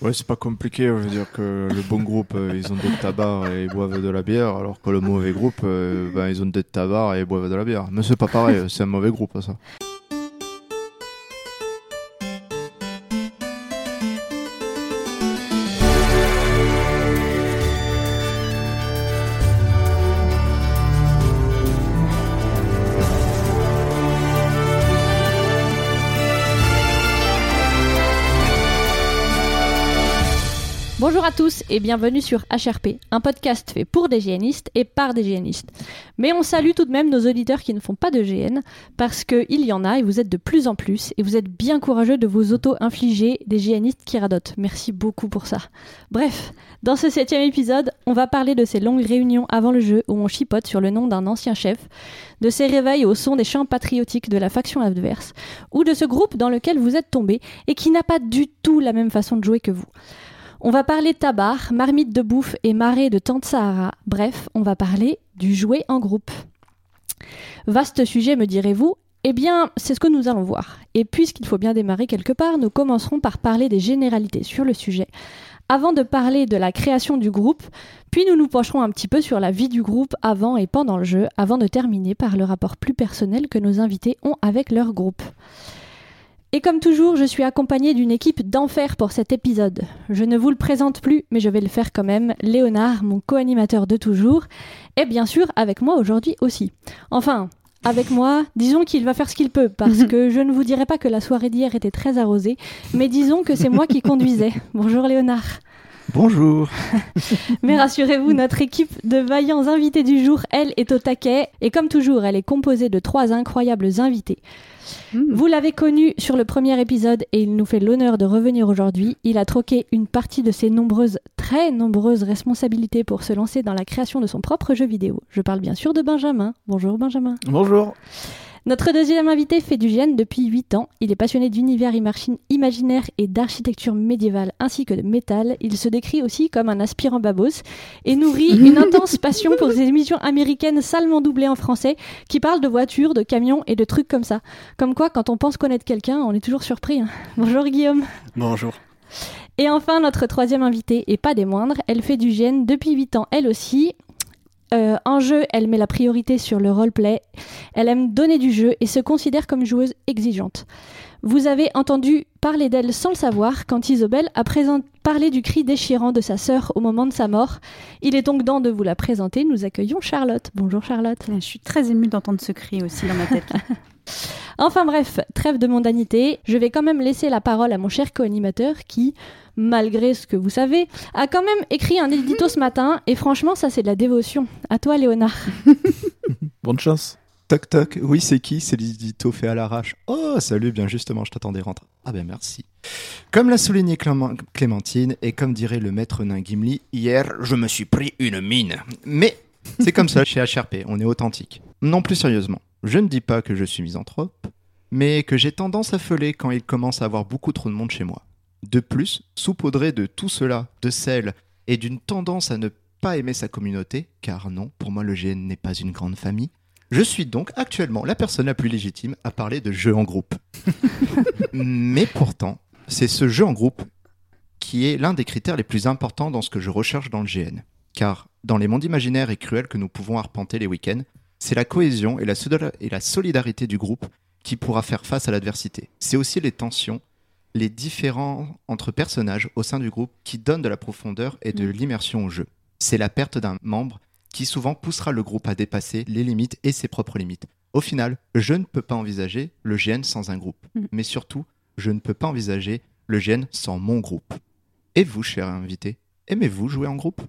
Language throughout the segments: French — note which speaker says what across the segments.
Speaker 1: Ouais, c'est pas compliqué. Je veux dire que le bon groupe, euh, ils ont des tabacs et ils boivent de la bière, alors que le mauvais groupe, euh, ben, ils ont des tabacs et ils boivent de la bière. Mais c'est pas pareil, c'est un mauvais groupe, ça.
Speaker 2: Et bienvenue sur HRP, un podcast fait pour des GNistes et par des GNistes. Mais on salue tout de même nos auditeurs qui ne font pas de GN, parce qu'il y en a et vous êtes de plus en plus, et vous êtes bien courageux de vous auto-infliger des GNistes qui radotent. Merci beaucoup pour ça. Bref, dans ce septième épisode, on va parler de ces longues réunions avant le jeu où on chipote sur le nom d'un ancien chef, de ces réveils au son des chants patriotiques de la faction adverse, ou de ce groupe dans lequel vous êtes tombé et qui n'a pas du tout la même façon de jouer que vous. On va parler tabac, marmite de bouffe et marée de Tante Sahara. Bref, on va parler du jouet en groupe. Vaste sujet, me direz-vous Eh bien, c'est ce que nous allons voir. Et puisqu'il faut bien démarrer quelque part, nous commencerons par parler des généralités sur le sujet, avant de parler de la création du groupe, puis nous nous pencherons un petit peu sur la vie du groupe avant et pendant le jeu, avant de terminer par le rapport plus personnel que nos invités ont avec leur groupe. Et comme toujours, je suis accompagnée d'une équipe d'enfer pour cet épisode. Je ne vous le présente plus, mais je vais le faire quand même. Léonard, mon co-animateur de toujours, et bien sûr avec moi aujourd'hui aussi. Enfin, avec moi, disons qu'il va faire ce qu'il peut, parce que je ne vous dirai pas que la soirée d'hier était très arrosée, mais disons que c'est moi qui conduisais. Bonjour Léonard.
Speaker 1: Bonjour.
Speaker 2: Mais rassurez-vous, notre équipe de vaillants invités du jour, elle, est au taquet. Et comme toujours, elle est composée de trois incroyables invités. Mmh. Vous l'avez connu sur le premier épisode et il nous fait l'honneur de revenir aujourd'hui. Il a troqué une partie de ses nombreuses, très nombreuses responsabilités pour se lancer dans la création de son propre jeu vidéo. Je parle bien sûr de Benjamin. Bonjour Benjamin.
Speaker 1: Bonjour.
Speaker 2: Notre deuxième invité fait du GN depuis 8 ans. Il est passionné d'univers imaginaire et d'architecture médiévale ainsi que de métal. Il se décrit aussi comme un aspirant babos et nourrit une intense passion pour ces émissions américaines salement doublées en français qui parlent de voitures, de camions et de trucs comme ça. Comme quoi, quand on pense connaître quelqu'un, on est toujours surpris. Hein. Bonjour Guillaume.
Speaker 3: Bonjour.
Speaker 2: Et enfin, notre troisième invitée, et pas des moindres, elle fait du GN depuis 8 ans elle aussi. Euh, en jeu, elle met la priorité sur le roleplay. Elle aime donner du jeu et se considère comme joueuse exigeante. Vous avez entendu parler d'elle sans le savoir quand Isobel a parlé du cri déchirant de sa sœur au moment de sa mort. Il est donc temps de vous la présenter. Nous accueillons Charlotte. Bonjour Charlotte.
Speaker 4: Je suis très émue d'entendre ce cri aussi dans ma tête.
Speaker 2: enfin bref, trêve de mondanité. Je vais quand même laisser la parole à mon cher co-animateur qui, malgré ce que vous savez, a quand même écrit un édito ce matin. Et franchement, ça c'est de la dévotion. À toi Léonard.
Speaker 1: Bonne chance. Toc toc, oui c'est qui? C'est l'édito fait à l'arrache. Oh salut, bien justement, je t'attendais rentre. Ah ben merci. Comme l'a souligné Clémentine, et comme dirait le maître nain Gimli, hier je me suis pris une mine. Mais c'est comme ça chez HRP, on est authentique. Non plus sérieusement, je ne dis pas que je suis misanthrope, mais que j'ai tendance à feuler quand il commence à avoir beaucoup trop de monde chez moi. De plus, saupoudré de tout cela, de sel, et d'une tendance à ne pas aimer sa communauté, car non, pour moi le GN n'est pas une grande famille, je suis donc actuellement la personne la plus légitime à parler de jeu en groupe. Mais pourtant, c'est ce jeu en groupe qui est l'un des critères les plus importants dans ce que je recherche dans le GN. Car dans les mondes imaginaires et cruels que nous pouvons arpenter les week-ends, c'est la cohésion et la, et la solidarité du groupe qui pourra faire face à l'adversité. C'est aussi les tensions, les différends entre personnages au sein du groupe qui donnent de la profondeur et de l'immersion au jeu. C'est la perte d'un membre qui souvent poussera le groupe à dépasser les limites et ses propres limites. Au final, je ne peux pas envisager le GN sans un groupe,
Speaker 4: Mm. Mm.
Speaker 1: mais surtout, je ne peux pas envisager le GN sans mon groupe. Et vous, cher invité, aimez-vous jouer en groupe?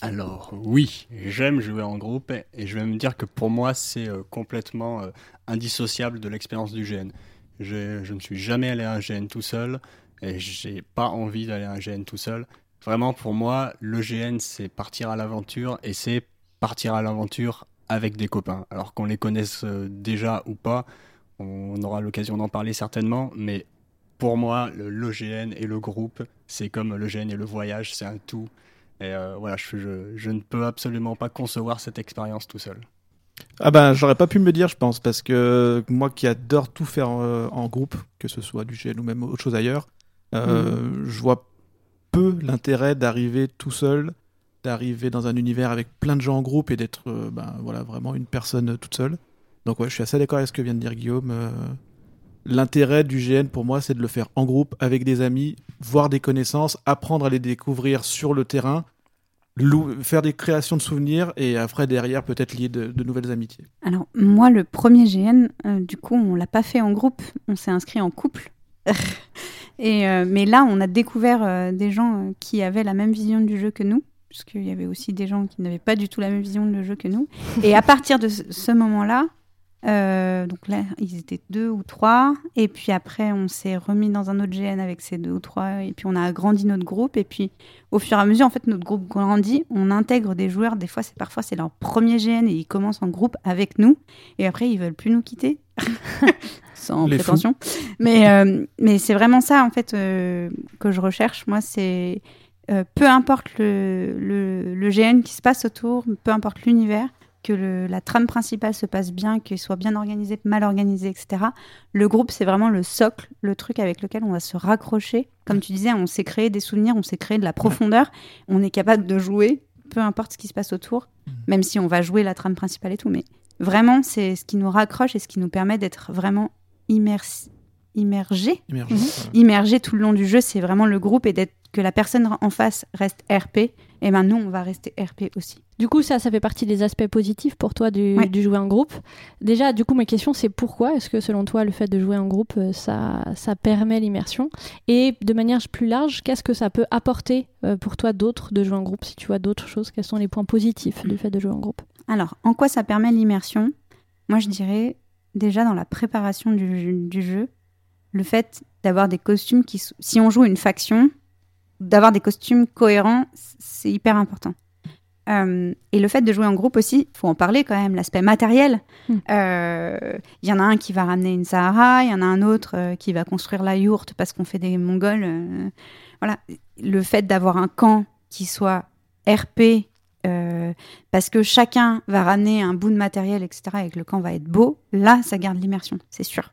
Speaker 3: Alors oui, j'aime jouer en groupe et- et je vais me dire que pour moi c'est euh, complètement euh, indissociable de l'expérience du GN. Je, ne suis jamais allé à un GN tout seul et j'ai pas envie d'aller à un GN tout seul. Vraiment pour moi, le GN c'est partir à l'aventure et c'est partir à l'aventure avec des copains. Alors qu'on les connaisse euh, déjà ou pas, on aura l'occasion d'en parler certainement, mais pour moi, l'OGN et le groupe, c'est comme le GN et le voyage, c'est un tout. Et euh, voilà, je ne peux absolument pas concevoir cette expérience tout seul.
Speaker 5: Ah ben, j'aurais pas pu me dire, je pense, parce que moi qui adore tout faire euh, en groupe, que ce soit du GN ou même autre chose ailleurs, Euh, Je vois peu l'intérêt d'arriver tout seul, d'arriver dans un univers avec plein de gens en groupe et d'être euh, ben, voilà, vraiment une personne toute seule. Donc ouais, je suis assez d'accord avec ce que vient de dire Guillaume. L'intérêt du GN pour moi, c'est de le faire en groupe, avec des amis, voir des connaissances, apprendre à les découvrir sur le terrain, faire des créations de souvenirs et après derrière peut-être lier de, nouvelles amitiés.
Speaker 4: Alors, moi, le premier GN, euh, du coup, on l'a pas fait en groupe, on s'est inscrit en couple. Et, euh, mais là, on a découvert euh, des gens qui avaient la même vision du jeu que nous, puisqu'il y avait aussi des gens qui n'avaient pas du tout la même vision du jeu que nous. Et à partir de ce moment-là, euh, donc là, ils étaient deux ou trois, et puis après, on s'est remis dans un autre GN avec ces deux ou trois, et puis on a agrandi notre groupe, et puis au fur et à mesure, en fait, notre groupe grandit, on intègre des joueurs, des fois, c'est parfois c'est leur premier GN, et ils commencent en groupe avec nous, et après, ils veulent plus nous quitter. Sans
Speaker 5: Les
Speaker 4: prétention. Mais, euh, mais c'est vraiment ça, en fait, euh, que je recherche. Moi, c'est peu importe le, le, le GN qui se passe autour, peu importe l'univers, que le- la trame principale se passe bien, qu'il soit bien organisé, mal organisé, etc. Le groupe, c'est vraiment le socle, le truc avec lequel on va se raccrocher. Comme tu disais, on s'est créé des souvenirs, on s'est créé de la profondeur. On est capable de jouer, peu importe ce qui se passe autour, même si on va jouer la trame principale et tout. Mais vraiment, c'est ce qui nous raccroche et ce qui nous permet d'être vraiment immersi- immergés
Speaker 5: Immergé.
Speaker 2: Mhm.
Speaker 4: Immergé tout le long du jeu, c'est vraiment le groupe et d'être que la personne en face reste RP. Et ben nous, on va rester RP aussi.
Speaker 2: Du coup, ça, ça fait partie des aspects positifs pour toi du,
Speaker 4: Ouais.
Speaker 2: du jouer en groupe. Déjà, du coup, ma question, c'est pourquoi est-ce que selon toi, le fait de jouer en groupe, euh, ça, ça permet l'immersion? Et de manière plus large, qu'est-ce que ça peut apporter euh, pour toi d'autre de jouer en groupe? Si tu vois d'autres choses, quels sont les points positifs du fait de jouer en groupe?
Speaker 4: Alors, en quoi ça permet l'immersion? Moi, je dirais déjà dans la préparation du, du jeu, le fait d'avoir des costumes qui, si on joue une faction, d'avoir des costumes cohérents, c'est hyper important. Euh, et le fait de jouer en groupe aussi, faut en parler quand même, l'aspect matériel.
Speaker 2: Hmm.
Speaker 4: Euh, Il y en a un qui va ramener une Sahara, il y en a un autre euh, qui va construire la yourte parce qu'on fait des Mongols. voilà, le fait d'avoir un camp qui soit RP, parce que chacun va ramener un bout de matériel, etc., et que le camp va être beau, là, ça garde l'immersion, c'est sûr.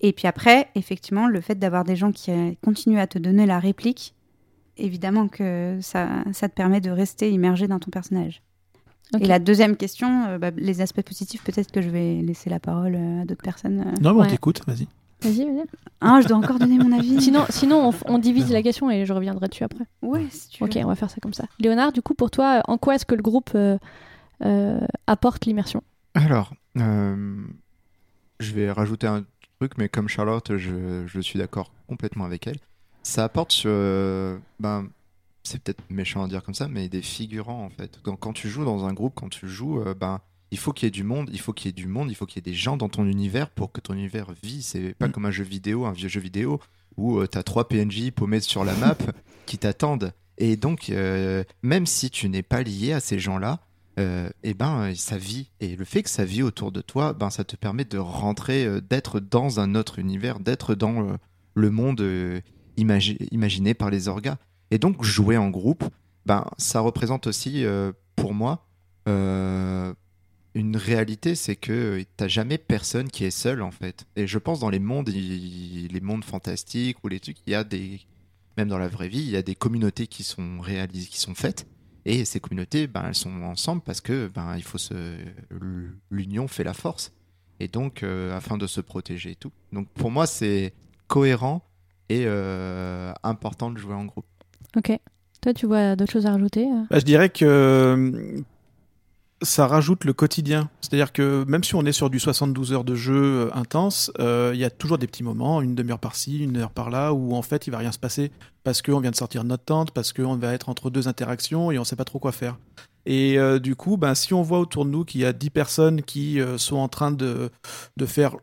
Speaker 4: Et puis après, effectivement, le fait d'avoir des gens qui continuent à te donner la réplique, évidemment que ça, ça te permet de rester immergé dans ton personnage. Et la deuxième question, euh, bah, les aspects positifs, peut-être que je vais laisser la parole euh, à d'autres personnes. euh.
Speaker 5: Non, mais on
Speaker 2: Ouais.
Speaker 5: t'écoute, vas-y.
Speaker 2: Vas-y, vas-y.
Speaker 4: Ah, je dois encore donner mon avis.
Speaker 2: Sinon, sinon on, divise la question et je reviendrai dessus après.
Speaker 4: ouais, si tu veux.
Speaker 2: Ok, on va faire ça comme ça. Léonard, du coup, pour toi, en quoi est-ce que le groupe euh, euh, apporte l'immersion?
Speaker 1: Alors, euh, je vais rajouter un truc, mais comme Charlotte, je, je suis d'accord complètement avec elle. Ça apporte sur. euh, ben, c'est peut-être méchant à dire comme ça, mais des figurants en fait. Quand, quand tu joues dans un groupe, quand tu joues, euh, ben, il faut qu'il y ait du monde, il faut qu'il y ait du monde, il faut qu'il y ait des gens dans ton univers pour que ton univers vit. C'est pas
Speaker 5: Mm.
Speaker 1: comme un jeu vidéo, un vieux jeu vidéo où tu as trois PNJ paumés sur la map qui t'attendent. Et donc, euh, même si tu n'es pas lié à ces gens-là, euh, eh ben, euh, ça vit. Et le fait que ça vit autour de toi, ben, ça te permet de rentrer, euh, d'être dans un autre univers, d'être dans euh, le monde euh, imagi- imaginé par les orgas. Et donc, jouer en groupe, ben, ça représente aussi, euh, pour moi, euh, une réalité, c'est que t'as jamais personne qui est seul, en fait. Et je pense dans les mondes, les mondes fantastiques ou les trucs, il y a des, même dans la vraie vie, il y a des communautés qui sont réalisées, qui sont faites. Et ces communautés, ben, elles sont ensemble parce que ben, il faut l'union fait la force. Et donc, euh, afin de se protéger et tout. Donc, pour moi, c'est cohérent et euh, important de jouer en groupe.
Speaker 2: Ok. Toi, tu vois d'autres choses à rajouter euh?
Speaker 5: Bah, je dirais que ça rajoute le quotidien. C'est-à-dire que même si on est sur du 72 heures de jeu euh, intense, euh, il y a toujours des petits moments, une demi-heure par-ci, une heure par-là, où en fait il va rien se passer parce qu'on vient de sortir de notre tente, parce qu'on va être entre deux interactions et on sait pas trop quoi faire. Et euh, du coup, ben, si on voit autour de nous qu'il y a 10 personnes qui euh, sont en train de, de faire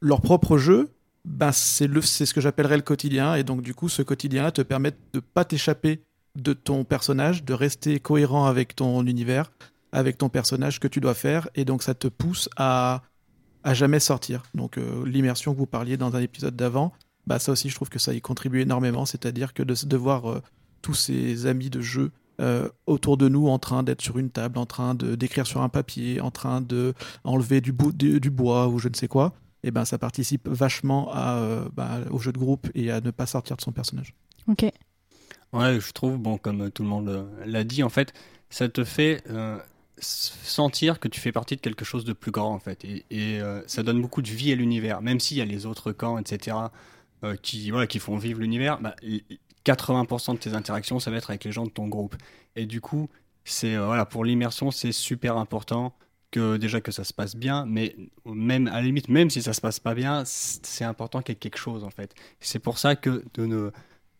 Speaker 5: leur propre jeu, ben, c'est ce que j'appellerais le quotidien. Et donc, du coup, ce quotidien te permet de pas t'échapper de ton personnage, de rester cohérent avec ton univers, avec ton personnage que tu dois faire. Et donc, ça te pousse à, à jamais sortir. Donc, euh, l'immersion que vous parliez dans un épisode d'avant, bah, ça aussi, je trouve que ça y contribue énormément. C'est-à-dire que de, de voir euh, tous ces amis de jeu euh, autour de nous en train d'être sur une table, en train d'écrire sur un papier, en train de enlever du bois ou je ne sais quoi, et ben ça participe vachement à, euh, bah, au jeu de groupe et à ne pas sortir de son personnage.
Speaker 2: Ok.
Speaker 3: Ouais, je trouve, bon, comme tout le monde euh, l'a dit, en fait, ça te fait euh, sentir que tu fais partie de quelque chose de plus grand, en fait. Et, et, euh, ça donne beaucoup de vie à l'univers, même s'il y a les autres camps, etc., euh, qui, voilà, qui font vivre l'univers. Bah, l- 80% de tes interactions, ça va être avec les gens de ton groupe. Et du coup, c'est euh, voilà, pour l'immersion, c'est super important que déjà que ça se passe bien, mais même à la limite, même si ça se passe pas bien, c'est important qu'il y ait quelque chose en fait. C'est pour ça que de ne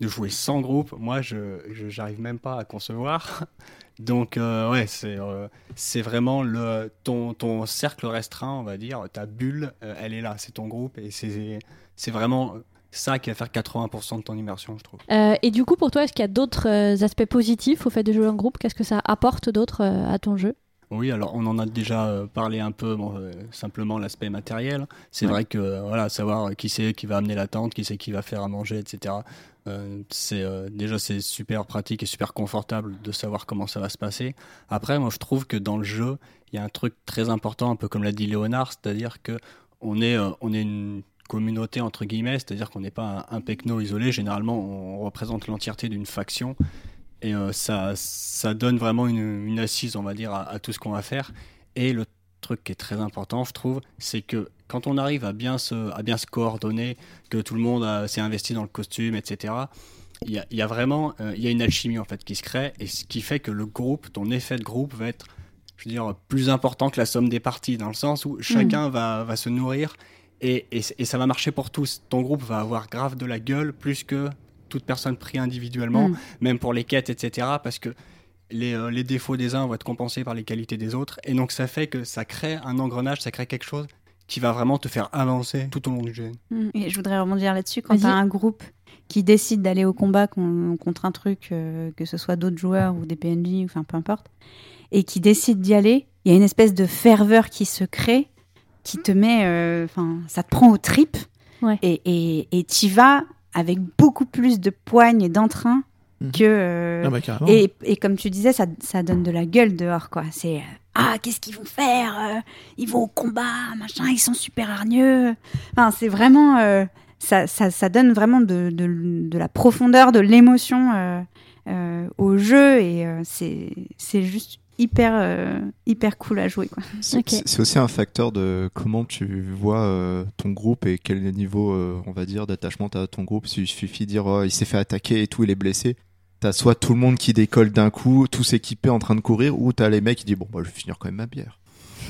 Speaker 3: de jouer sans groupe, moi, je j'arrive même pas à concevoir. Donc euh, ouais, c'est euh, c'est vraiment le ton ton cercle restreint, on va dire, ta bulle, euh, elle est là, c'est ton groupe et c'est c'est vraiment ça qui va faire 80% de ton immersion, je trouve.
Speaker 2: Euh, et du coup, pour toi, est-ce qu'il y a d'autres aspects positifs au fait de jouer en groupe? Qu'est-ce que ça apporte d'autre à ton jeu?
Speaker 3: Oui, alors on en a déjà euh, parlé un peu, bon, euh, simplement l'aspect matériel. C'est
Speaker 2: Ouais.
Speaker 3: vrai que euh, voilà, savoir qui c'est qui va amener la tente, qui c'est qui va faire à manger, etc. euh, c'est euh, déjà c'est super pratique et super confortable de savoir comment ça va se passer. Après, moi je trouve que dans le jeu, il y a un truc très important, un peu comme l'a dit Léonard, c'est-à-dire que on est on est une communauté entre guillemets, c'est-à-dire qu'on n'est pas un, un pecno isolé. Généralement, on représente l'entièreté d'une faction. Et euh, ça, ça donne vraiment une, une assise, on va dire, à, à tout ce qu'on va faire. Et le truc qui est très important, je trouve, c'est que quand on arrive à bien se, à bien se coordonner, que tout le monde s'est investi dans le costume, etc., il y a, il y a vraiment euh, y a une alchimie en fait qui se crée et ce qui fait que le groupe, ton effet de groupe va être, je veux dire, plus important que la somme des parties, dans le sens où chacun va, va se nourrir et, et, et ça va marcher pour tous. Ton groupe va avoir grave de la gueule plus que toute personne prise individuellement
Speaker 4: Mm.
Speaker 3: même pour les quêtes, etc. Parce que les, euh, les défauts des uns vont être compensés par les qualités des autres. Et donc ça fait que ça crée un engrenage, ça crée quelque chose qui va vraiment te faire avancer tout au long du jeu.
Speaker 4: Mm. Et je voudrais rebondir là-dessus. Quand tu as un groupe qui décide d'aller au combat con- contre un truc, euh, que ce soit d'autres joueurs ou des PNJ, enfin peu importe, et qui décide d'y aller, il y a une espèce de ferveur qui se crée, qui te met, euh, enfin, ça te prend aux tripes,
Speaker 2: Ouais.
Speaker 4: et et et t'y vas avec beaucoup plus de poigne et d'entrain
Speaker 5: Mhm.
Speaker 4: que. euh,
Speaker 5: Ah bah, carrément.
Speaker 4: et, et comme tu disais, ça, ça donne de la gueule dehors, quoi. C'est euh, ah, qu'est-ce qu'ils vont faire euh, Ils vont au combat, machin. Ils sont super hargneux. Enfin, c'est vraiment euh, ça, ça, ça donne vraiment de, de, de la profondeur, de l'émotion euh, euh, au jeu et euh, c'est c'est juste hyper euh, hyper cool à jouer, quoi.
Speaker 1: C'est aussi un facteur de comment tu vois euh, ton groupe et quel niveau, euh, on va dire, d'attachement t'as à ton groupe. Il suffit de dire oh, il s'est fait attaquer et tout, il est blessé. T'as soit tout le monde qui décolle d'un coup, tous équipés en train de courir, ou t'as les mecs qui disent bon bah je vais finir quand même ma bière.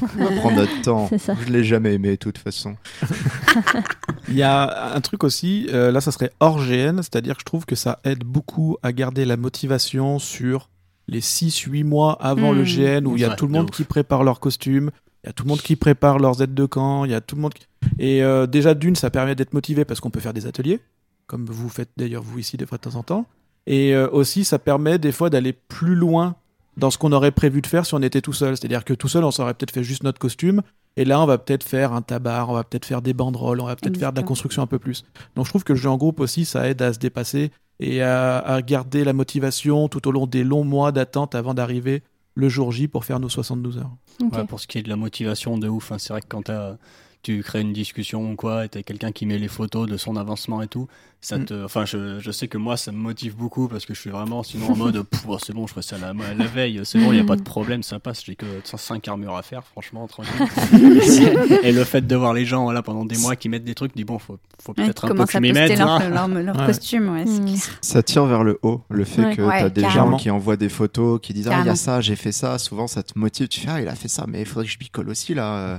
Speaker 1: On va prendre notre temps. Je l'ai jamais aimé de toute façon.
Speaker 5: Il y a un truc aussi, euh, là ça serait hors GN, c'est-à-dire que je trouve que ça aide beaucoup à garder la motivation sur les 6-8 mois avant le GN où il y a
Speaker 3: Ouais,
Speaker 5: tout le
Speaker 3: de
Speaker 5: monde
Speaker 3: ouf.
Speaker 5: qui prépare leur costume, il y a tout le monde qui prépare leurs aides de camp, il y a tout le monde qui... Et euh, déjà d'une, ça permet d'être motivé parce qu'on peut faire des ateliers, comme vous faites d'ailleurs vous ici des fois de temps en temps. Et euh, aussi ça permet des fois d'aller plus loin dans ce qu'on aurait prévu de faire si on était tout seul. C'est-à-dire que tout seul on s'aurait peut-être fait juste notre costume, et là, on va peut-être faire un tabar, on va peut-être faire des banderoles, on va peut-être faire de la construction un peu plus. Donc je trouve que le jeu en groupe aussi, ça aide à se dépasser et à, à garder la motivation tout au long des longs mois d'attente avant d'arriver le jour J pour faire nos 72 heures.
Speaker 3: Ouais, pour ce qui est de la motivation de ouf, hein, c'est vrai que quand t'as- tu crées une discussion ou quoi, et t'as quelqu'un qui met les photos de son avancement et tout, ça
Speaker 5: Mm.
Speaker 3: te, enfin, je, je sais que moi, ça me motive beaucoup parce que je suis vraiment sinon en mode, oh, c'est bon, je ferai ça la, la veille, c'est bon, il y a pas de problème, ça passe, j'ai que 5 armures à faire, franchement, tranquille. et le fait de voir les gens là pendant des mois qui mettent des trucs, dis bon, faut, faut
Speaker 4: Ouais,
Speaker 3: peut-être
Speaker 4: qui
Speaker 3: un peu que je m'y mette.
Speaker 4: leur,
Speaker 3: hein.
Speaker 4: leur, leur
Speaker 5: Ouais.
Speaker 4: costume, ouais,
Speaker 2: Mm.
Speaker 1: Ça tire vers le haut, le fait
Speaker 2: Ouais.
Speaker 1: que
Speaker 4: Ouais,
Speaker 1: t'as des
Speaker 4: carrément.
Speaker 1: gens qui envoient des photos, qui disent ah il y a ça, j'ai fait ça. Souvent ça te motive, tu fais ah il a fait ça, mais il faudrait que je picole aussi là euh,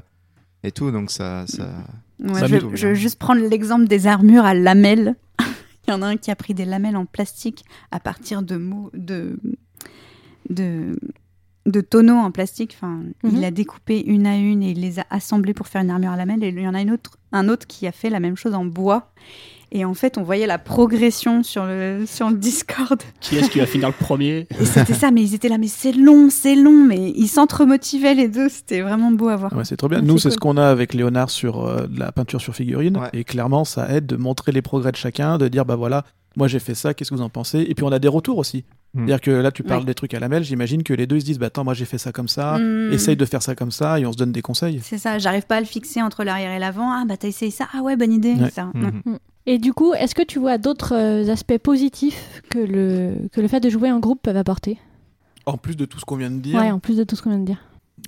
Speaker 1: et tout. Donc ça, ça...
Speaker 4: Ouais,
Speaker 1: Ça
Speaker 4: je, vais juste prendre l'exemple des armures à lamelles. Il y en a un qui a pris des lamelles en plastique à partir de mots de de de tonneaux en plastique. Enfin,
Speaker 2: Mhm.
Speaker 4: il a découpé une à une et il les a assemblés pour faire une armure à lamelles. Et il y en a une autre, un autre qui a fait la même chose en bois. Et en fait, on voyait la progression sur le sur le Discord.
Speaker 3: Qui est-ce qui va finir le premier
Speaker 4: Et c'était ça, mais ils étaient là, mais c'est long, c'est long, mais ils s'entremotivaient les deux. C'était vraiment beau à voir.
Speaker 5: Ouais, c'est trop bien. Nous,
Speaker 2: c'est cool.
Speaker 5: ce qu'on a avec Léonard sur euh, de la peinture sur figurine.
Speaker 1: Ouais.
Speaker 5: Et clairement, ça aide de montrer les progrès de chacun, de dire, bah voilà, moi j'ai fait ça, qu'est-ce que vous en pensez? Et puis on a des retours aussi.
Speaker 1: Mm.
Speaker 5: C'est-à-dire que là, tu parles des trucs à la mail, j'imagine que les deux ils se disent, bah attends, moi j'ai fait ça comme ça,
Speaker 4: Hmm.
Speaker 5: essaye de faire ça comme ça, et on se donne des conseils.
Speaker 4: C'est ça, j'arrive pas à le fixer entre l'arrière et l'avant. Ah bah t'as essayé ça, ah ouais, bonne idée.
Speaker 5: Ouais.
Speaker 4: Ça. Non.
Speaker 1: Mhm.
Speaker 2: Et du coup, est-ce que tu vois d'autres euh, aspects positifs que le, que le fait de jouer en groupe peuvent apporter?
Speaker 5: En plus de tout ce qu'on vient de dire,
Speaker 2: Ouais, en plus de tout ce qu'on vient de dire.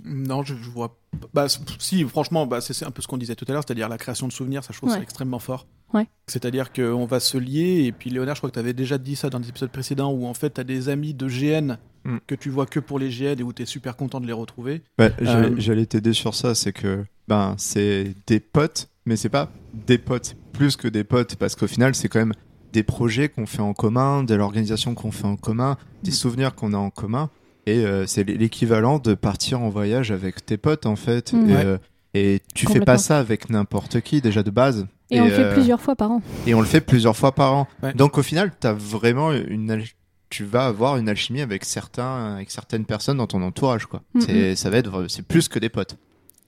Speaker 5: Non, je, je vois. pas- Bah, si, franchement, bah, c'est un peu ce qu'on disait tout à l'heure, c'est-à-dire la création de souvenirs, ça je trouve
Speaker 2: Ouais.
Speaker 5: ça extrêmement fort.
Speaker 2: Ouais.
Speaker 5: C'est-à-dire qu'on va se lier, et puis Léonard, je crois que tu avais déjà dit ça dans des épisodes précédents, où en fait, tu as des amis de GN
Speaker 1: Mm.
Speaker 5: que tu vois que pour les GN et où tu es super content de les retrouver.
Speaker 1: Ouais, j'allais
Speaker 5: Euh,
Speaker 1: j'allais t'aider sur ça, c'est que ben c'est des potes, mais c'est pas des potes, c'est plus que des potes, parce qu'au final c'est quand même des projets qu'on fait en commun, de l'organisation qu'on fait en commun, des
Speaker 5: Mm.
Speaker 1: souvenirs qu'on a en commun, et euh, c'est l'équivalent de partir en voyage avec tes potes en fait.
Speaker 2: Mm.
Speaker 1: Et,
Speaker 5: Ouais.
Speaker 1: euh, et tu fais pas ça avec n'importe qui déjà de base.
Speaker 2: Et, on le fait
Speaker 1: euh,
Speaker 2: plusieurs fois par an.
Speaker 1: et on le fait plusieurs fois par an.
Speaker 5: Ouais.
Speaker 1: Donc au final, t'as vraiment une tu vas avoir une alchimie avec certains avec certaines personnes dans ton entourage quoi.
Speaker 2: Mhm.
Speaker 1: C'est ça va être c'est plus que des potes.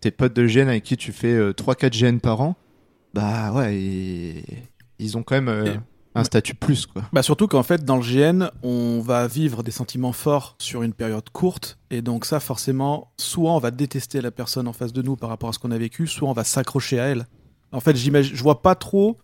Speaker 1: Tes potes de GN avec qui tu fais 3 4 GN par an, bah ouais, et- ils ont quand même euh,
Speaker 5: Et-
Speaker 1: un statut plus quoi.
Speaker 5: Bah surtout qu'en fait, dans le GN, on va vivre des sentiments forts sur une période courte, et donc ça, forcément, soit on va détester la personne en face de nous par rapport à ce qu'on a vécu, soit on va s'accrocher à elle. En fait, j'imagine, je vois pas trop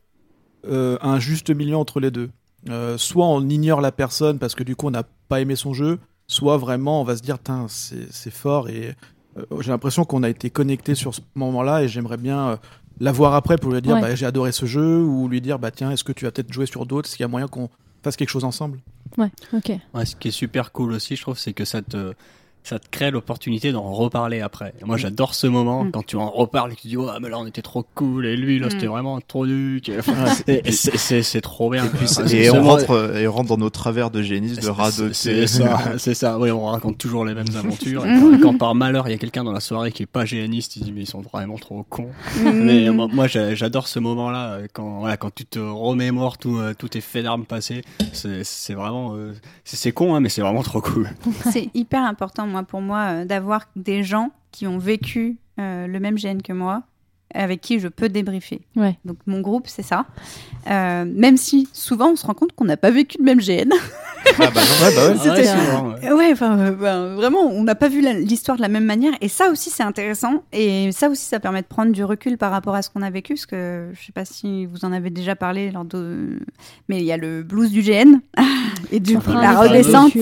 Speaker 5: euh, un juste milieu entre les deux. Euh, soit on ignore la personne parce que du coup on n'a pas aimé son jeu, soit vraiment on va se dire, c'est fort, et euh, j'ai l'impression qu'on a été connecté sur ce moment-là, et j'aimerais bien la voir après pour lui dire,
Speaker 2: Ouais.
Speaker 5: bah, j'ai adoré ce jeu, ou lui dire, bah tiens, est-ce que tu vas peut-être jouer sur d'autres, est-ce qu'il y a moyen qu'on fasse quelque chose ensemble?
Speaker 2: Ouais, ok.
Speaker 3: Ouais, ce qui est super cool aussi, je trouve, c'est que ça te, ça te crée l'opportunité d'en reparler après. Et moi, j'adore ce moment
Speaker 4: Mm.
Speaker 3: quand tu en reparles et que tu dis, ouais, mais là, on était trop cool, et lui, là,
Speaker 4: Mm.
Speaker 3: c'était vraiment trop duc. Enfin, et- et c'est- trop bien.
Speaker 1: Et, puis,
Speaker 3: Enfin,
Speaker 1: c'est-
Speaker 3: c'est
Speaker 1: et on rentre euh, et on rentre dans nos travers de génistes, de radoter.
Speaker 3: C'est ça, c'est ça. Oui, on raconte toujours les mêmes aventures. Et quand, quand par malheur il y a quelqu'un dans la soirée qui est pas géaniste, il dit mais ils sont vraiment trop cons. Mais moi, moi, j'a- j'adore ce moment-là euh, quand voilà quand tu te remémores tout euh, tous tes faits d'armes passés. C'est vraiment euh, c'est c'est con hein, mais c'est vraiment trop cool.
Speaker 4: C'est hyper important, moi, pour moi, euh, d'avoir des gens qui ont vécu euh, le même GN que moi, avec qui je peux débriefer.
Speaker 2: Ouais.
Speaker 4: Donc mon groupe, c'est ça. Euh, même si souvent on se rend compte qu'on n'a pas vécu le même GN.
Speaker 1: Ah bah non,
Speaker 5: Ouais, bah ouais.
Speaker 3: Ah ouais,
Speaker 4: C'était-
Speaker 3: souvent, ouais.
Speaker 4: Ouais, enfin, ben, vraiment, on n'a pas vu la- l'histoire de la même manière. Et ça aussi, c'est intéressant. Et ça aussi, ça permet de prendre du recul par rapport à ce qu'on a vécu. Parce que je sais pas si vous en avez déjà parlé lors de. Mais il y a le blues du GN. et du coup, la
Speaker 2: épisode
Speaker 4: redescente.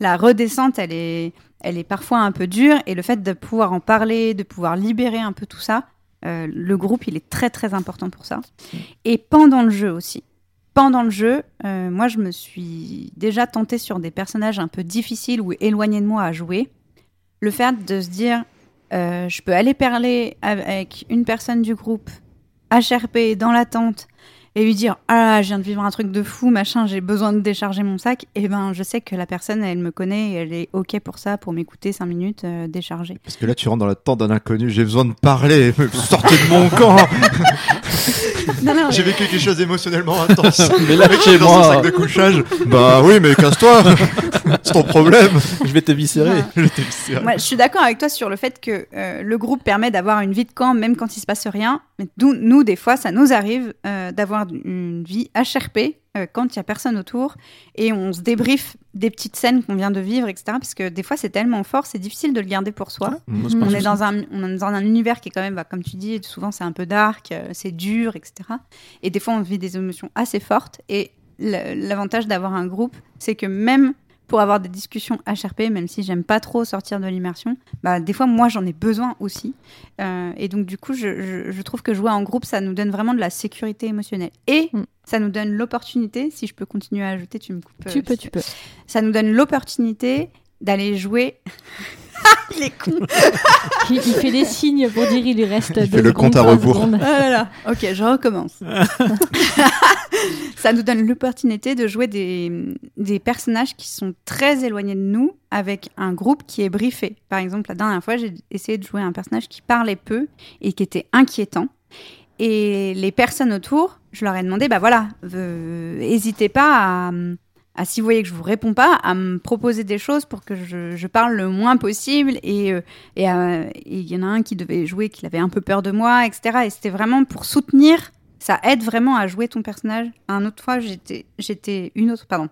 Speaker 4: La redescente, elle est, elle est parfois un peu dure. Et le fait de pouvoir en parler, de pouvoir libérer un peu tout ça, euh, le groupe, il est très, très important pour ça. Et pendant le jeu aussi pendant le jeu, euh, moi, je me suis déjà tentée sur des personnages un peu difficiles ou éloignés de moi à jouer. Le fait de se dire, euh, je peux aller parler avec une personne du groupe, HRP, dans la tente, et lui dire, ah, je viens de vivre un truc de fou, machin, j'ai besoin de décharger mon sac. Et ben, je sais que la personne, elle me connaît et elle est OK pour ça, pour m'écouter cinq minutes, euh, décharger.
Speaker 1: Parce que là, tu rentres dans la tente d'un inconnu, j'ai besoin de parler, sortez de mon camp J'ai vécu quelque chose d'émotionnellement intense.
Speaker 5: Mais là,
Speaker 1: Avec
Speaker 5: chez
Speaker 1: dans son
Speaker 5: moi,
Speaker 1: sac de couchage. Bah oui, mais casse-toi C'est ton problème
Speaker 5: je vais te viscérer.
Speaker 4: Ouais.
Speaker 1: Je
Speaker 4: je suis d'accord avec toi sur le fait que euh, le groupe permet d'avoir une vie de camp même quand il se passe rien. Mais d'où- nous, des fois, ça nous arrive euh, d'avoir une vie HRP euh, quand il y a personne autour et on se débriefe des petites scènes qu'on vient de vivre, etc. Parce que des fois, c'est tellement fort, c'est difficile de le garder pour soi. On est, dans un, on est dans un univers qui est quand même, bah, comme tu dis, souvent c'est un peu dark, euh, c'est dur, etc. Et des fois, on vit des émotions assez fortes. Et l'avantage d'avoir un groupe, c'est que même pour avoir des discussions HRP, même si j'aime pas trop sortir de l'immersion, bah, des fois, moi, j'en ai besoin aussi. Euh, et donc, du coup, je, je- je trouve que jouer en groupe, ça nous donne vraiment de la sécurité émotionnelle. Et
Speaker 2: Mm.
Speaker 4: ça nous donne l'opportunité, si je peux continuer à ajouter, tu me coupes.
Speaker 2: Tu
Speaker 4: euh,
Speaker 2: peux,
Speaker 4: si-
Speaker 2: tu peux.
Speaker 4: Ça nous donne l'opportunité d'aller jouer. Il est con
Speaker 2: Il, il fait des signes pour dire il lui reste
Speaker 1: Il fait le compte à rebours.
Speaker 4: Ah là là. Ok, je recommence. ça nous donne l'opportunité de jouer des, des personnages qui sont très éloignés de nous avec un groupe qui est briefé. Par exemple, la dernière fois, j'ai essayé de jouer un personnage qui parlait peu et qui était inquiétant. Et les personnes autour, je leur ai demandé, bah voilà, euh, n'hésitez pas à, à, si vous voyez que je vous réponds pas, à me proposer des choses pour que je, parle le moins possible. Et euh, et euh, et il y en a un qui devait jouer, qui avait un peu peur de moi, etc. Et c'était vraiment pour soutenir ça aide vraiment à jouer ton personnage. Un autre fois, j'étais, une autre, pardon,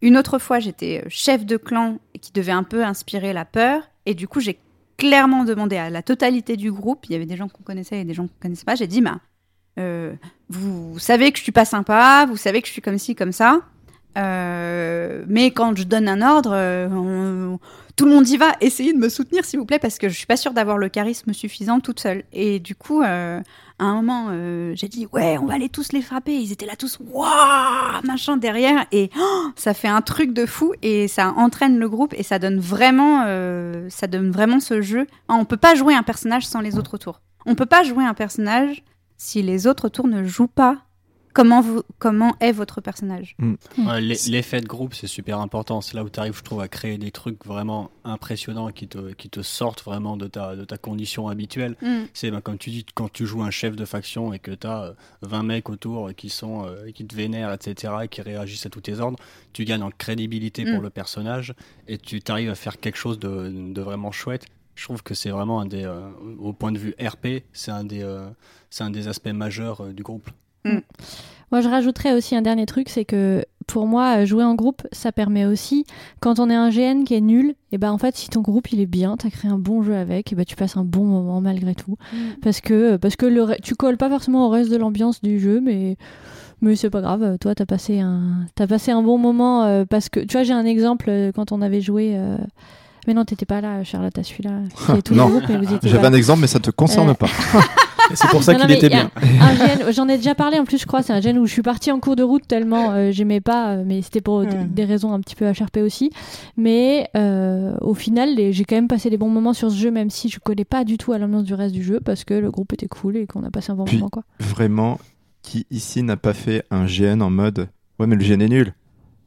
Speaker 4: une autre fois, j'étais chef de clan qui devait un peu inspirer la peur, et du coup, j'ai clairement demandé à la totalité du groupe. Il y avait des gens qu'on connaissait et des gens qu'on connaissait pas. J'ai dit, bah, euh, vous savez que je suis pas sympa, vous savez que je suis comme ci, comme ça. Euh, mais quand je donne un ordre, euh, tout le monde y va. Essayez de me soutenir, s'il vous plaît, parce que je suis pas sûre d'avoir le charisme suffisant toute seule. Et du coup, euh, à un moment, j'ai dit ouais, on va aller tous les frapper. Ils étaient là tous, waouh, machin derrière, et oh, ça fait un truc de fou et ça entraîne le groupe et ça donne vraiment, ça donne vraiment ce jeu. Ah, On peut pas jouer un personnage sans les autres tours. On peut pas jouer un personnage si les autres tours ne jouent pas. Comment, vous, comment est votre personnage
Speaker 3: Ouais, l'e- L'effet de groupe, c'est super important. C'est là où tu arrives, je trouve, à créer des trucs vraiment impressionnants qui te, qui te sortent vraiment de ta, de ta condition habituelle. C'est ben, comme tu dis, quand tu joues un chef de faction et que tu as 20 mecs autour qui, sont, euh, qui te vénèrent, etc., et qui réagissent à tous tes ordres, tu gagnes en crédibilité pour le personnage et tu arrives à faire quelque chose de, de vraiment chouette. Je trouve que c'est vraiment un des, euh, au point de vue RP, c'est un, des, euh, c'est un des aspects majeurs euh, du groupe.
Speaker 2: Moi, je rajouterais aussi un dernier truc, c'est que pour moi, euh, jouer en groupe, ça permet aussi, quand on est un GN qui est nul, et ben en fait, si ton groupe il est bien, t'as créé un bon jeu avec, et ben tu passes un bon moment malgré tout, parce que parce que le, tu colles pas forcément au reste de l'ambiance du jeu, mais mais c'est pas grave. Toi, t'as passé un t'as passé un bon moment euh, parce que tu vois, j'ai un exemple euh, quand on avait joué. euh, Mais non, t'étais pas là, Charlotte, à celui-là.
Speaker 1: Non. J'avais un exemple, mais ça te concerne
Speaker 2: Euh,
Speaker 1: pas.
Speaker 5: C'est pour ça qu'il était bien.
Speaker 2: j'en ai déjà parlé en plus, je crois. C'est un gène où je suis partie en cours de route tellement euh, j'aimais pas, euh, mais c'était pour des raisons un petit peu HRP aussi. Mais euh, au final, j'ai quand même passé des bons moments sur ce jeu, même si je collais pas du tout à l'ambiance du reste du jeu, parce que le groupe était cool et qu'on a passé un bon
Speaker 1: Puis-
Speaker 2: moment, quoi.
Speaker 1: Vraiment, qui ici n'a pas fait un GN en mode Ouais, mais le GN est nul.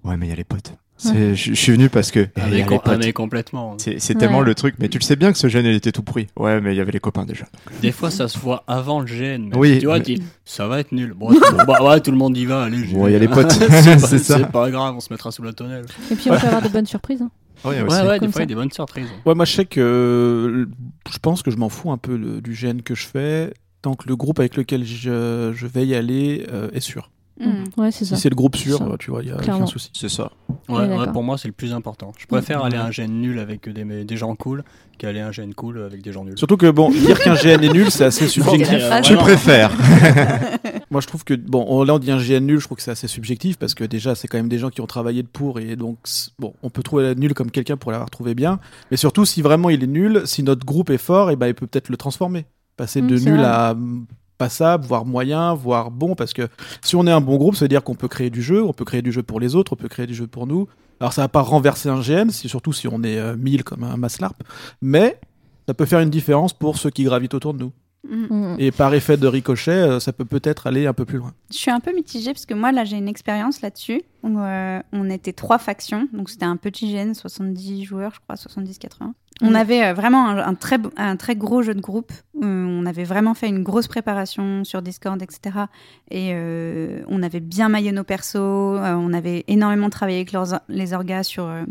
Speaker 1: Ouais, mais il y a les potes. C'est- Je je suis venu parce que.
Speaker 3: com-
Speaker 1: potes.
Speaker 3: mais complètement.
Speaker 1: C'est c'est tellement
Speaker 2: Ouais.
Speaker 1: le truc, mais tu le sais bien que ce GN il était tout pourri. Ouais, mais il y avait les copains déjà.
Speaker 3: Des fois, ça se voit avant le même.
Speaker 1: Oui,
Speaker 3: Tu vois,
Speaker 1: mais-
Speaker 3: tu dis, ça va être nul. Bon, bah, ouais, tout le monde y va. Allez,
Speaker 1: Bon, il y a les potes.
Speaker 3: c'est
Speaker 1: C'est
Speaker 3: pas,
Speaker 1: ça.
Speaker 3: c'est pas grave, on se mettra sous la tonnelle.
Speaker 2: Et puis on peut avoir de bonnes surprises. hein.
Speaker 1: Ouais,
Speaker 3: Ouais, des fois, il y a des bonnes surprises.
Speaker 5: Ouais, moi je sais que euh, je pense que je m'en fous un peu le- du GN que je fais tant que le groupe avec lequel je, je vais y aller euh, est sûr.
Speaker 4: Mm.
Speaker 2: Ouais, c'est
Speaker 5: Si c'est le groupe sûr,
Speaker 2: Ça.
Speaker 5: bah, tu vois, il y a
Speaker 2: Clairement.
Speaker 5: aucun souci.
Speaker 1: C'est ça.
Speaker 3: Ouais,
Speaker 2: Ouais,
Speaker 3: pour moi, c'est le plus important. Je préfère
Speaker 5: Mm.
Speaker 3: aller à un GN nul avec des, des gens cool qu'aller à un GN cool avec des gens nuls.
Speaker 5: Surtout que bon, dire qu'un GN est nul, c'est assez subjectif.
Speaker 3: Euh,
Speaker 1: Tu préfères.
Speaker 5: Moi, je trouve que bon, on- là on dit un GN nul, je trouve que c'est assez subjectif parce que déjà c'est quand même des gens qui ont travaillé de pour et donc bon, on peut trouver nul comme quelqu'un pour l'avoir trouvé bien, mais surtout si vraiment il est nul, si notre groupe est fort, et ben il peut peut-être le transformer, passer
Speaker 2: Mm,
Speaker 5: de nul
Speaker 2: vrai.
Speaker 5: à mm, passable, voire moyen, voire bon, parce que si on est un bon groupe, ça veut dire qu'on peut créer du jeu, on peut créer du jeu pour les autres, on peut créer du jeu pour nous. Alors ça va pas renverser un si, surtout si on est euh, 1000 comme un Maslarp, mais ça peut faire une différence pour ceux qui gravitent autour de nous.
Speaker 4: Mm.
Speaker 2: Mm.
Speaker 5: Et par effet de ricochet, euh, ça peut peut-être aller un peu plus loin.
Speaker 4: Je suis un peu mitigée parce que moi, là, j'ai une expérience là-dessus. où, euh, on était trois factions, donc c'était un petit GN, 70 joueurs, je crois, 70-80. On avait euh, vraiment un, un très, un très gros jeu de groupe. où on avait vraiment fait une grosse préparation sur Discord, etc. Et euh, on avait bien maillé nos persos. euh, on avait énormément travaillé avec leurs- les orgas sur euh,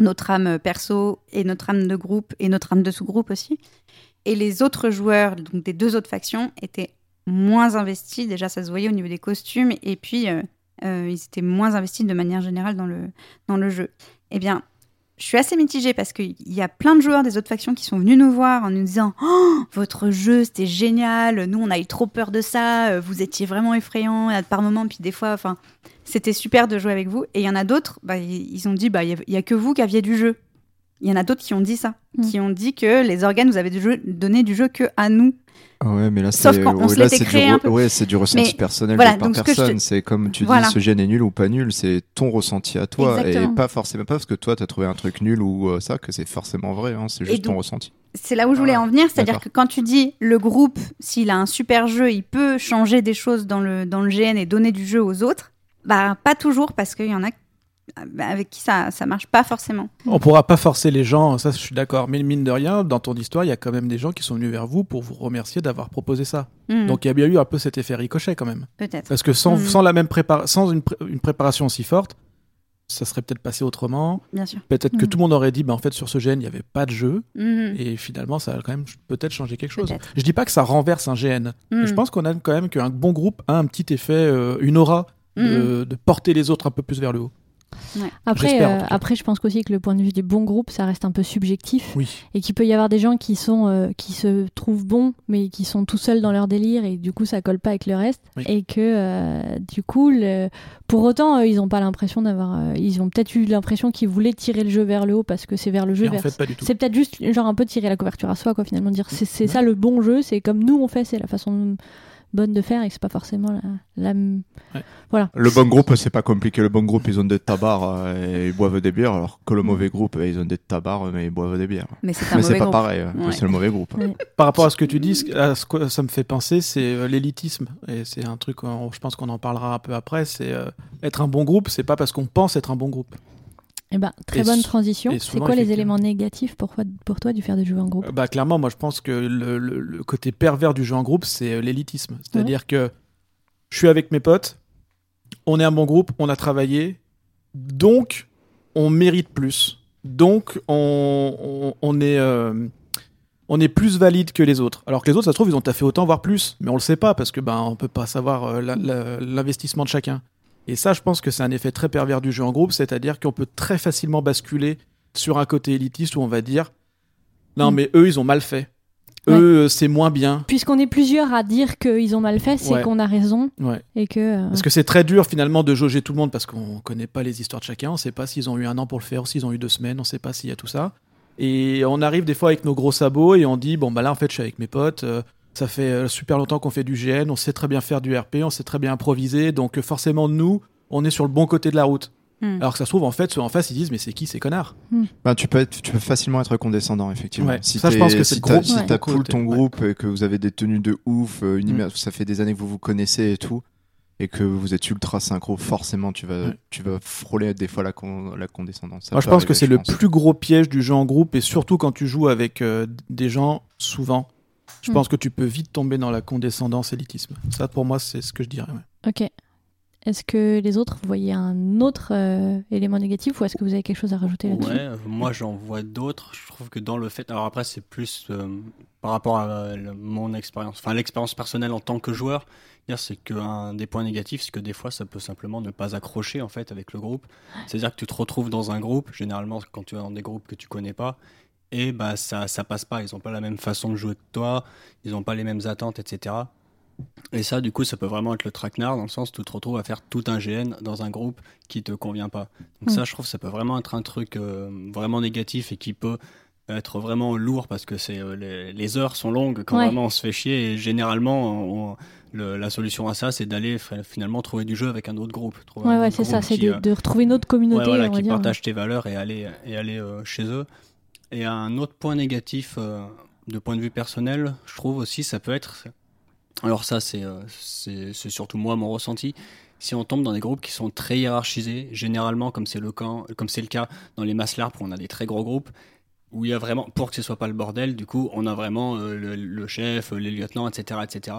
Speaker 4: notre âme perso et notre âme de groupe et notre âme de sous-groupe aussi. Et les autres joueurs, donc des deux autres factions, étaient moins investis. Déjà, ça se voyait au niveau des costumes. Et puis, euh, euh, ils étaient moins investis de manière générale dans le, dans le jeu. Eh bien, je suis assez mitigée parce qu'il y a plein de joueurs des autres factions qui sont venus nous voir en nous disant oh, Votre jeu, c'était génial. Nous, on a eu trop peur de ça. Vous étiez vraiment effrayant par moments. Puis des fois, enfin, c'était super de jouer avec vous. Et il y en a d'autres, bah, ils ils ont dit bah, Il n'y a, que vous qui aviez du jeu. Il y en a d'autres qui ont dit ça,
Speaker 2: Mm.
Speaker 4: qui ont dit que les organes nous avaient du jeu, donné du jeu que à nous.
Speaker 1: Ouais, mais là,
Speaker 4: Sauf
Speaker 1: c'est
Speaker 4: quand on
Speaker 1: ouais,
Speaker 4: se
Speaker 1: là, c'est
Speaker 4: créé
Speaker 1: du,
Speaker 4: un
Speaker 1: re-
Speaker 4: peu.
Speaker 1: ouais, c'est du ressenti
Speaker 4: Mais
Speaker 1: personnel
Speaker 4: voilà,
Speaker 1: de par
Speaker 4: te-
Speaker 1: personne. C'est comme tu
Speaker 4: Voilà.
Speaker 1: dis, ce gène est nul ou pas nul, c'est ton ressenti à toi
Speaker 4: Exactement.
Speaker 1: et pas forcément pas parce que toi t'as trouvé un truc nul ou euh, ça que c'est forcément vrai. hein, c'est juste ton ressenti.
Speaker 4: C'est là où je voulais
Speaker 1: Ah,
Speaker 4: en venir, c'est-à-dire que quand tu dis le groupe, s'il a un super jeu, il peut changer des choses dans le, dans le GN et donner du jeu aux autres, bah pas toujours parce qu'il y en a avec qui ça ça marche pas forcément.
Speaker 5: On pourra pas forcer les gens, ça je suis d'accord. Mais mine de rien, dans ton histoire, il y a quand même des gens qui sont venus vers vous pour vous remercier d'avoir proposé ça.
Speaker 4: Hmm,
Speaker 5: Donc il y a bien eu un peu cet effet ricochet quand même.
Speaker 4: peut-être.
Speaker 5: Parce que sans,
Speaker 4: Mm.
Speaker 5: sans la même prépa- sans une, pré- une préparation aussi forte, ça serait peut-être passé autrement.
Speaker 4: Bien sûr.
Speaker 5: Peut-être que
Speaker 2: Mhm.
Speaker 5: tout le monde aurait dit, bah, en fait, sur ce GN, il n'y avait pas de jeu. Et finalement, ça a quand même peut-être changé quelque chose. Je dis pas que ça renverse un GN. Je pense qu'on a quand même qu'un bon groupe a un petit effet, euh, une aura de, de porter les autres un peu plus vers le haut.
Speaker 2: Après, euh, après, je pense aussi que le point de vue du bon groupe, ça reste un peu subjectif.
Speaker 5: Oui.
Speaker 2: et qu'il peut y avoir des gens qui sont euh, qui se trouvent bons mais qui sont tout seuls dans leur délire et du coup ça colle pas avec le reste
Speaker 5: Oui.
Speaker 2: et que euh, du coup le- pour autant euh, ils ont pas l'impression d'avoir euh, ils ont peut-être eu l'impression qu'ils voulaient tirer le jeu vers le haut parce que c'est vers le jeu
Speaker 5: Et en
Speaker 2: vers
Speaker 5: fait,
Speaker 2: c'est peut-être juste genre un peu tirer la couverture à soi quoi finalement dire c'est c'est ça le bon jeu c'est comme nous on fait c'est la façon bonne de faire et que c'est pas forcément la, la-
Speaker 1: Le bon groupe, c'est pas compliqué. Le bon groupe, ils ont des tabards euh, et ils boivent des bières, alors que le mauvais groupe, ils ont des tabards mais ils boivent des bières.
Speaker 4: Mais c'est
Speaker 1: pas
Speaker 4: groupe.
Speaker 1: pareil, euh,
Speaker 4: Ouais.
Speaker 1: c'est le mauvais groupe.
Speaker 2: Ouais.
Speaker 5: Par rapport à ce que tu dis, à ce que ça me fait penser, c'est euh, l'élitisme. Et c'est un truc, je pense qu'on en parlera un peu après. C'est euh, être un bon groupe, c'est pas parce qu'on pense être un bon groupe.
Speaker 2: Eh ben, très
Speaker 5: Et
Speaker 2: bonne transition c'est quoi les éléments négatifs pour, toi- pour toi du faire des jeux en groupe
Speaker 5: Euh, Bah clairement, moi je pense que le, le- le côté pervers du jeu en groupe, c'est euh, l'élitisme. C'est-à-dire que je suis avec mes potes, on est un bon groupe, on a travaillé, donc on mérite plus. Donc on, on, on est euh, on est plus valide que les autres. Alors que les autres, ça se trouve, ils ont taffé autant, voire plus, mais on le sait pas parce que ben on peut pas savoir euh, l'investissement de chacun. Et ça, je pense que c'est un effet très pervers du jeu en groupe, c'est-à-dire qu'on peut très facilement basculer sur un côté élitiste où on va dire non
Speaker 2: Mm.
Speaker 5: mais eux ils ont mal fait.
Speaker 2: Ouais.
Speaker 5: Eux euh, c'est moins bien.
Speaker 2: puisqu'on est plusieurs à dire qu'ils ont mal fait c'est
Speaker 5: Ouais.
Speaker 2: qu'on a raison
Speaker 5: Ouais.
Speaker 2: et que euh,
Speaker 5: Parce que c'est très dur finalement de jauger tout le monde parce qu'on connaît pas les histoires de chacun, on sait pas s'ils ont eu un an pour le faire, s'ils ont eu deux semaines, on sait pas s'il y a tout ça. Et on arrive des fois avec nos gros sabots et on dit bon bah là en fait je suis avec mes potes, euh, ça fait euh, super longtemps qu'on fait du GN, on sait très bien faire du RP, on sait très bien improviser, donc euh, forcément nous on est sur le bon côté de la route.
Speaker 4: Hmm.
Speaker 5: Alors que ça se trouve en fait ceux en face ils disent mais c'est qui ces connards?
Speaker 1: Ben, tu, peux être, tu peux facilement être condescendant, effectivement.
Speaker 5: Ouais,
Speaker 1: si
Speaker 5: ça, je pense que
Speaker 1: si
Speaker 5: c'est
Speaker 1: t'as- Si
Speaker 2: Ouais.
Speaker 1: t'as
Speaker 5: gros
Speaker 1: cool ton
Speaker 5: ouais.
Speaker 1: groupe et que vous avez des tenues de ouf, euh, une
Speaker 5: Mm.
Speaker 1: image- ça fait des années que vous vous connaissez et tout, et que vous êtes ultra synchro, forcément tu vas, tu vas frôler des fois la, con- la condescendance. Ça
Speaker 5: Moi, je pense que c'est le
Speaker 1: pense.
Speaker 5: plus gros piège du jeu en groupe et surtout quand tu joues avec euh, des gens souvent. Je
Speaker 2: Mm.
Speaker 5: pense que tu peux vite tomber dans la condescendance, élitisme. Ça, pour moi, c'est ce que je dirais. ouais.
Speaker 2: Ok. Est-ce que les autres, vous voyez un autre euh, élément négatif ou est-ce que vous avez quelque chose à rajouter là-dessus?
Speaker 3: Ouais, moi j'en vois d'autres. Je trouve que dans le fait. Alors après, c'est plus euh, par rapport à euh, mon expérience, enfin l'expérience personnelle en tant que joueur. C'est qu'un des points négatifs, c'est que des fois, ça peut simplement ne pas accrocher en fait avec le groupe. C'est-à-dire que tu te retrouves dans un groupe, généralement quand tu es dans des groupes que tu connais pas, et bah ça, ça passe pas. Ils ont pas la même façon de jouer que toi, ils ont pas les mêmes attentes, etc. Et ça, du coup, ça peut vraiment être le traquenard dans le sens où tu te retrouves à faire tout un GN dans un groupe qui te convient pas. Donc
Speaker 2: Mm.
Speaker 3: ça, je trouve, ça peut vraiment être un truc euh, vraiment négatif et qui peut être vraiment lourd parce que c'est euh, les, les heures sont longues quand
Speaker 2: Ouais.
Speaker 3: vraiment on se fait chier et généralement on- le- la solution à ça c'est d'aller finalement trouver du jeu avec un autre groupe.
Speaker 2: Ouais, c'est ça, c'est de,
Speaker 3: euh,
Speaker 2: de retrouver une autre
Speaker 3: ouais,
Speaker 2: communauté,
Speaker 3: voilà,
Speaker 2: on va
Speaker 3: qui
Speaker 2: dire.
Speaker 3: partagent tes valeurs et aller, et aller euh, chez eux. Et un autre point négatif euh, de point de vue personnel, je trouve aussi, ça peut être. Alors, ça, c'est euh, c'est surtout moi, mon ressenti. Si on tombe dans des groupes qui sont très hiérarchisés, généralement, comme c'est le, le cas dans les masses où on a des très gros groupes, où il y a vraiment, pour que ce soit pas le bordel, du coup, on a vraiment euh, le, le chef, les lieutenants, etc., etc.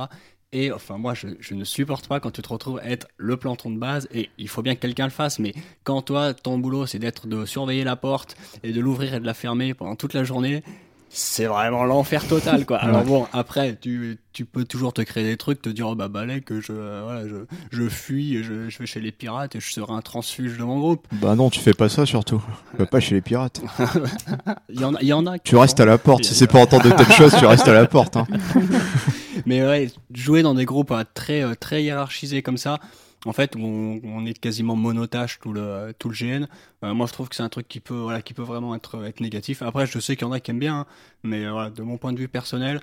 Speaker 3: Et enfin, moi, je, ne supporte pas quand tu te retrouves à être le planton de base, et il faut bien que quelqu'un le fasse, mais quand toi, ton boulot, c'est d'être de surveiller la porte et de l'ouvrir et de la fermer pendant toute la journée, c'est vraiment l'enfer total, quoi. Alors bon, après, tu, tu peux toujours te créer des trucs, te dire, oh bah balai, que je, euh, voilà, je, je fuis, je, je vais chez les pirates et je serai un transfuge de mon groupe.
Speaker 1: Bah non, tu fais pas ça surtout. Tu vas pas chez les pirates.
Speaker 3: Il y en a, il y en a qui
Speaker 1: Tu restes à la porte. Si c'est pour entendre de telles choses, tu restes à la porte. hein.
Speaker 3: Mais ouais, jouer dans des groupes euh, très, euh, très hiérarchisés comme ça, en fait, où on, on est quasiment monotache tout le, tout le GN. euh, moi, je trouve que c'est un truc qui peut, voilà, qui peut vraiment être, être négatif. Après, je sais qu'il y en a qui aiment bien, hein, mais euh, voilà, de mon point de vue personnel,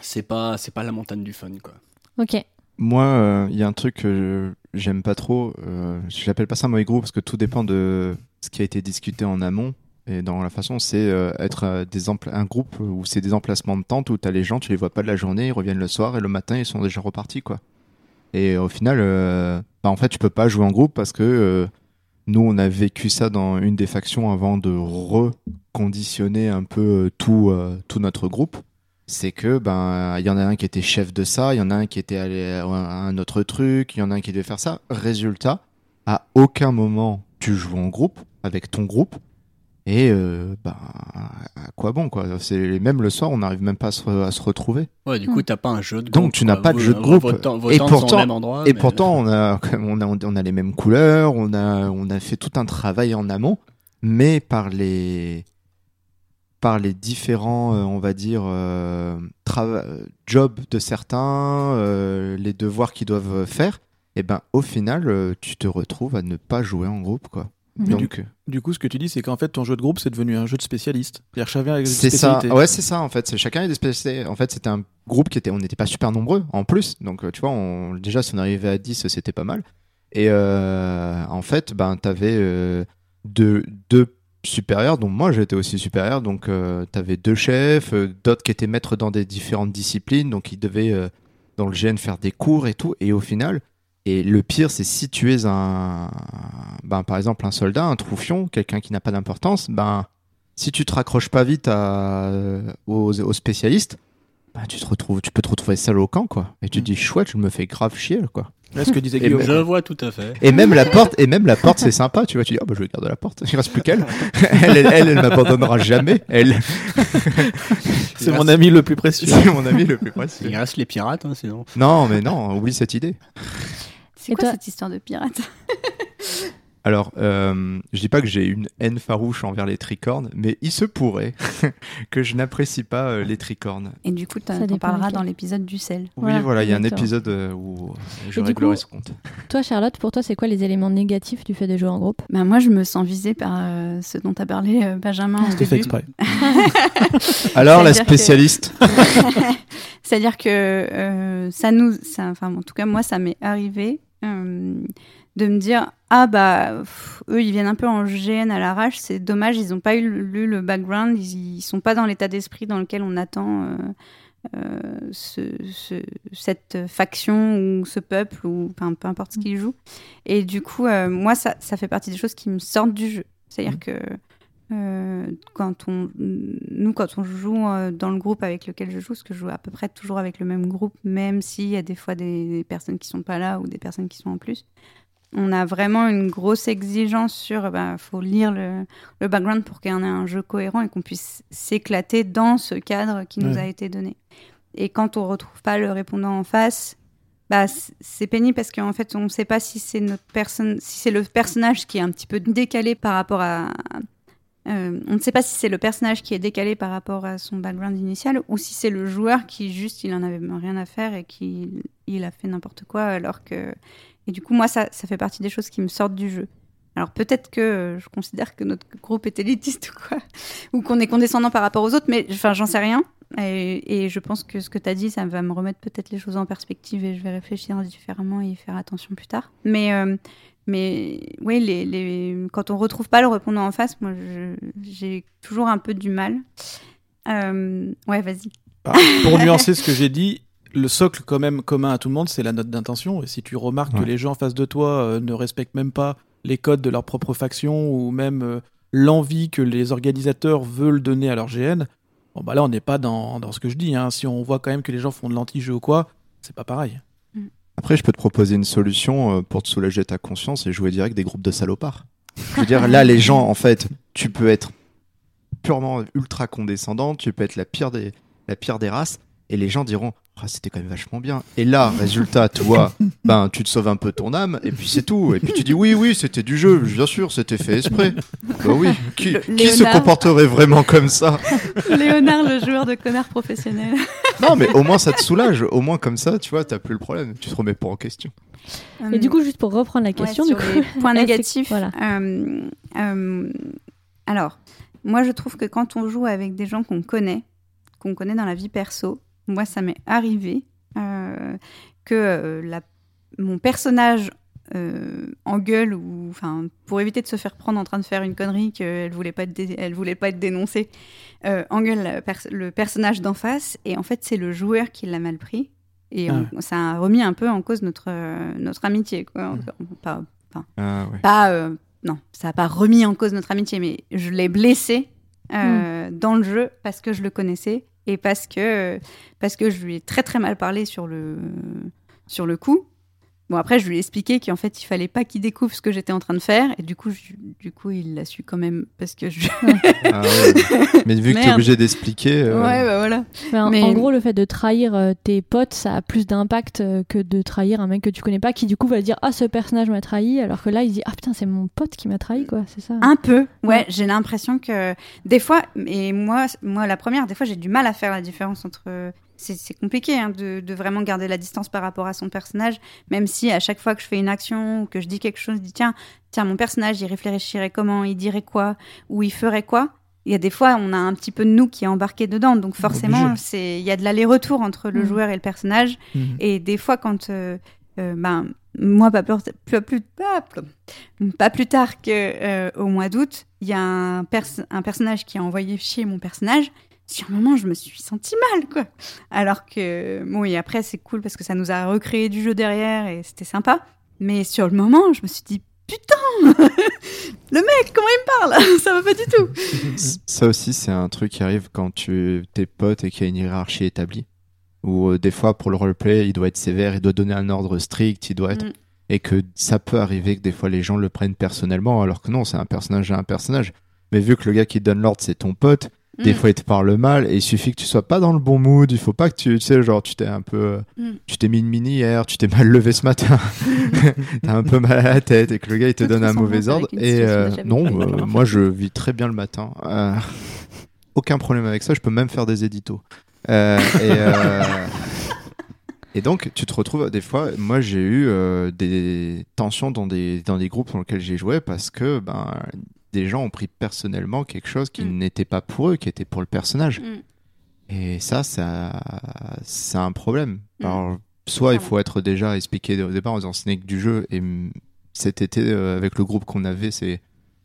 Speaker 3: c'est pas, c'est pas la montagne du fun, quoi.
Speaker 2: Ok.
Speaker 1: Moi, euh, il y a un truc que j'aime pas trop. Euh, je l'appelle pas ça un mauvais groupe parce que tout dépend de ce qui a été discuté en amont. Et dans la façon, c'est euh, être euh, des un groupe où c'est des emplacements de tente où t'as les gens, tu les vois pas de la journée, ils reviennent le soir et le matin ils sont déjà repartis quoi. Et au final, euh, bah, en fait, tu peux pas jouer en groupe parce que euh, nous, on a vécu ça dans une des factions avant de reconditionner un peu euh, tout, notre groupe. C'est que ben il y en a un qui était chef de ça, il y en a un qui était allé à un autre truc, il y en a un qui devait faire ça. Résultat, à aucun moment tu joues en groupe avec ton groupe et euh, bah, à quoi bon quoi? C'est même le soir, on n'arrive même pas à se, re- à se retrouver.
Speaker 3: Ouais, du
Speaker 2: Hmm.
Speaker 3: coup, t'as pas un jeu de
Speaker 1: Donc,
Speaker 3: groupe.
Speaker 1: tu n'as pas de jeu de groupe.
Speaker 3: Vos temps, vos
Speaker 1: Et pourtant-
Speaker 3: au même endroit.
Speaker 1: et
Speaker 3: mais-
Speaker 1: pourtant, on a, on a on a les mêmes couleurs, on a on a fait tout un travail en amont, mais par les par les différents, euh, on va dire, euh, jobs de certains, euh, les devoirs qu'ils doivent faire, et ben au final, euh, tu te retrouves à ne pas jouer en groupe, quoi. Donc
Speaker 5: Du coup, ce que tu dis, c'est qu'en fait, ton jeu de groupe, c'est devenu un jeu de spécialiste. C'est-à-dire chacun des
Speaker 1: c'est ça, ouais, c'est ça en fait. Chacun a des spécialités. En fait, c'était un groupe qui était, on n'était pas super nombreux en plus. Donc euh, tu vois, on, déjà si on arrivait à 10 c'était pas mal. Et euh, en fait, ben t'avais euh, deux, deux supérieurs, dont moi j'étais aussi supérieur. Donc euh, t'avais deux chefs, d'autres qui étaient maîtres dans des différentes disciplines, donc ils devaient dans le GN faire des cours et tout. Et au final, et le pire, c'est si tu es un, ben, par exemple, un soldat, un troufion, quelqu'un qui n'a pas d'importance, ben, si tu te raccroches pas vite à, aux, aux spécialistes, ben, tu te retrouves, tu peux te retrouver seul au camp, quoi. Et tu te dis, chouette, je me fais grave chier, quoi.
Speaker 5: Ouais, ce que disait Guillaume.
Speaker 3: Je vois tout à fait.
Speaker 1: Et même la porte, et même la porte, c'est sympa, tu vois. Tu dis, oh, bah, je vais garder la porte. Il reste plus qu'elle. elle, elle, elle, elle m'abandonnera jamais. Elle,
Speaker 5: C'est mon ami le plus précieux.
Speaker 1: c'est mon ami le plus précieux.
Speaker 3: Il reste les pirates, hein, sinon.
Speaker 1: Non, mais non, oublie cette idée.
Speaker 4: C'est quoi
Speaker 2: toi
Speaker 4: cette histoire de pirate?
Speaker 1: Alors, euh, je dis pas que j'ai une haine farouche envers les tricornes, mais il se pourrait que je n'apprécie pas euh, les tricornes.
Speaker 4: Et du coup,
Speaker 2: dépend
Speaker 4: parleras dans l'épisode du sel.
Speaker 1: Oui,
Speaker 2: Voilà,
Speaker 1: voilà, il y a un épisode euh, où je
Speaker 2: Et
Speaker 1: réglerai
Speaker 2: coup-
Speaker 1: ce compte.
Speaker 2: Toi, Charlotte, pour toi, c'est quoi les éléments négatifs du fait de jouer en groupe?
Speaker 4: Bah, moi, je me sens visée par euh, ce dont a parlé euh, Benjamin au
Speaker 5: C'était fait
Speaker 4: début.
Speaker 5: exprès.
Speaker 1: Alors, la
Speaker 4: que-
Speaker 1: spécialiste.
Speaker 4: C'est-à-dire que euh, ça nous, ça, enfin en tout cas moi ça m'est arrivé euh, de me dire ah bah pff, eux ils viennent un peu en GN à l'arrache, c'est dommage ils n'ont pas eu le- lu le background, ils, ils sont pas dans l'état d'esprit dans lequel on attend euh, euh, ce, ce- cette faction ou ce peuple ou enfin, peu importe ce qu'ils jouent. Et du coup moi ça, ça fait partie des choses qui me sortent du jeu, c'est-à-dire que euh, quand on, nous, quand on joue euh, dans le groupe avec lequel je joue, parce que je joue à peu près toujours avec le même groupe, même s'il y a des fois des, des personnes qui sont pas là ou des personnes qui sont en plus, on a vraiment une grosse exigence sur, il faut lire le, le background pour qu'il y en ait un jeu cohérent et qu'on puisse s'éclater dans ce cadre qui nous a été donné. Et quand on retrouve pas le répondant en face, bah, c'est pénible parce qu'en fait, on ne sait pas si c'est notre personne, si c'est le personnage qui est un petit peu décalé par rapport à. Euh, on ne sait pas si c'est le personnage qui est décalé par rapport à son background initial ou si c'est le joueur qui juste il en avait rien à faire et qui il a fait n'importe quoi alors que et du coup moi ça, ça fait partie des choses qui me sortent du jeu. Alors peut-être que euh, je considère que notre groupe est élitiste ou quoi ou qu'on est condescendant par rapport aux autres mais enfin j'en sais rien et, je pense que ce que tu as dit ça va me remettre peut-être les choses en perspective et je vais réfléchir différemment et y faire attention plus tard. Mais euh, mais oui, les, les... quand on retrouve pas le répondant en face, moi, j'ai toujours un peu du mal. Euh, Ouais, vas-y.
Speaker 5: Ah, pour nuancer ce que j'ai dit, le socle quand même commun à tout le monde, c'est la note d'intention. Et si tu remarques que les gens en face de toi euh, ne respectent même pas les codes de leur propre faction ou même euh, l'envie que les organisateurs veulent donner à leur GN, bon bah là on n'est pas dans, dans ce que je dis. hein. Si on voit quand même que les gens font de l'anti-jeu ou quoi, c'est pas pareil.
Speaker 1: Après, je peux te proposer une solution euh, pour te soulager ta conscience et jouer direct des groupes de salopards. Je veux dire, là, les gens, en fait, tu peux être purement ultra condescendant, tu peux être la pire des, la pire des races, et les gens diront, Ah, c'était quand même vachement bien. Et là, résultat, toi, ben, tu te sauves un peu ton âme, et puis c'est tout. Et puis tu dis, oui, oui, c'était du jeu, bien sûr, c'était fait exprès. Bah oui, qui,
Speaker 4: Le-
Speaker 1: qui se
Speaker 4: Léonard.
Speaker 1: comporterait vraiment comme ça?
Speaker 4: Léonard, le joueur de connard professionnel.
Speaker 1: Non, mais au moins ça te soulage, au moins comme ça, tu vois, t'as plus le problème, tu te remets pas en question.
Speaker 2: Et du coup, juste pour reprendre la
Speaker 4: Ouais,
Speaker 2: question,
Speaker 4: sur
Speaker 2: du coup,
Speaker 4: les points
Speaker 2: est-ce que-
Speaker 4: négatifs.
Speaker 2: voilà.
Speaker 4: euh, euh, alors, moi, je trouve que quand on joue avec des gens qu'on connaît, qu'on connaît dans la vie perso, moi, ça m'est arrivé euh, que euh, la- mon personnage euh, engueule ou, enfin, pour éviter de se faire prendre en train de faire une connerie qu'elle voulait pas être, elle voulait pas être dénoncée, euh, engueule pers- le personnage d'en face et en fait, c'est le joueur qui l'a mal pris. Et
Speaker 5: Ah
Speaker 4: on- ça a remis un peu en cause notre, euh, notre amitié. Quoi. Pas,
Speaker 1: Ah ouais.
Speaker 4: pas euh, non, ça n'a pas remis en cause notre amitié, mais je l'ai blessé euh, dans le jeu parce que je le connaissais et parce que parce que je lui ai très très mal parlé sur le sur le coup. Bon, après, je lui ai expliqué qu'en fait, il fallait pas qu'il découvre ce que j'étais en train de faire. Et du coup, je- du coup il l'a su quand même. Parce que je.
Speaker 1: Ah ouais. Mais vu que tu es obligé d'expliquer. euh,
Speaker 4: ouais, bah voilà.
Speaker 2: Mais en,
Speaker 4: Mais-
Speaker 2: en gros, le fait de trahir euh, tes potes, ça a plus d'impact euh, que de trahir un mec que tu connais pas, qui du coup va dire ah ce personnage m'a trahi, alors que là il dit ah putain c'est mon pote qui m'a trahi quoi, c'est ça.
Speaker 4: Un peu, ouais.
Speaker 2: Ouais.
Speaker 4: J'ai l'impression que des fois, et moi, moi la première, des fois, j'ai du mal à faire la différence entre. C'est compliqué hein, de, de vraiment garder la distance par rapport à son personnage, même si à chaque fois que je fais une action ou que je dis quelque chose, je dis tiens, tiens, mon personnage, il réfléchirait comment, il dirait quoi, ou il ferait quoi. Il y a des fois, on a un petit peu de nous qui est embarqué dedans, donc forcément, c'est il y a de l'aller-retour entre le
Speaker 2: Mhm.
Speaker 4: joueur et le personnage.
Speaker 5: Mhm.
Speaker 4: Et des fois, quand. euh, euh, ben, moi, pas plus, plus, plus, pas, pas plus tard que euh, au mois d'août, il y a un, pers- un personnage qui a envoyé chier mon personnage. Sur un moment, je me suis sentie mal, quoi. Alors que, bon, et après, c'est cool parce que ça nous a recréé du jeu derrière et c'était sympa. Mais sur le moment, je me suis dit, putain, le mec, comment il me parle? Ça va pas du tout.
Speaker 1: Ça aussi, c'est un truc qui arrive quand tu t'es pote et qu'il y a une hiérarchie établie. Ou euh, des fois, pour le roleplay, il doit être sévère, il doit donner un ordre strict, il doit être.
Speaker 4: Mm.
Speaker 1: Et que ça peut arriver que des fois les gens le prennent personnellement, alors que non, c'est un personnage à un personnage. Mais vu que le gars qui te donne l'ordre, c'est ton pote, des
Speaker 4: Mm.
Speaker 1: fois il te parle mal et il suffit que tu sois pas dans le bon mood, il faut pas que tu, tu sais, genre, tu t'es un peu.
Speaker 4: Mm.
Speaker 1: Tu t'es mis une mini hier, tu t'es mal levé ce matin, t'as un peu mal à la tête et que le gars il te donne un mauvais ordre. Et euh, non, euh, moi je vis très bien le matin. Euh, aucun problème avec ça, je peux même faire des éditos. Et, et donc, tu te retrouves des fois. Moi, j'ai eu des tensions dans des, dans des groupes dans lesquels j'ai joué parce que ben, des gens ont pris personnellement quelque chose qui
Speaker 4: Mm.
Speaker 1: n'était pas pour eux, qui était pour le personnage.
Speaker 4: Mm.
Speaker 1: Et ça, ça c'est un problème.
Speaker 4: Mm.
Speaker 1: Alors, soit il
Speaker 4: Clairement.
Speaker 1: faut être déjà expliqué au départ en disant ce n'est que du jeu. Et cet été, euh, avec le groupe qu'on avait, c'est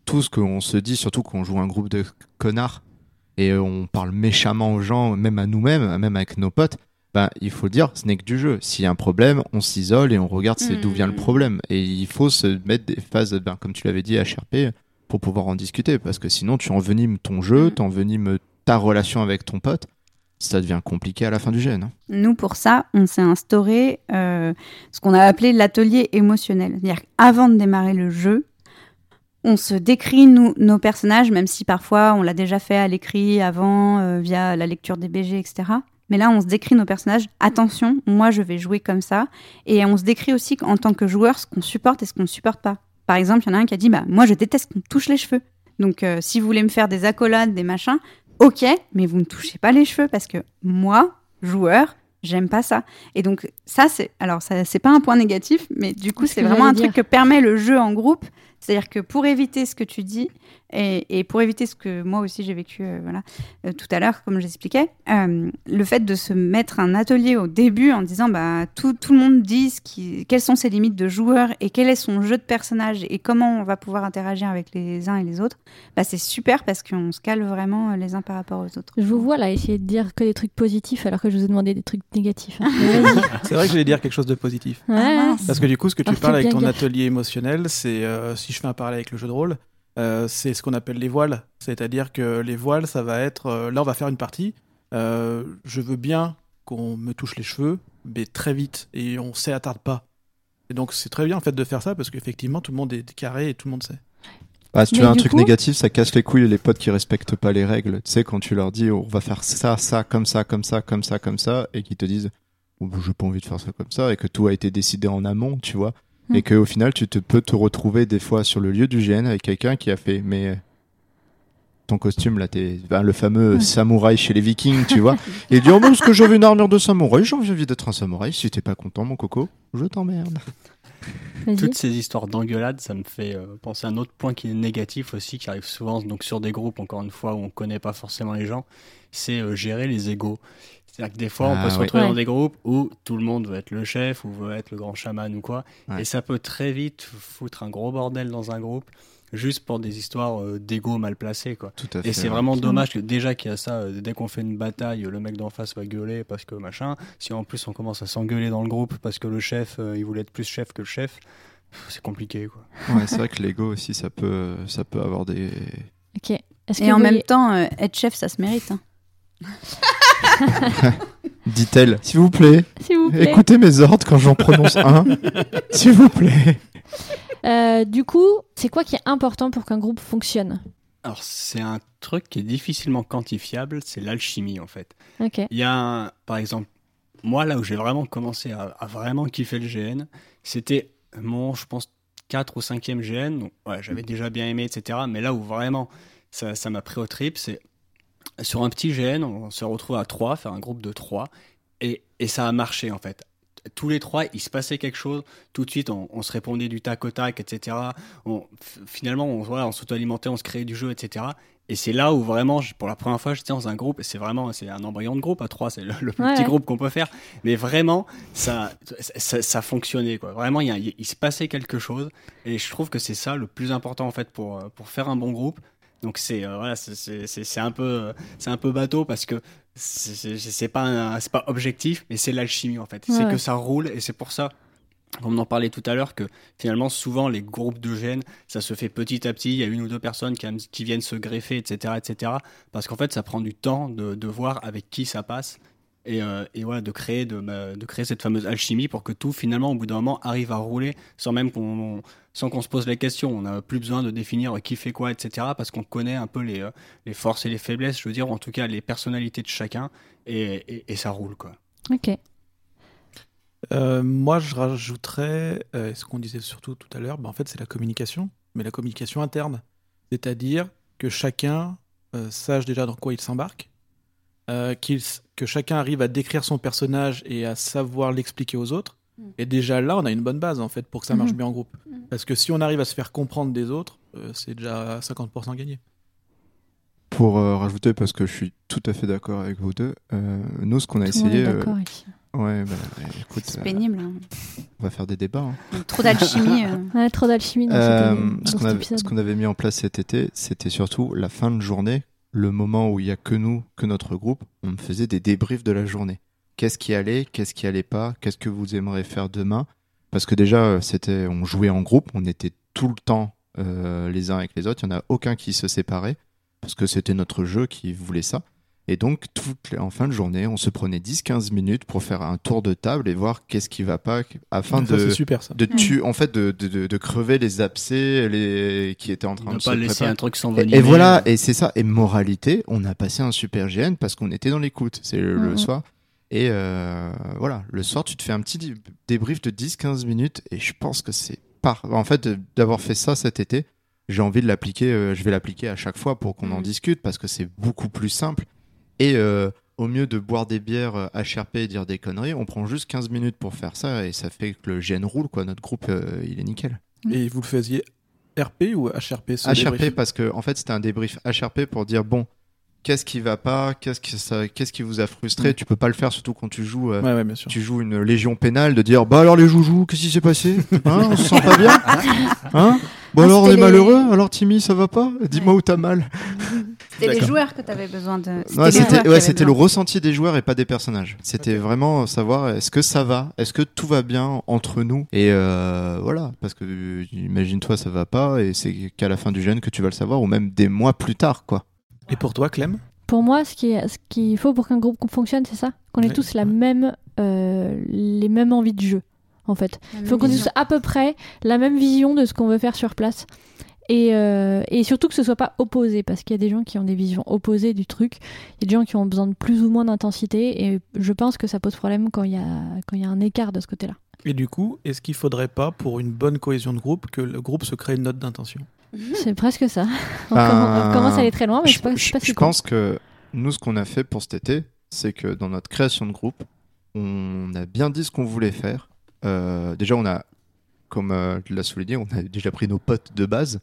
Speaker 1: tout ce qu'on se dit, surtout qu'on joue un groupe de connards et on parle méchamment aux gens, même à nous-mêmes, même avec nos potes. Ben, il faut le dire, ce n'est que du jeu. S'il y a un problème, on s'isole et on regarde c'est d'où vient le problème. Et il faut se mettre des phases, ben, comme tu l'avais dit, HRP, pour pouvoir en discuter. Parce que sinon, tu envenimes ton jeu,
Speaker 4: Mm.
Speaker 1: tu envenimes ta relation avec ton pote. Ça devient compliqué à la fin du gène.
Speaker 4: Nous, pour ça, on s'est instauré euh, ce qu'on a appelé l'atelier émotionnel. C'est-à-dire qu'avant de démarrer le jeu, on se décrit nous, nos personnages, même si parfois on l'a déjà fait à l'écrit avant, euh, via la lecture des BG, etc. Mais là, on se décrit nos personnages. Attention, moi, je vais jouer comme ça. Et on se décrit aussi en tant que joueur ce qu'on supporte et ce qu'on ne supporte pas. Par exemple, il y en a un qui a dit bah, Moi, je déteste qu'on me touche les cheveux. Donc, euh, si vous voulez me faire des accolades, des machins, ok, mais vous ne touchez pas les cheveux parce que moi, joueur, j'aime pas ça. Et donc, ça, c'est. Alors, ça, c'est pas un point négatif, mais du coup,
Speaker 2: C'est
Speaker 4: vraiment un truc que permet le jeu en groupe. C'est-à-dire que pour éviter ce que tu dis, et, et pour éviter ce que moi aussi j'ai vécu euh, voilà, euh, tout à l'heure, comme j'expliquais, euh, le fait de se mettre un atelier au début en disant bah, tout, tout le monde dit ce qui, quelles sont ses limites de joueur et quel est son jeu de personnage et comment on va pouvoir interagir avec les uns et les autres, bah, c'est super parce qu'on se cale vraiment euh, les uns par rapport aux autres.
Speaker 2: Je vous vois là essayer de dire que des trucs positifs alors que je vous ai demandé des trucs négatifs. hein.
Speaker 5: C'est vrai que j'allais dire quelque chose de positif.
Speaker 2: Ouais.
Speaker 4: mince.
Speaker 5: Parce que du coup, ce que tu
Speaker 2: Ah,
Speaker 5: parles avec ton
Speaker 2: gaffe.
Speaker 5: atelier émotionnel, c'est, euh, si je fais un parallèle avec le jeu de rôle, euh, c'est ce qu'on appelle les voiles. C'est-à-dire que les voiles, ça va être, euh, là on va faire une partie, euh, je veux bien qu'on me touche les cheveux, mais très vite, et on s'y attarde pas. Et donc c'est très bien en fait de faire ça, parce qu'effectivement tout le monde est carré et tout le monde sait.
Speaker 1: Ah, si tu
Speaker 2: Mais
Speaker 1: veux un truc
Speaker 2: coup-
Speaker 1: négatif, ça casse les couilles les potes qui respectent pas les règles. Tu sais, quand tu leur dis on va faire ça, ça, comme ça, comme ça, comme ça, comme ça, et qu'ils te disent oh, bah, j'ai pas envie de faire ça comme ça, et que tout a été décidé en amont, tu vois,
Speaker 2: Hmm.
Speaker 1: et qu'au final tu te peux te retrouver des fois sur le lieu du GN avec quelqu'un qui a fait mais euh, ton costume là, t'es ben, le fameux
Speaker 2: Ouais.
Speaker 1: samouraï chez les Vikings, tu vois, et il dit oh, mais parce que j'avais une armure de samouraï, j'ai envie d'être un samouraï. Si t'es pas content, mon coco, je t'emmerde.
Speaker 3: Toutes ces histoires d'engueulades, ça me fait euh, penser à un autre point qui est négatif aussi, qui arrive souvent donc sur des groupes, encore une fois, où on connaît pas forcément les gens, c'est euh, gérer les égaux. C'est-à-dire que des fois,
Speaker 1: Ah,
Speaker 3: on peut se retrouver
Speaker 2: Ouais.
Speaker 3: dans des groupes où tout le monde veut être le chef ou veut être le grand chaman ou quoi,
Speaker 1: Ouais.
Speaker 3: et ça peut très vite foutre un gros bordel dans un groupe, juste pour des histoires euh, d'ego mal placées, quoi.
Speaker 1: Tout à fait.
Speaker 3: Et c'est
Speaker 1: ouais.
Speaker 3: vraiment dommage que déjà qu'il y a ça, euh, dès qu'on fait une bataille, le mec d'en face va gueuler parce que machin. Si en plus on commence à s'engueuler dans le groupe parce que le chef, euh, il voulait être plus chef que le chef, c'est compliqué quoi.
Speaker 1: Ouais, c'est vrai que l'ego aussi, ça peut, ça peut avoir des.
Speaker 2: Ok.
Speaker 4: Et en même temps, être chef, ça se mérite. hein.
Speaker 1: Dit-elle. S'il vous plaît,
Speaker 2: S'il vous plaît.
Speaker 1: écoutez mes ordres quand j'en prononce un. S'il vous plaît.
Speaker 2: Euh, du coup, c'est quoi qui est important pour qu'un groupe fonctionne?
Speaker 3: Alors, c'est un truc qui est difficilement quantifiable, c'est l'alchimie en fait.
Speaker 2: Ok.
Speaker 3: Il y a, un- par exemple, moi là où j'ai vraiment commencé à, à vraiment kiffer le GN, c'était mon, je pense, 4 ou 5e GN. Donc, ouais, j'avais déjà bien aimé, etc. Mais là où vraiment ça ça m'a pris au trip, c'est sur un petit GN, on se retrouve à 3, faire un groupe de 3, et, et ça a marché en fait. Tous les trois, il se passait quelque chose. Tout de suite, on, on se répondait du tac au tac, etc. On, finalement, on, voilà, on s'auto-alimentait, on se créait du jeu, etc. Et c'est là où vraiment, pour la première fois, j'étais dans un groupe, et c'est vraiment, c'est un embryon de groupe à trois, c'est le, le plus
Speaker 2: Ouais,
Speaker 3: petit groupe qu'on peut faire. Mais vraiment, ça, ça, ça fonctionnait, quoi. Vraiment, il, y a- il se passait quelque chose, et je trouve que c'est ça le plus important, en fait, pour, pour faire un bon groupe. Donc c'est euh, voilà, un peu c'est un peu bateau parce que c'est- pas c'est pas objectif, mais c'est l'alchimie en fait.
Speaker 2: Ouais,
Speaker 3: c'est que ça roule et c'est pour ça comme on en parlait tout à l'heure, que finalement, souvent, les groupes de gènes, ça se fait petit à petit. Il y a une ou deux personnes qui viennent se greffer, etc., etc. Parce qu'en fait, ça prend du temps de, de voir avec qui ça passe. Et, euh, et voilà, de créer, de, bah, de créer cette fameuse alchimie pour que tout, finalement, au bout d'un moment, arrive à rouler sans même qu'on sans qu'on se pose la question. On n'a plus besoin de définir qui fait quoi, etc. Parce qu'on connaît un peu les, euh, les forces et les faiblesses, je veux dire, ou en tout cas les personnalités de chacun. Et, et, et ça roule, quoi.
Speaker 2: Ok.
Speaker 5: Euh, moi, je rajouterais euh, ce qu'on disait surtout tout à l'heure. bah, en fait, c'est la communication, mais la communication interne. C'est-à-dire que chacun euh, sache déjà dans quoi il s'embarque, euh, que chacun arrive à décrire son personnage et à savoir l'expliquer aux autres.
Speaker 4: Mm.
Speaker 5: Et déjà là, on a une bonne base en fait pour que ça marche
Speaker 2: Mhm.
Speaker 5: bien en groupe.
Speaker 4: Mm.
Speaker 5: Parce que si on arrive à se faire comprendre des autres, euh, c'est déjà 50% gagné.
Speaker 1: Pour euh, rajouter, parce que je suis tout à fait d'accord avec vous deux, euh, nous, ce qu'on a
Speaker 2: Tout
Speaker 1: essayé.
Speaker 2: d'accord ici.
Speaker 1: ouais, bah, écoute,
Speaker 4: C'est pénible. hein.
Speaker 1: on va faire des débats. hein.
Speaker 4: Donc, Trop d'alchimie. euh.
Speaker 2: Ouais, trop d'alchimie
Speaker 1: Euh, qu'on avait, ce qu'on avait mis en place cet été, c'était surtout la fin de journée, le moment où il y a que nous, que notre groupe, on faisait des débriefs de la journée. Qu'est-ce qui allait, qu'est-ce qui allait pas, qu'est-ce que vous aimeriez faire demain? Parce que déjà, euh, c'était, on jouait en groupe, on était tout le temps euh, les uns avec les autres, il n'y en a aucun qui se séparait, parce que c'était notre jeu qui voulait ça. Et donc, toute, en fin de journée, on se prenait 10-15 minutes pour faire un tour de table et voir qu'est-ce qui va pas, afin
Speaker 5: ça,
Speaker 1: de,
Speaker 5: super
Speaker 1: de tuer, en fait, de, de, de- de crever les abcès les, qui étaient en train
Speaker 3: Ne
Speaker 1: de
Speaker 3: pas
Speaker 1: se
Speaker 3: laisser
Speaker 1: préparer.
Speaker 3: un truc
Speaker 1: Et,
Speaker 3: s'envenimer.
Speaker 1: et voilà, et c'est ça. Et moralité, on a passé un super GN parce qu'on était dans l'écoute. C'est le, le
Speaker 2: Mhm.
Speaker 1: soir. Et euh, voilà, le soir, tu te fais un petit dé- débrief de 10-15 minutes. Et je pense que c'est par. En fait, de- d'avoir fait ça cet été, j'ai envie de l'appliquer. euh, je vais l'appliquer à chaque fois pour qu'on en
Speaker 4: Mhm.
Speaker 1: discute parce que c'est beaucoup plus simple. Et euh, au mieux de boire des bières euh, HRP et dire des conneries, on prend juste 15 minutes pour faire ça et ça fait que le GN roule, quoi. Notre groupe, euh, il est nickel.
Speaker 5: Et vous le faisiez RP ou HRP
Speaker 1: HRP parce que en fait c'était un débrief HRP pour dire bon qu'est-ce qui va pas qu'est-ce qui ça qu'est-ce qui vous a frustré?
Speaker 5: Mm.
Speaker 1: tu peux pas le faire surtout quand tu joues euh,
Speaker 5: Ouais, ouais, bien sûr.
Speaker 1: tu joues une légion pénale de dire bah alors les joujoux qu'est-ce qui s'est passé? Hein, on se sent pas bien? Hein? Bon
Speaker 4: Ah,
Speaker 1: alors on est
Speaker 4: les-
Speaker 1: malheureux? Alors Timmy ça va pas? Dis-moi où t'as mal.
Speaker 4: C'était les joueurs que tu avais besoin de.
Speaker 1: C'était ouais, c'était le ressenti des joueurs et pas des personnages. C'était vraiment savoir est-ce que ça va? Est-ce que tout va bien entre nous? Et euh, voilà parce que imagine-toi ça va pas et c'est qu'à la fin du jeûne que tu vas le savoir ou même des mois plus tard quoi
Speaker 5: Et pour toi, Clem
Speaker 2: Pour moi, ce qu'il ce qu'il faut pour qu'un groupe fonctionne, c'est ça Qu'on ait
Speaker 5: Ouais.
Speaker 2: tous la même, euh, les mêmes envies de jeu, en fait. Il faut qu'on ait
Speaker 4: vision.
Speaker 2: tous à peu près la même vision de ce qu'on veut faire sur place. Et, euh, et surtout que ce soit pas opposé, parce qu'il y a des gens qui ont des visions opposées du truc. Il y a des gens qui ont besoin de plus ou moins d'intensité, et je pense que ça pose problème quand il y a, quand il y a un écart de ce côté-là.
Speaker 5: Et du coup, est-ce qu'il faudrait pas, pour une bonne cohésion de groupe, que le groupe se crée une note d'intention?
Speaker 2: C'est presque ça. On,
Speaker 1: Ben,
Speaker 2: commence, on commence à aller très loin, mais
Speaker 1: je,
Speaker 2: pas,
Speaker 1: je-
Speaker 2: pas
Speaker 1: je pense que nous, ce qu'on a fait pour cet été, c'est que dans notre création de groupe, on a bien dit ce qu'on voulait faire. Euh, déjà, on a, comme euh, tu l'as souligné, on a déjà pris nos potes de base,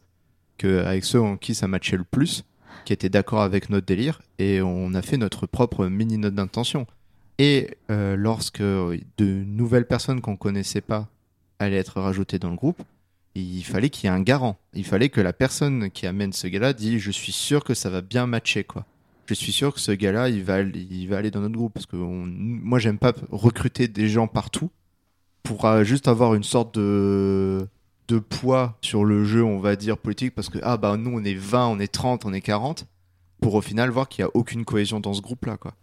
Speaker 1: que, avec ceux en qui ça matchait le plus, qui étaient d'accord avec notre délire, et on a fait notre propre mini note d'intention. Et euh, lorsque de nouvelles personnes qu'on connaissait pas allaient être rajoutées dans le groupe, il fallait qu'il y ait un garant. Il fallait que la personne qui amène ce gars-là dise Je suis sûr que ça va bien matcher, quoi. Je suis sûr que ce gars-là, il va, il va aller dans notre groupe. Parce que moi, j'aime pas recruter des gens partout pour euh, juste avoir une sorte de, de poids sur le jeu, on va dire, politique. Parce que, ah bah, nous, on est 20, on est 30, on est 40. Pour au final voir qu'il n'y a aucune cohésion dans ce groupe-là, quoi.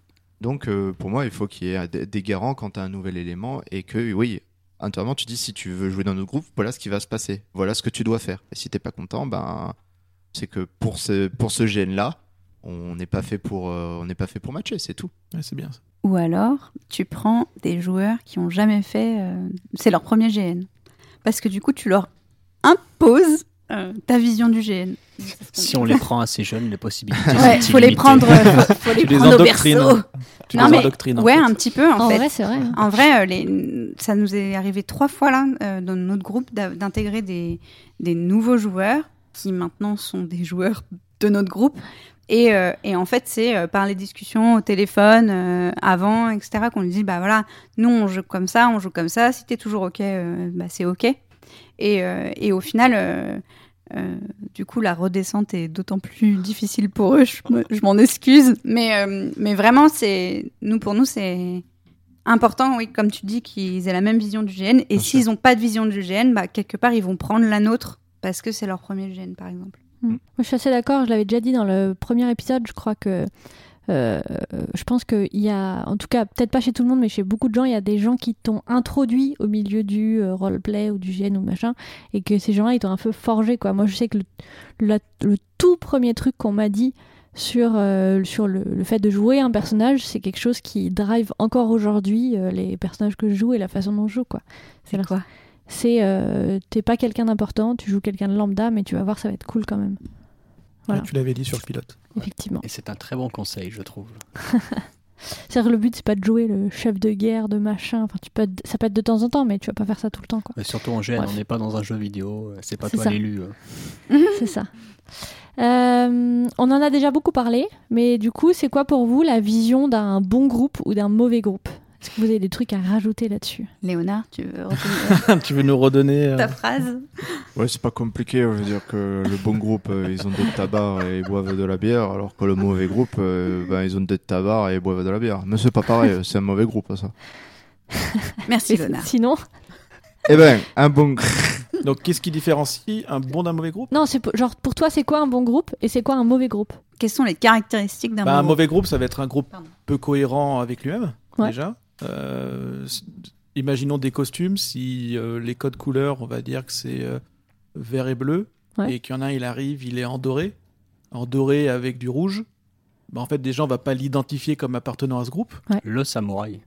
Speaker 1: Donc euh, pour moi, il faut qu'il y ait des- garants quand tu as un nouvel élément et que oui, intérieurement tu dis si tu veux jouer dans notre groupe, voilà ce qui va se passer, voilà ce que tu dois faire. Et si t'es pas content, ben c'est que pour ce pour ce GN là, on n'est pas fait pour euh, on n'est pas fait pour matcher, c'est tout.
Speaker 5: Ouais, c'est bien ça.
Speaker 4: Ou alors, tu prends des joueurs qui ont jamais fait. euh, c'est leur premier GN. Parce que du coup, tu leur imposes euh, ta vision du GN.
Speaker 3: Si on les prend assez jeunes, les possibilités
Speaker 4: Ouais,
Speaker 3: sont
Speaker 4: faut les prendre, euh, faut, faut les
Speaker 5: Tu les
Speaker 4: prendre au
Speaker 5: endoctrines.
Speaker 4: berceau.
Speaker 5: Tu
Speaker 4: Non,
Speaker 5: les
Speaker 4: mais-
Speaker 5: endoctrines, en
Speaker 4: Ouais,
Speaker 5: fait.
Speaker 4: un petit peu en,
Speaker 2: En
Speaker 4: fait.
Speaker 2: vrai, c'est vrai. hein.
Speaker 4: En vrai, euh, les- ça nous est arrivé trois fois là, euh, dans notre groupe, d'intégrer des, des nouveaux joueurs qui maintenant sont des joueurs de notre groupe. Et, euh, et en fait, c'est euh, par les discussions au téléphone, euh, avant, etc., qu'on lui dit, bah voilà, nous on joue comme ça, on joue comme ça, si t'es toujours OK, euh, bah c'est OK. Et, euh, et au final, euh, du coup, la redescente est d'autant plus difficile pour eux, je, me- je m'en excuse. Mais, euh, mais vraiment, c'est nous pour nous, c'est important, oui, comme tu dis, qu'ils aient la même vision du GN. Et s'ils n'ont pas de vision du GN, bah, quelque part, ils vont prendre la nôtre parce que c'est leur premier GN, par exemple.
Speaker 2: Mm. Moi, je suis assez d'accord. Je l'avais déjà dit dans le premier épisode. Je crois que. Euh, je pense qu'il y a, en tout cas, peut-être pas chez tout le monde, mais chez beaucoup de gens, il y a des gens qui t'ont introduit au milieu du euh, roleplay ou du GN ou machin, et que ces gens-là, ils t'ont un peu forgé, quoi. Moi, je sais que le, la- le tout premier truc qu'on m'a dit sur, euh, sur le, le fait de jouer un personnage, c'est quelque chose qui drive encore aujourd'hui euh, les personnages que je joue et la façon dont je joue, quoi. C'est
Speaker 4: quoi?
Speaker 2: c'est euh, t'es pas quelqu'un d'important, tu joues quelqu'un de lambda, mais tu vas voir, ça va être cool quand même. Voilà.
Speaker 5: Tu l'avais dit sur le pilote.
Speaker 2: Effectivement.
Speaker 3: Et c'est un très bon conseil, je trouve.
Speaker 2: C'est-à-dire le but c'est pas de jouer le chef de guerre de machin. Enfin, tu peux, être- ça peut être de temps en temps, mais tu vas pas faire ça tout le temps, quoi.
Speaker 3: Mais surtout en GN,
Speaker 2: Bref.
Speaker 3: on n'est pas dans un jeu vidéo, c'est pas toi l'élu. euh.
Speaker 2: c'est ça. Euh, on en a déjà beaucoup parlé, mais du coup, c'est quoi pour vous la vision d'un bon groupe ou d'un mauvais groupe? Est-ce que vous avez des trucs à rajouter là-dessus
Speaker 4: Léonard, tu veux retenir
Speaker 5: tu veux nous redonner euh,
Speaker 4: ta phrase
Speaker 1: Ouais, c'est pas compliqué, je veux dire que le bon groupe, euh, ils ont des tabac et ils boivent de la bière, alors que le mauvais groupe, euh, ben, ils ont des tabac et ils boivent de la bière. Mais c'est pas pareil, c'est un mauvais groupe ça.
Speaker 4: Merci, Léonard.
Speaker 2: Sinon,
Speaker 1: Eh ben, un bon
Speaker 5: Donc, qu'est-ce qui différencie un bon d'un mauvais groupe?
Speaker 2: Non, c'est pour- genre pour toi, c'est quoi un bon groupe et c'est quoi un mauvais groupe?
Speaker 4: Quelles sont les caractéristiques d'un
Speaker 5: Bah, Un
Speaker 4: bon
Speaker 5: mauvais groupe, ça va être un groupe
Speaker 4: Pardon.
Speaker 5: peu cohérent avec lui-même,
Speaker 2: Ouais.
Speaker 5: déjà. Euh, imaginons des costumes, si euh, les codes couleurs, on va dire que c'est euh, vert et bleu,
Speaker 2: Ouais.
Speaker 5: et qu'il y en a un, il arrive, il est en doré, en doré avec du rouge, bah, en fait, déjà, on va pas l'identifier comme appartenant à ce groupe.
Speaker 3: Le samouraï.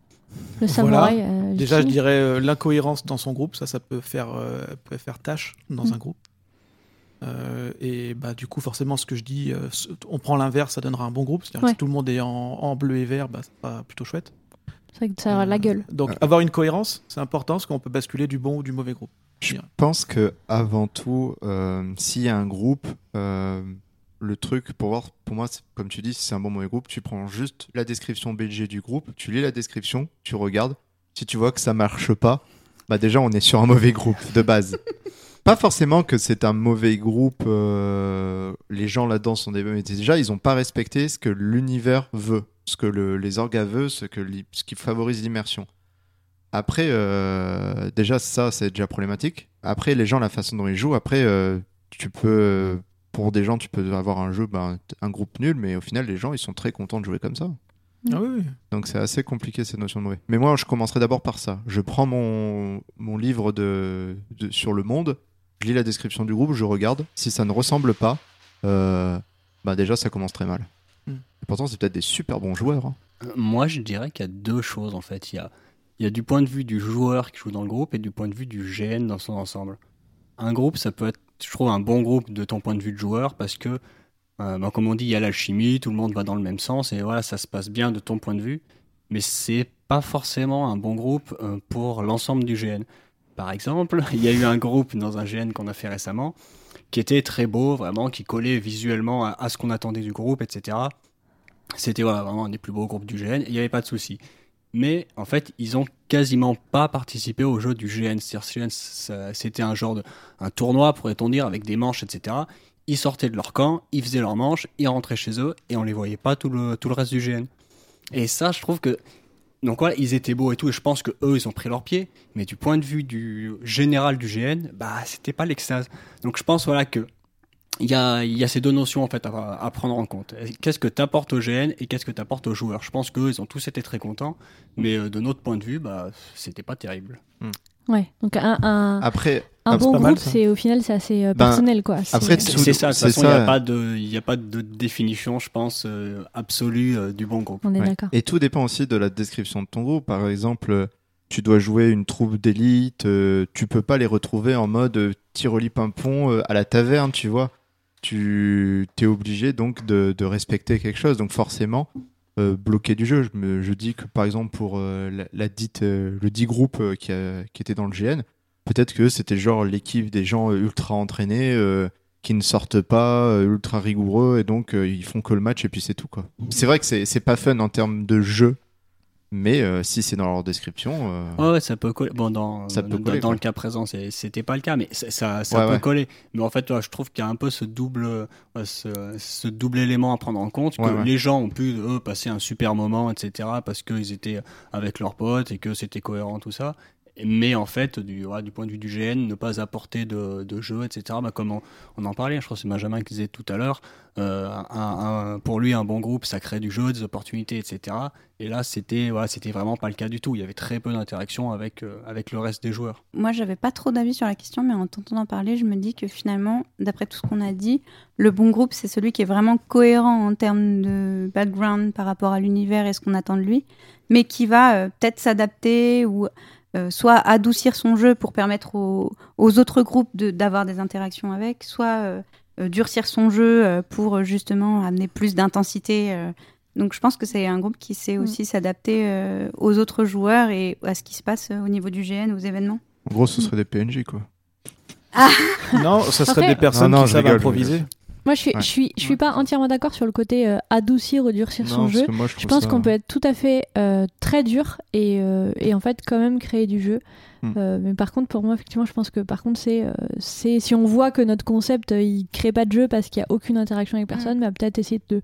Speaker 2: Le
Speaker 5: Voilà.
Speaker 2: samouraï. euh,
Speaker 5: Déjà, je dirais euh, l'incohérence dans son groupe, ça, ça peut faire, euh, peut faire tâche dans
Speaker 2: Mm.
Speaker 5: un groupe. Euh, et bah, du coup, forcément, ce que je dis, euh, on prend l'inverse, ça donnera un bon groupe. C'est-à-dire que si tout le monde est en, en bleu et vert, bah, c'est pas plutôt chouette.
Speaker 2: C'est vrai que ça a la gueule.
Speaker 5: Donc, avoir une cohérence, c'est important, parce qu'on peut basculer du bon ou du mauvais groupe.
Speaker 1: Je pense que avant tout, euh, s'il y a un groupe, euh, le truc pour voir, pour moi, c'est- comme tu dis, si c'est un bon mauvais groupe, tu prends juste la description BG du groupe, tu lis la description, tu regardes. Si tu vois que ça marche pas, bah déjà on est sur un mauvais groupe de base. pas forcément que c'est un mauvais groupe. euh, les gens là-dedans sont des mais déjà ils ont pas respecté ce que l'univers veut, ce que le- les orgas veulent, ce que ce qui favorise l'immersion. Après, euh, déjà, ça, c'est déjà problématique. Après, les gens, la façon dont ils jouent, après, euh, tu peux, pour des gens, tu peux avoir un jeu, ben, un groupe nul, mais au final, les gens, ils sont très contents de jouer comme ça.
Speaker 5: Ah oui.
Speaker 1: Donc, c'est assez compliqué, cette notion de mauvais. Mais moi, je commencerai d'abord par ça. Je prends mon, mon livre de, de- sur le monde, je lis la description du groupe, je regarde. Si ça ne ressemble pas, euh, bah déjà, ça commence très mal. Et pourtant, c'est peut-être des super bons joueurs. hein.
Speaker 3: Euh, Moi, je dirais qu'il y a deux choses en fait. Il y a, il y a du point de vue du joueur qui joue dans le groupe et du point de vue du GN dans son ensemble. Un groupe, ça peut être, je trouve, un bon groupe de ton point de vue de joueur parce que, euh, ben, comme on dit, il y a l'alchimie, tout le monde va dans le même sens et voilà, ça se passe bien de ton point de vue. Mais c'est pas forcément un bon groupe euh, pour l'ensemble du GN. Par exemple, il y a eu un groupe dans un GN qu'on a fait récemment qui était très beau, vraiment, qui collait visuellement à, ce qu'on attendait du groupe, etc. C'était voilà, vraiment un des plus beaux groupes du GN, il n'y avait pas de souci. Mais en fait, ils ont quasiment pas participé au jeu du GN. C'était un genre de un tournoi, pourrait-on dire, avec des manches, etc. Ils sortaient de leur camp, ils faisaient leurs manches, ils rentraient chez eux, et on les voyait pas tout le, tout le reste du GN. Et ça, je trouve que. Donc voilà, ils étaient beaux et tout, et je pense que eux, ils ont pris leur pied, mais du point de vue du général du GN, bah, c'était pas l'extase. Donc je pense voilà que il y a, il y a ces deux notions en fait à, à prendre en compte. Qu'est-ce que tu apportes au GN et qu'est-ce que tu apportes aux joueurs? Je pense qu'eux, ils ont tous été très contents, mais euh, de notre point de vue, bah, c'était pas terrible.
Speaker 2: Ouais, donc un, un,
Speaker 1: Après,
Speaker 2: un
Speaker 5: ah,
Speaker 2: bon groupe, c'est au final, c'est assez euh,
Speaker 1: Ben,
Speaker 2: personnel, quoi.
Speaker 1: Après,
Speaker 3: C'est ça, de toute façon, il n'y a, pas de- il y a pas de définition, je pense, euh, absolue euh, du bon groupe.
Speaker 2: on est
Speaker 1: Ouais.
Speaker 2: d'accord.
Speaker 1: Et tout dépend aussi de la description de ton groupe. Par exemple, tu dois jouer une troupe d'élite, euh, tu peux pas les retrouver en mode tiroli pimpon euh, à la taverne, tu vois. Tu es obligé donc de, de respecter quelque chose. Donc forcément, euh, bloquer du jeu. Je, me, je dis que par exemple pour euh, la, la dite, euh, le dit groupe euh, qui, a- qui était dans le GN, peut-être que c'était genre l'équipe des gens euh, ultra entraînés. euh, qui ne sortent pas, euh, ultra rigoureux, et donc euh, ils font que le match et puis c'est tout quoi. C'est vrai que c'est c'est pas fun en termes de jeu, mais euh, si c'est dans leur description, euh,
Speaker 3: Ouais, ça peut coller. Bon, dans,
Speaker 1: Ça peut coller,
Speaker 3: dans le cas présent, c'était pas le cas, mais ça, ça, ça
Speaker 1: Ouais,
Speaker 3: peut
Speaker 1: ouais.
Speaker 3: coller. Mais en fait, ouais, je trouve qu'il y a un peu ce double, ce, ce double élément à prendre en compte, que les gens ont pu, eux, passer un super moment, etc., parce qu'ils étaient avec leurs potes et que c'était cohérent, tout ça. Mais en fait, du, point de vue du GN, ne pas apporter de, jeu, etc., bah, comme on, en parlait, je crois que c'est Benjamin qui disait tout à l'heure, euh, pour lui, un bon groupe, ça crée du jeu, des opportunités, etc. Et là, c'était voilà, vraiment pas le cas du tout. Il y avait très peu d'interaction avec, euh, avec le reste des joueurs.
Speaker 4: Moi, j'avais pas trop d'avis sur la question, mais en t'entendant parler, je me dis que finalement, d'après tout ce qu'on a dit, le bon groupe, c'est celui qui est vraiment cohérent en termes de background par rapport à l'univers et ce qu'on attend de lui, mais qui va euh, peut-être s'adapter ou euh, soit adoucir son jeu pour permettre aux, aux autres groupes de- d'avoir des interactions avec, soit euh, euh, durcir son jeu pour justement amener plus d'intensité. Donc je pense que c'est un groupe qui sait
Speaker 2: Mm.
Speaker 4: aussi s'adapter euh, aux autres joueurs et à ce qui se passe au niveau du GN, aux événements.
Speaker 1: en gros, ce serait des PNJ quoi.
Speaker 5: Non, ça serait des personnes
Speaker 1: Non, non,
Speaker 5: qui savent
Speaker 1: rigole, je
Speaker 5: improviser.
Speaker 2: Moi, je suis,
Speaker 1: Ouais.
Speaker 2: je suis, je suis pas entièrement d'accord sur le côté euh, adoucir ou durcir son
Speaker 1: Non,
Speaker 2: jeu.
Speaker 1: moi, je,
Speaker 2: pense
Speaker 1: ça-
Speaker 2: qu'on peut être tout à fait euh, très dur et, euh, et en fait quand même créer du jeu.
Speaker 1: Hmm.
Speaker 2: Euh, mais par contre, pour moi, effectivement, je pense que par contre, c'est euh, c'est si on voit que notre concept euh, il crée pas de jeu parce qu'il y a aucune interaction avec personne, bah, peut-être essayer de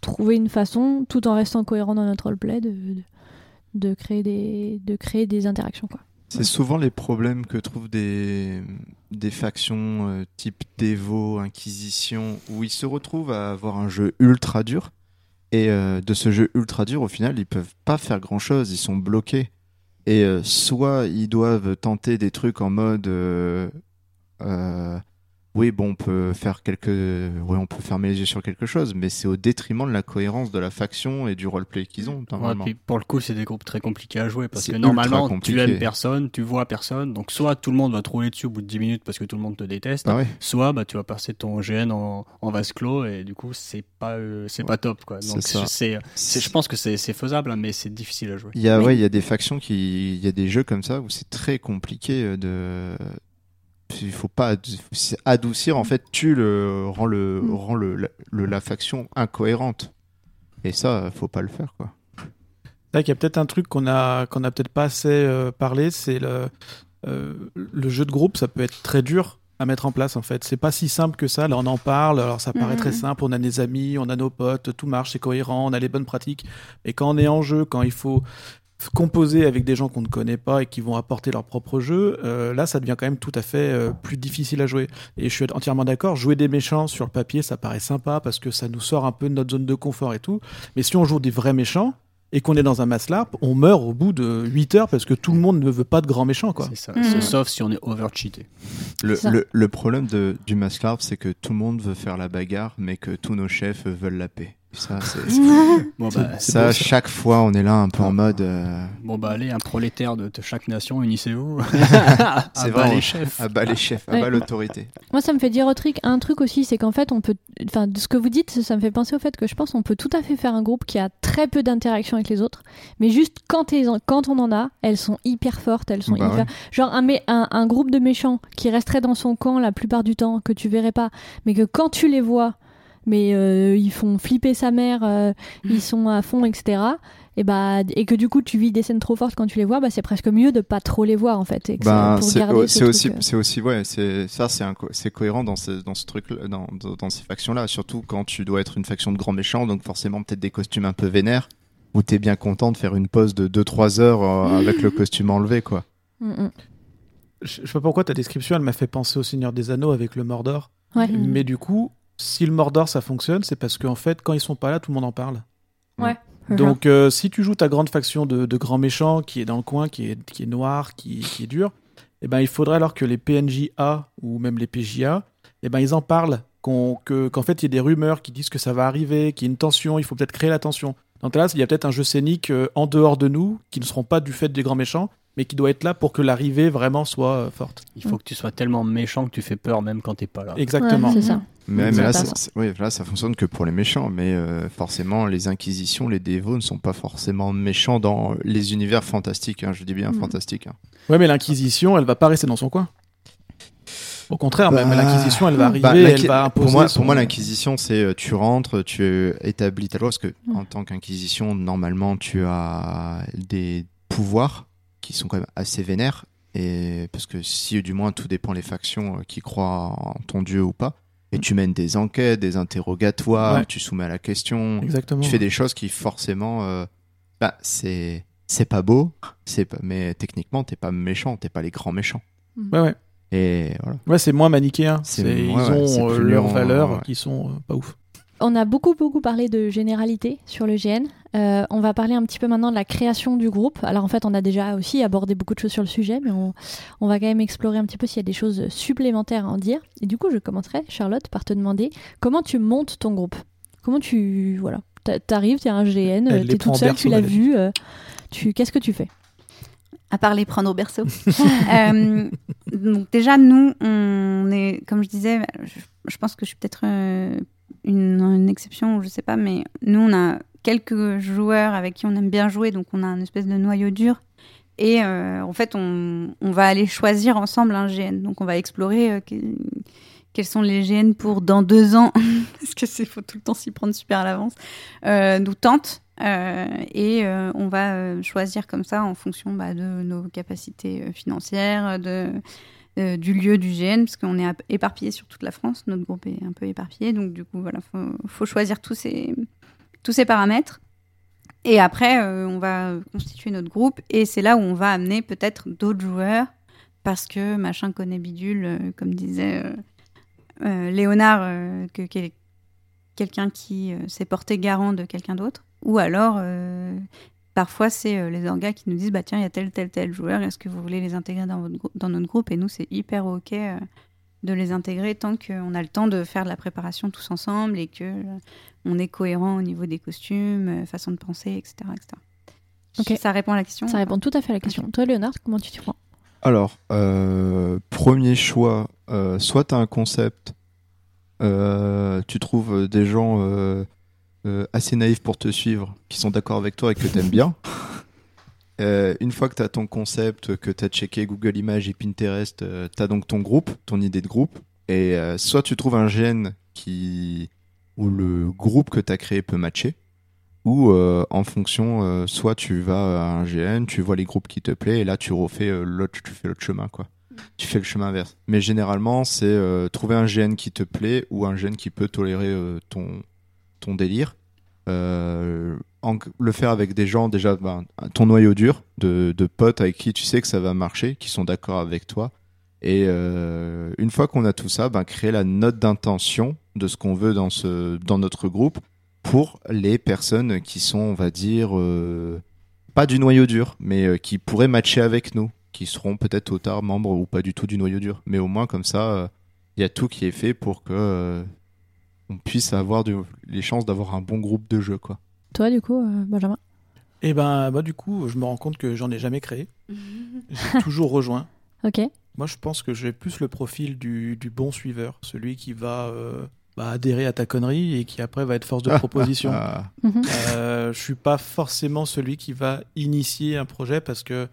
Speaker 2: trouver une façon, tout en restant cohérent dans notre roleplay, de, de, de créer des de créer des interactions quoi.
Speaker 1: C'est souvent les problèmes que trouvent des, factions euh, type Devo, Inquisition, où ils se retrouvent à avoir un jeu ultra dur. Et euh, de ce jeu ultra dur, au final, ils peuvent pas faire grand chose, ils sont bloqués. Et euh, soit ils doivent tenter des trucs en mode. Oui, bon, on peut faire quelques. Oui, on peut fermer les yeux sur quelque chose, mais c'est au détriment de la cohérence de la faction et du roleplay qu'ils ont,
Speaker 3: Ouais,
Speaker 1: normalement.
Speaker 3: puis pour le coup, c'est des groupes très compliqués à jouer parce que normalement, tu aimes personne, tu vois personne. Donc, soit tout le monde va te rouler dessus au bout de 10 minutes parce que tout le monde te déteste,
Speaker 1: Ah ouais.
Speaker 3: soit bah, tu vas passer ton GN en, en vase clos et du coup, c'est pas, euh, c'est pas top. Quoi. Donc, c'est, je pense que c'est, faisable, hein, mais c'est difficile à jouer.
Speaker 1: Il y a,
Speaker 4: Oui.
Speaker 1: ouais, il y a des factions qui, il y a des jeux comme ça où c'est très compliqué euh, de. Il faut pas adoucir en fait, tu le rends le
Speaker 4: Mm.
Speaker 1: rend le, la, le- la faction incohérente. Et ça, faut pas le faire quoi.
Speaker 5: C'est vrai qu'il y a peut-être un truc qu'on a qu'on a peut-être pas assez euh, parlé, c'est le euh, le jeu de groupe, ça peut être très dur à mettre en place en fait. C'est pas si simple que ça. Là, on en parle. Alors ça paraît très simple. On a des amis, on a nos potes, tout marche, c'est cohérent, on a les bonnes pratiques. Et quand on est en jeu, quand il faut composer avec des gens qu'on ne connaît pas et qui vont apporter leur propre jeu, euh, là, ça devient quand même tout à fait euh, plus difficile à jouer. Et je suis entièrement d'accord. Jouer des méchants sur le papier, ça paraît sympa parce que ça nous sort un peu de notre zone de confort et tout. Mais si on joue des vrais méchants et qu'on est dans un mass LARP, on meurt au bout de 8 heures parce que tout le monde ne veut pas de grands méchants, quoi.
Speaker 3: C'est ça.
Speaker 4: Mm.
Speaker 3: C'est- Sauf si on est over-cheaté.
Speaker 1: Le, le, le problème de, du Mass Larp, c'est que tout le monde veut faire la bagarre, mais que tous nos chefs veulent la paix. Ça, c'est,
Speaker 3: Bon, bah,
Speaker 1: ça,
Speaker 5: beau, ça.
Speaker 1: chaque fois, on est là un peu en mode. euh,
Speaker 3: bon, bah, allez, un prolétaire de, de chaque nation, unissez-vous.
Speaker 1: C'est
Speaker 3: vrai, les chefs.
Speaker 1: à bas les chefs, à
Speaker 2: Ouais.
Speaker 1: bas l'autorité.
Speaker 2: Moi, ça me fait dire un truc, un truc aussi, c'est qu'en fait, on peut, enfin, de ce que vous dites, ça me fait penser au fait que je pense qu'on peut tout à fait faire un groupe qui a très peu d'interaction avec les autres, mais juste quand, elles en- quand on en a, elles sont hyper fortes, elles sont
Speaker 1: Bah
Speaker 2: hyper, genre un, mé- un, un groupe de méchants qui resterait dans son camp la plupart du temps, que tu verrais pas, mais que quand tu les vois, mais euh, ils font flipper sa mère, euh, ils sont à fond, etc. Et bah, et que du coup tu vis des scènes trop fortes quand tu les vois, bah c'est presque mieux de pas trop les voir en fait. Et que
Speaker 1: Ben,
Speaker 2: ça- pour
Speaker 1: c'est
Speaker 2: ce
Speaker 1: aussi, c'est aussi, ouais, c'est ça, c'est un co- c'est cohérent dans ce, dans ce truc, dans, dans, dans ces factions-là, surtout quand tu dois être une faction de grands méchants, donc forcément peut-être des costumes un peu vénères, où t'es bien content de faire une pause de 2-3 heures euh, avec le costume enlevé, quoi.
Speaker 2: Mm, mm.
Speaker 5: Je je sais pas pourquoi ta description, elle m'a fait penser au Seigneur des Anneaux avec le Mordor.
Speaker 2: Ouais.
Speaker 5: Mais du coup, si le Mordor ça fonctionne, c'est parce qu'en fait, quand ils sont pas là, tout le monde en parle. Donc, euh, si tu joues ta grande faction de, de grands méchants qui est dans le coin, qui est, qui est noir, qui, qui est dur, eh ben, il faudrait alors que les PNJA ou même les PJA, eh ben, ils en parlent. Qu'en fait, il y a des rumeurs qui disent que ça va arriver, qu'il y a une tension, il faut peut-être créer la tension. Dans ce cas-là, il y a peut-être un jeu scénique euh, en dehors de nous, qui ne seront pas du fait des grands méchants, mais qui doit être là pour que l'arrivée vraiment soit euh, forte.
Speaker 3: Il faut que tu sois tellement méchant que tu fais peur même quand t'es pas là.
Speaker 5: Exactement.
Speaker 2: Ouais, c'est ça.
Speaker 1: Mais,
Speaker 2: C'est
Speaker 1: mais là, ça fonctionne que pour les méchants. Mais euh, forcément, les inquisitions, les dévots ne sont pas forcément méchants dans les univers fantastiques. hein, je dis bien
Speaker 2: Mm.
Speaker 1: fantastiques. hein.
Speaker 5: Ouais, mais l'Inquisition, elle va pas rester dans son coin. Au contraire, même
Speaker 1: Bah,
Speaker 5: l'Inquisition, elle va arriver,
Speaker 1: Bah,
Speaker 5: elle
Speaker 1: l'inqui-
Speaker 5: va imposer
Speaker 1: pour moi,
Speaker 5: son-
Speaker 1: pour moi l'inquisition, c'est euh, tu rentres, tu établis ta loi, parce que
Speaker 2: Mm.
Speaker 1: en tant qu'inquisition, normalement, tu as des pouvoirs qui sont quand même assez vénères, et parce que si du moins tout dépend les factions euh, qui croient en ton dieu ou pas, et tu mènes des enquêtes, des interrogatoires,
Speaker 5: Ouais.
Speaker 1: tu soumets à la question,
Speaker 5: Exactement.
Speaker 1: tu fais des choses qui forcément, euh, bah, c'est c'est pas beau, c'est pas, mais techniquement, t'es pas méchant, t'es pas les grands méchants.
Speaker 5: Ouais, ouais.
Speaker 1: Et voilà.
Speaker 5: Ouais, c'est moins manichéen.
Speaker 1: C'est-
Speaker 5: C'est-
Speaker 1: ouais,
Speaker 5: ils
Speaker 1: ouais,
Speaker 5: ont
Speaker 1: c'est
Speaker 5: euh, leurs valeurs
Speaker 1: ouais.
Speaker 5: qui sont euh, pas ouf.
Speaker 2: On a beaucoup, beaucoup parlé de généralité sur le GN. Euh, on va parler un petit peu maintenant de la création du groupe. Alors en fait, on a déjà aussi abordé beaucoup de choses sur le sujet, mais on, on va quand même explorer un petit peu s'il y a des choses supplémentaires à en dire. Et du coup, je commencerai, Charlotte, par te demander comment tu montes ton groupe. Comment tu... Voilà. T'a- T'arrives, t'es un GN, t'es toute seule,
Speaker 5: berceau,
Speaker 2: tu l'as vu. euh, tu... Qu'est-ce que tu fais?
Speaker 4: À part les prendre au berceau. Euh, donc déjà, nous, on est, comme je disais, je, je pense que je suis peut-être euh, une, une exception, je sais pas, mais nous, on a quelques joueurs avec qui on aime bien jouer, donc on a un espèce de noyau dur. Et euh, en fait, on, on va aller choisir ensemble un GN. Donc on va explorer euh, que- quels sont les GN pour dans deux ans, parce que c'est faut tout le temps s'y prendre super à l'avance. Euh, nous tente. Et on va choisir comme ça en fonction bah, de nos capacités financières, de, euh, du lieu du GN, parce qu'on est éparpillé sur toute la France, notre groupe est un peu éparpillé, donc du coup, voilà, faut, choisir tous ces, tous ces paramètres. Et après, euh, on va constituer notre groupe, et c'est là où on va amener peut-être d'autres joueurs, parce que machin connaît bidule, euh, comme disait Léonard, que quel- quelqu'un qui s'est porté garant de quelqu'un d'autre. Ou alors, parfois, c'est euh, les orgas qui nous disent bah, tiens, il y a tel, tel, tel joueur, est-ce que vous voulez les intégrer dans, votre grou- dans notre groupe? Et nous, c'est hyper OK euh, de les intégrer tant qu'on a le temps de faire de la préparation tous ensemble et que euh, on est cohérent au niveau des costumes, euh, façon de penser, etc. etc.
Speaker 2: Ok.
Speaker 4: Ça répond à la question
Speaker 2: Ça répond tout à fait à la question. Toi, Léonard, comment tu t'y prends?
Speaker 1: Alors, euh, premier choix, euh, soit tu as un concept, euh, tu trouves des gens euh, euh, assez naïfs pour te suivre, qui sont d'accord avec toi et que tu aimes bien. Euh, une fois que tu as ton concept, que tu as checké Google Images et Pinterest, tu as donc ton groupe, ton idée de groupe. Et euh, soit tu trouves un gène qui... où le groupe que tu as créé peut matcher, ou euh, en fonction, euh, soit tu vas à un GN, tu vois les groupes qui te plaisent, et là tu refais euh, l'autre, tu fais l'autre chemin, quoi. Tu fais le chemin inverse. Mais généralement, c'est euh, trouver un GN qui te plaît ou un GN qui peut tolérer euh, ton, ton délire. Euh, en- le faire avec des gens, déjà, ben, ton noyau dur de, de potes avec qui tu sais que ça va marcher, qui sont d'accord avec toi. Et euh, une fois qu'on a tout ça, ben, créer la note d'intention de ce qu'on veut dans, ce, dans notre groupe pour les personnes qui sont, on va dire, euh, pas du noyau dur, mais qui pourraient matcher avec nous, qui seront peut-être au tard membres ou pas du tout du noyau dur. Mais au moins, comme ça, il y a tout qui est fait pour que on puisse avoir les chances d'avoir un bon groupe de jeu, quoi.
Speaker 2: Toi, du coup, euh, Benjamin?
Speaker 5: Et ben, bah, du coup, je me rends compte que j'en ai jamais créé. J'ai toujours rejoint.
Speaker 2: Ok.
Speaker 5: Moi, je pense que j'ai plus le profil du, du bon suiveur, celui qui va euh, bah, adhérer à ta connerie et qui après va être force de proposition.
Speaker 2: Mhm.
Speaker 5: Euh, je suis pas forcément celui qui va initier un projet parce que,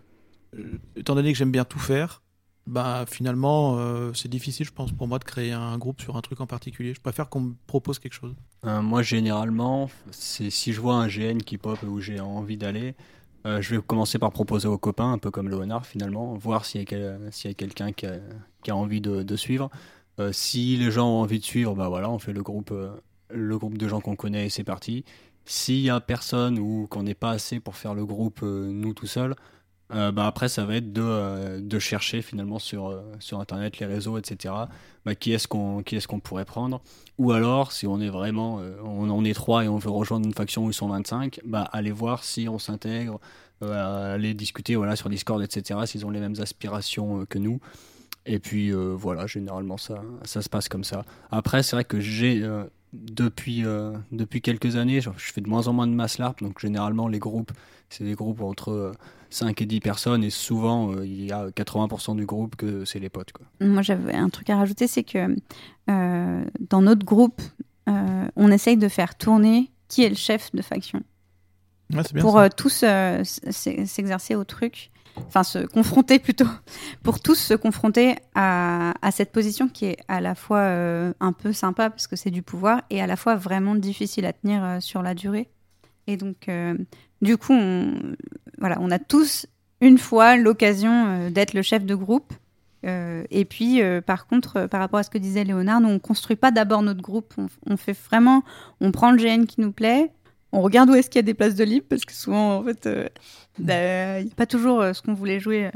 Speaker 5: euh, étant donné que j'aime bien tout faire, bah finalement, euh, c'est difficile, je pense, pour moi de créer un groupe sur un truc en particulier. Je préfère qu'on me propose quelque chose.
Speaker 3: Euh, moi, généralement, c'est si je vois un GN qui pop où j'ai envie d'aller, euh, je vais commencer par proposer aux copains, un peu comme Léonard finalement, voir s'il y a, quel- y a quelqu'un qui a, envie de, suivre. Si les gens ont envie de suivre, bah voilà, on fait le groupe, le groupe de gens qu'on connaît et c'est parti. S'il y a personne ou qu'on n'est pas assez pour faire le groupe nous tout seuls, Euh, bah après, ça va être de, euh, de chercher finalement sur, euh, sur Internet, les réseaux, etc. Bah, qui est-ce qu'on qu'on pourrait prendre? Ou alors, si on est vraiment, on, on est trois et on veut rejoindre une faction où ils sont 25, bah, aller voir si on s'intègre, aller discuter voilà, sur Discord, etc. S'ils ont les mêmes aspirations que nous. Et puis voilà, généralement ça, ça se passe comme ça. Après, c'est vrai que j'ai depuis, depuis quelques années, je fais de moins en moins de mass LARP, donc généralement les groupes, c'est des groupes entre 5 et 10 personnes et souvent euh, il y a 80% du groupe que c'est les potes. Quoi.
Speaker 4: Moi j'avais un truc à rajouter, c'est que euh, dans notre groupe, euh, on essaye de faire tourner qui est le chef de faction. pour tous s'exercer au truc, enfin se confronter plutôt, pour tous se confronter à, à, cette position qui est à la fois un peu sympa parce que c'est du pouvoir et à la fois vraiment difficile à tenir sur la durée. Et donc, du coup, on, voilà, on a tous une fois l'occasion euh, d'être le chef de groupe. Euh, et puis, euh, par contre, par rapport à ce que disait Léonard, nous, on construit pas d'abord notre groupe. On, fait vraiment, on prend le GN qui nous plaît, on regarde où est-ce qu'il y a des places de libre, parce que souvent, en fait, bah, il n'y a pas toujours ce qu'on voulait jouer.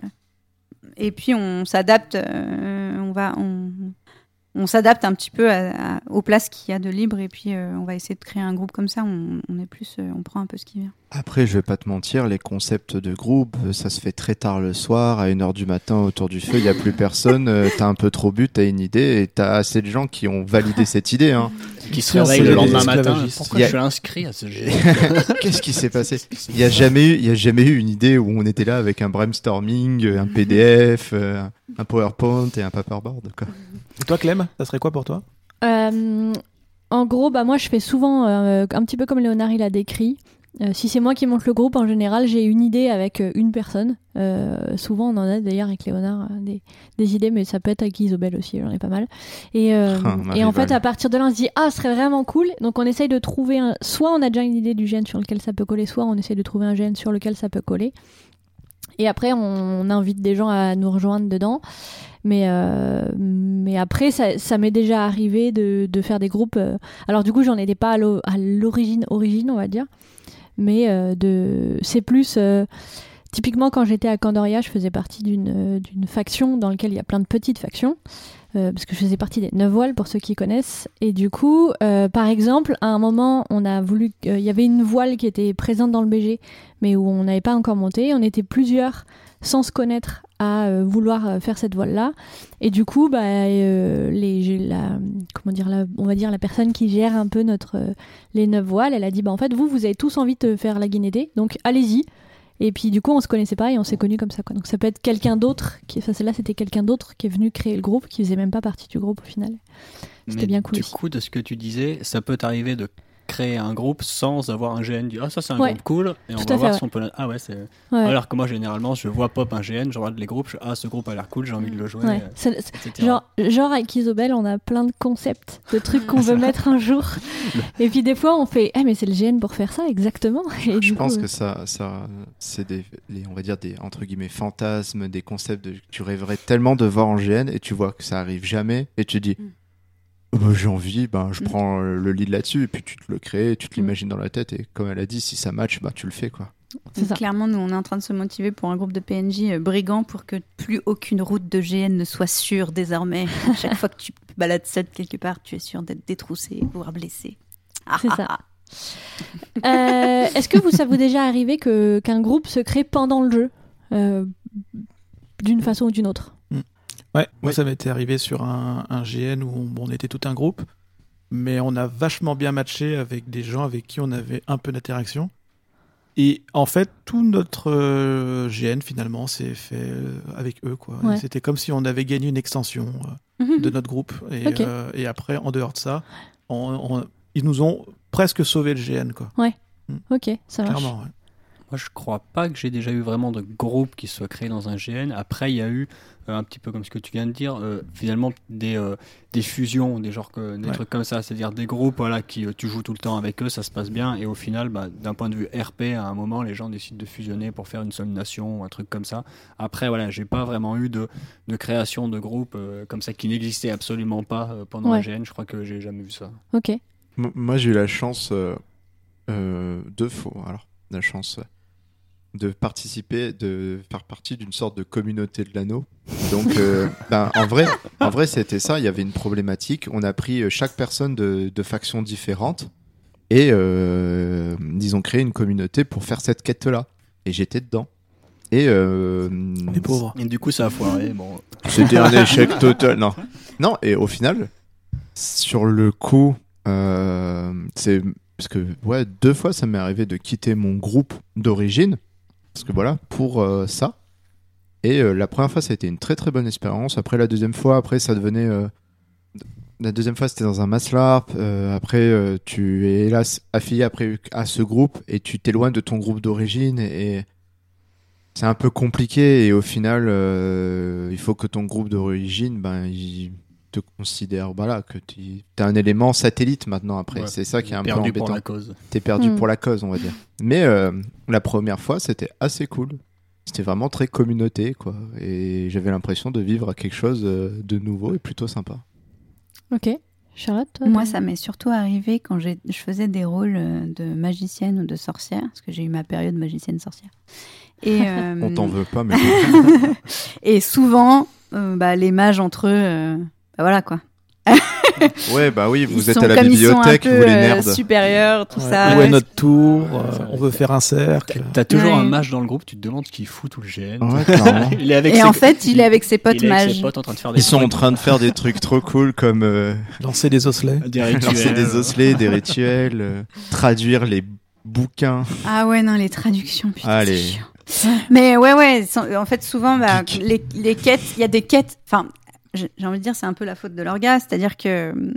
Speaker 4: Et puis, on s'adapte, on va, on, on s'adapte un petit peu aux places qu'il y a de libre et puis euh, on va essayer de créer un groupe comme ça. On, est plus, euh, on prend un peu ce qui vient.
Speaker 1: Après, je vais pas te mentir, les concepts de groupe, ça se fait très tard le soir, à 1h du matin autour du feu, il n'y a plus personne, euh, t'as un peu trop bu, t'as une idée et t'as assez de gens qui ont validé cette idée. Hein.
Speaker 3: Qui se réveillent le lendemain matin. Pourquoi je suis inscrit à ce jeu
Speaker 1: Qu'est-ce qui s'est passé Il n'y a jamais eu, il y a jamais eu une idée où on était là avec un brainstorming, un PDF, un PowerPoint et un paperboard. Quoi.
Speaker 5: Et toi, Clem, ça serait quoi pour toi?
Speaker 2: Euh, En gros, bah, moi, je fais souvent euh, un petit peu comme Léonard il a décrit. Euh, si c'est moi qui monte le groupe, en général, j'ai une idée avec une personne. souvent, on en a d'ailleurs avec Léonard des, des, idées, mais ça peut être avec Isobel aussi, j'en ai pas mal. Et, ah, et en fait, à partir de là, on se dit Ah, ce serait vraiment cool. Donc, on essaye de trouver un. Soit on a déjà une idée du gène sur lequel ça peut coller, soit on essaye de trouver un gène sur lequel ça peut coller. Et après, on, invite des gens à nous rejoindre dedans. Mais, euh, mais après, ça, m'est déjà arrivé de, de, faire des groupes. Euh, alors, du coup, j'en étais pas à l'origine, origine, on va dire. Mais euh, de, c'est plus. typiquement, quand j'étais à Candoria, je faisais partie d'une, d'une faction dans laquelle il y a plein de petites factions. Parce que je faisais partie des neuf voiles pour ceux qui connaissent. Et du coup, par exemple, à un moment, on a voulu, il y avait une voile qui était présente dans le BG, mais où on n'avait pas encore monté. On était plusieurs sans se connaître à euh, vouloir euh, faire cette voile-là. Et du coup, bah, euh, les, la, comment dire, personne qui gère un peu notre, les neuf voiles, elle a dit, bah, en fait, vous, vous avez tous envie de faire la Guinédé, donc allez-y. Et puis du coup, on se connaissait pas et on s'est connus comme ça. Quoi. Donc ça peut être quelqu'un d'autre, qui, enfin celle-là, c'était quelqu'un d'autre qui est venu créer le groupe, qui faisait même pas partie du groupe au final. C'était bien cool.
Speaker 3: Du coup, de ce que tu disais, ça peut t'arriver de créer un groupe sans avoir un GN du ah ça c'est un groupe cool et on va voir si on peut ah ouais c'est alors que moi généralement je vois pop un GN je regarde les groupes je... ah ce groupe a l'air cool j'ai envie de le jouer
Speaker 2: euh, genre, genre avec Isobel on a plein de concepts de trucs qu'on veut mettre un jour. Et puis des fois on fait ah mais c'est le GN pour faire ça exactement. Et
Speaker 1: je pense que ça ça c'est des on va dire des entre guillemets fantasmes des concepts de, tu rêverais tellement de voir en GN et tu vois que ça arrive jamais et tu dis mm. Bah, j'ai envie, ben, je mm. prends le lead là-dessus, et puis tu te le crées, tu te mm. l'imagines dans la tête, et comme elle a dit, si ça match, bah, tu le fais. quoi.
Speaker 4: Clairement, nous, on est en train de se motiver pour un groupe de PNJ euh, brigands pour que plus aucune route de GN ne soit sûre désormais. chaque fois que tu balades seul quelque part, tu es sûr d'être détroussé, voire blessé.
Speaker 2: C'est ça. Euh, est-ce que vous, ça vous déjà arrivé que, qu'un groupe se crée pendant le jeu, euh, d'une façon ou d'une autre?
Speaker 5: Ouais, moi ça m'était arrivé sur un, GN où on, était tout un groupe, mais on a vachement bien matché avec des gens avec qui on avait un peu d'interaction. Et en fait, tout notre euh, GN finalement s'est fait euh, avec eux. quoi. C'était comme si on avait gagné une extension euh, mhm. de notre groupe. Et, après, en dehors de ça, ils nous ont presque sauvé le GN. Quoi.
Speaker 2: Ouais. Mm. Ok, ça marche. Clairement,
Speaker 3: Moi, je crois pas que j'ai déjà eu vraiment de groupe qui soit créé dans un GN. Après, il y a eu un petit peu comme ce que tu viens de dire, euh, finalement des, euh, des fusions, des, genres, des trucs comme ça, c'est-à-dire des groupes voilà, qui tu joues tout le temps avec eux, ça se passe bien, et au final, bah, d'un point de vue RP, à un moment, les gens décident de fusionner pour faire une seule nation, ou un truc comme ça. Après, voilà, j'ai pas vraiment eu de, de création de groupes comme ça qui n'existait absolument pas pendant la GN, je crois que j'ai jamais vu ça.
Speaker 2: Ok.
Speaker 1: moi, j'ai eu la chance deux fois, alors, la chance de participer, de faire partie d'une sorte de communauté de l'anneau. Donc, euh, ben, en vrai, en vrai, c'était ça. Il y avait une problématique. On a pris euh, chaque personne de, de factions différentes et euh, ils ont créé une communauté pour faire cette quête-là. Et j'étais dedans. Et euh,
Speaker 5: Les pauvres.
Speaker 3: Et du coup, ça a foiré. Bon,
Speaker 1: c'était un échec total. Non, non. Et au final, sur le coup, euh, c'est parce que ouais, deux fois, ça m'est arrivé de quitter mon groupe d'origine, parce que voilà, pour euh, ça. Et euh, la première fois, ça a été une très très bonne expérience. Après la deuxième fois, après ça devenait. euh, la deuxième fois, c'était dans un maslarp. Après, tu es hélas affilié après à ce groupe et tu t'éloignes de ton groupe d'origine et c'est un peu compliqué. Et au final, il faut que ton groupe d'origine, ben, te considère, voilà, que tu es un élément satellite maintenant. Après,
Speaker 3: Ouais.
Speaker 1: c'est ça qui est un peu
Speaker 3: perdu
Speaker 1: embêtant
Speaker 3: pour la cause.
Speaker 1: t'es perdu
Speaker 2: Mm.
Speaker 1: pour la cause, on va dire. Mais euh, la première fois, c'était assez cool. C'était vraiment très communauté, quoi. Et j'avais l'impression de vivre quelque chose euh, de nouveau et plutôt sympa.
Speaker 2: Ok. Charlotte, toi
Speaker 4: Moi, ça m'est surtout arrivé quand j'ai- je faisais des rôles euh, de magicienne ou de sorcière, parce que j'ai eu ma période magicienne-sorcière. Et, euh,
Speaker 1: On t'en veut pas, mais
Speaker 4: et souvent, euh, bah, les mages entre eux, euh, bah voilà quoi.
Speaker 1: ouais, bah oui,
Speaker 4: Ils
Speaker 1: vous êtes à la
Speaker 4: comme ils sont un
Speaker 1: bibliothèque,
Speaker 4: peu,
Speaker 1: vous les
Speaker 4: euh,
Speaker 1: nerds.
Speaker 4: supérieurs, tout
Speaker 5: Ouais.
Speaker 4: ça.
Speaker 5: Où est notre tour euh, On veut faire un cercle.
Speaker 3: T'as toujours
Speaker 4: Ouais.
Speaker 3: un mage dans le groupe, tu te demandes ce qu'il fout tout le GN.
Speaker 1: Ouais, clairement.
Speaker 3: il est avec
Speaker 4: Et
Speaker 3: ses-
Speaker 4: en fait, il est avec ses potes mages.
Speaker 3: ses potes en train de faire des
Speaker 1: Ils sont en train de faire des trucs trop cool comme euh,
Speaker 5: Lancer des osselets.
Speaker 3: des
Speaker 1: lancer
Speaker 3: rituels.
Speaker 1: des osselets, des rituels, euh, traduire les bouquins.
Speaker 4: Ah ouais, non, les traductions, putain,
Speaker 1: Allez.
Speaker 4: Mais ouais, ouais, en fait, souvent, bah, les, les quêtes, il y a des quêtes, enfin, j'ai envie de dire, c'est un peu la faute de leur gars, c'est-à-dire que hum,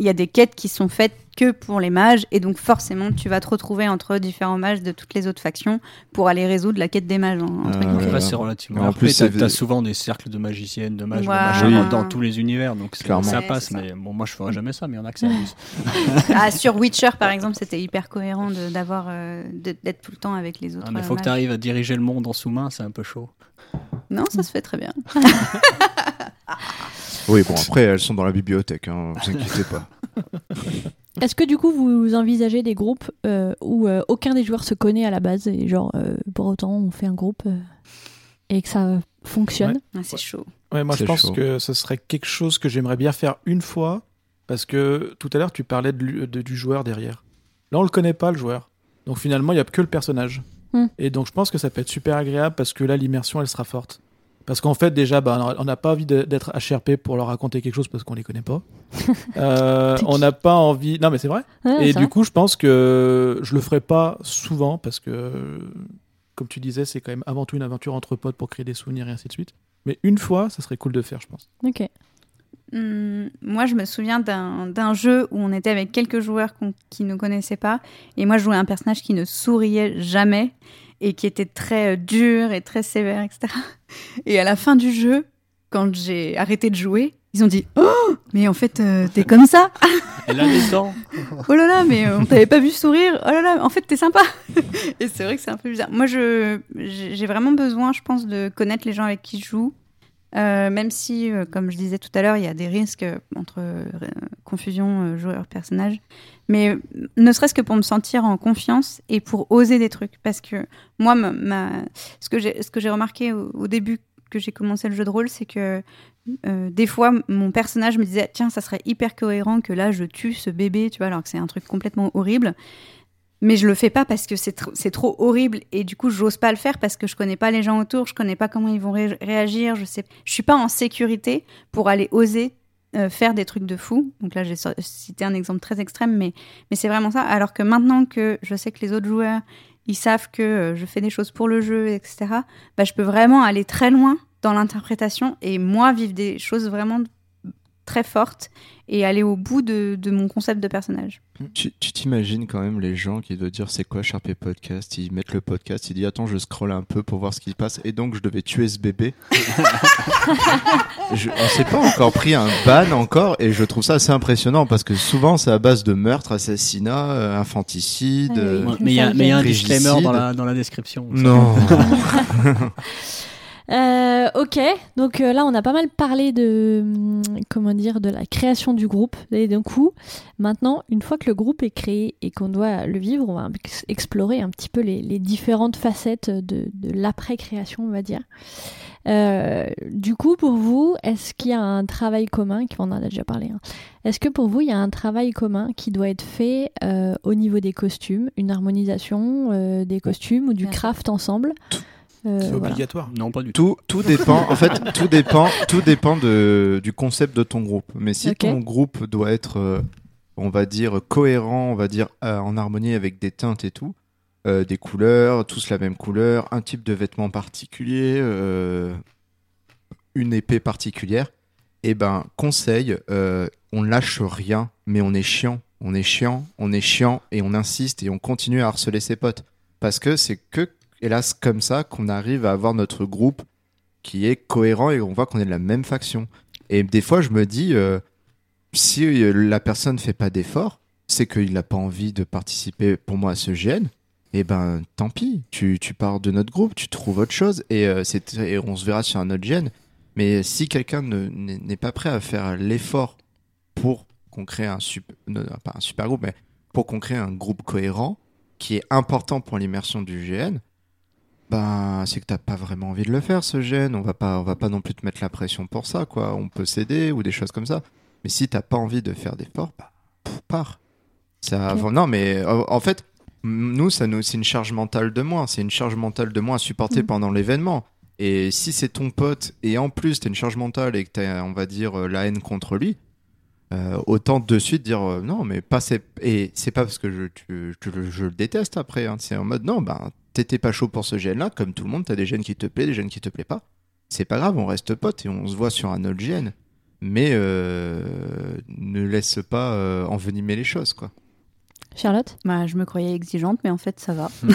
Speaker 4: il y a des quêtes qui sont faites que pour les mages, et donc forcément, tu vas te retrouver entre différents mages de toutes les autres factions pour aller résoudre la quête des mages. en- entre
Speaker 1: Euh,
Speaker 4: guillemets.
Speaker 3: Après,
Speaker 1: Ouais.
Speaker 3: c'est relativement.
Speaker 1: En plus,
Speaker 3: t'as
Speaker 1: c'est-
Speaker 3: t'as souvent des cercles de magiciennes, de mages, de
Speaker 4: Voilà.
Speaker 1: Oui.
Speaker 3: dans, dans tous les univers, donc
Speaker 1: Clairement.
Speaker 3: ça
Speaker 4: Ouais,
Speaker 3: passe.
Speaker 4: ça.
Speaker 3: Mais bon, moi, je ferais jamais ça, mais il y en a que ça.
Speaker 4: Ah, sur Witcher, par exemple, c'était hyper cohérent d'avoir euh, d'être tout le temps avec les autres.
Speaker 3: Ah, mais
Speaker 4: euh,
Speaker 3: faut que
Speaker 4: mages.
Speaker 3: tu arrives à diriger le monde en sous-main, c'est un peu chaud.
Speaker 4: Non, ça se fait très bien.
Speaker 1: Oui, bon, après, elles sont dans la bibliothèque, hein, vous inquiétez pas.
Speaker 2: Est-ce que du coup vous envisagez des groupes euh, où euh, aucun des joueurs se connaît à la base et genre euh, pour autant on fait un groupe euh, et que ça fonctionne?
Speaker 4: Ah, c'est chaud.
Speaker 5: Ouais, moi je pense
Speaker 1: chaud.
Speaker 5: que ce serait quelque chose que j'aimerais bien faire une fois, parce que tout à l'heure tu parlais de du joueur derrière. Là on le connaît pas le joueur, donc finalement il y a que le personnage.
Speaker 2: Hmm.
Speaker 5: Et donc je pense que ça peut être super agréable parce que là l'immersion elle sera forte. Parce qu'en fait déjà bah, on n'a pas envie d'être HRP pour leur raconter quelque chose parce qu'on les connaît pas. Euh, on n'a pas envie. Non mais c'est vrai.
Speaker 2: Ouais,
Speaker 5: Et du coup, je pense que je le ferai pas souvent parce que, comme tu disais, c'est quand même avant tout une aventure entre potes pour créer des souvenirs et ainsi de suite. Mais une fois, ça serait cool de faire, je pense.
Speaker 2: Ok.
Speaker 4: Hum, moi, je me souviens d'un d'un jeu où on était avec quelques joueurs qu'on- qui ne connaissaient pas. Et moi, je jouais un personnage qui ne souriait jamais et qui était très euh, dur et très sévère, etc. Et à la fin du jeu, quand j'ai arrêté de jouer, ils ont dit Oh, mais en fait, euh, t'es comme ça
Speaker 3: Elle a des dents.
Speaker 4: Oh là là, mais euh, on t'avait pas vu sourire. Oh là là, en fait, t'es sympa. Et c'est vrai que c'est un peu bizarre. Moi, j'ai vraiment besoin, je pense, de connaître les gens avec qui je joue. Euh, même si, euh, comme je disais tout à l'heure, il y a des risques euh, entre confusion joueur-personnage. Mais ne serait-ce que pour me sentir en confiance et pour oser des trucs. Parce que moi, ma, ce que j'ai remarqué au, début que j'ai commencé le jeu de rôle, c'est que des fois, mon personnage me disait Tiens, ça serait hyper cohérent que là, je tue ce bébé, tu vois, alors que c'est un truc complètement horrible. Mais je le fais pas parce que c'est tr- c'est trop horrible et du coup, j'ose pas le faire parce que je connais pas les gens autour, je connais pas comment ils vont ré- réagir, je sais, je suis pas en sécurité pour aller oser euh, faire des trucs de fou. Donc là, j'ai cité un exemple très extrême, mais, mais c'est vraiment ça. Alors que maintenant que je sais que les autres joueurs, ils savent que euh, je fais des choses pour le jeu, etc., bah, je peux vraiment aller très loin dans l'interprétation et moi vivre des choses vraiment très fortes et aller au bout de, de mon concept de personnage.
Speaker 1: Tu t'imagines quand même les gens qui doivent dire c'est quoi Sharpé Podcast? Ils mettent le podcast, ils disent attends, je scrolle un peu pour voir ce qui se passe et donc je devais tuer ce bébé. je, on s'est pas encore pris un ban encore et je trouve ça assez impressionnant parce que souvent c'est à base de meurtre, assassinat, euh, infanticide.
Speaker 2: Ouais,
Speaker 1: euh,
Speaker 3: mais il y a, mais il y a un disclaimer dans la, dans la description.
Speaker 1: Non.
Speaker 2: Euh, ok, donc euh, là on a pas mal parlé de hum, comment dire de la création du groupe. Et d'un coup, maintenant une fois que le groupe est créé et qu'on doit le vivre, on va ex- explorer un petit peu les, les différentes facettes de, de l'après-création, on va dire. Euh, du coup, pour vous, est-ce qu'il y a un travail commun, qui on en a déjà parlé, hein. est-ce que pour vous il y a un travail commun qui doit être fait au niveau des costumes, une harmonisation des costumes ou du craft ensemble? Euh,
Speaker 5: C'est
Speaker 2: voilà.
Speaker 5: obligatoire.
Speaker 3: Non, pas du tout.
Speaker 1: Tout, tout dépend, en fait, tout dépend, tout dépend de, du concept de ton groupe. Mais si ton groupe doit être, euh, on va dire, cohérent, on va dire, euh, en harmonie avec des teintes et tout, euh, des couleurs, tous la même couleur, un type de vêtement particulier, euh, une épée particulière, et ben, conseil, euh, on lâche rien, mais on est chiant. On est chiant, on est chiant, et on insiste, et on continue à harceler ses potes. Parce que c'est que, hélas, comme ça qu'on arrive à avoir notre groupe qui est cohérent et on voit qu'on est de la même faction. Et des fois, je me dis, euh, si euh, la personne fait pas d'effort, c'est qu'il n'a pas envie de participer pour moi à ce GN. Et ben, tant pis, tu, tu pars de notre groupe, tu trouves autre chose et, euh, et on se verra sur un autre GN. Mais si quelqu'un ne- n'est pas prêt à faire l'effort pour qu'on crée un super, pas un super groupe, mais pour qu'on crée un groupe cohérent qui est important pour l'immersion du GN, ben c'est que t'as pas vraiment envie de le faire ce GN. On va pas, on va pas non plus te mettre la pression pour ça, quoi. On peut s'aider ou des choses comme ça. Mais si t'as pas envie de faire d'efforts, bah, pff, pars. Ça, non, mais en fait, nous, ça nous, c'est une charge mentale de moins. C'est une charge mentale de moins à supporter
Speaker 2: Mhm.
Speaker 1: pendant l'événement. Et si c'est ton pote et en plus t'as une charge mentale et que t'as, on va dire, euh, la haine contre lui, euh, autant de suite dire euh, non, mais pas c'est et c'est pas parce que je, tu- je le déteste après. hein. C'est en mode non, ben t'étais pas chaud pour ce gène là, comme tout le monde, t'as des gènes qui te plaisent, des gènes qui te plaisent pas. C'est pas grave, on reste potes et on se voit sur un autre gène. Mais euh, ne laisse pas euh, envenimer les choses, quoi.
Speaker 2: Charlotte?
Speaker 4: Bah, je me croyais exigeante, mais en fait, ça va.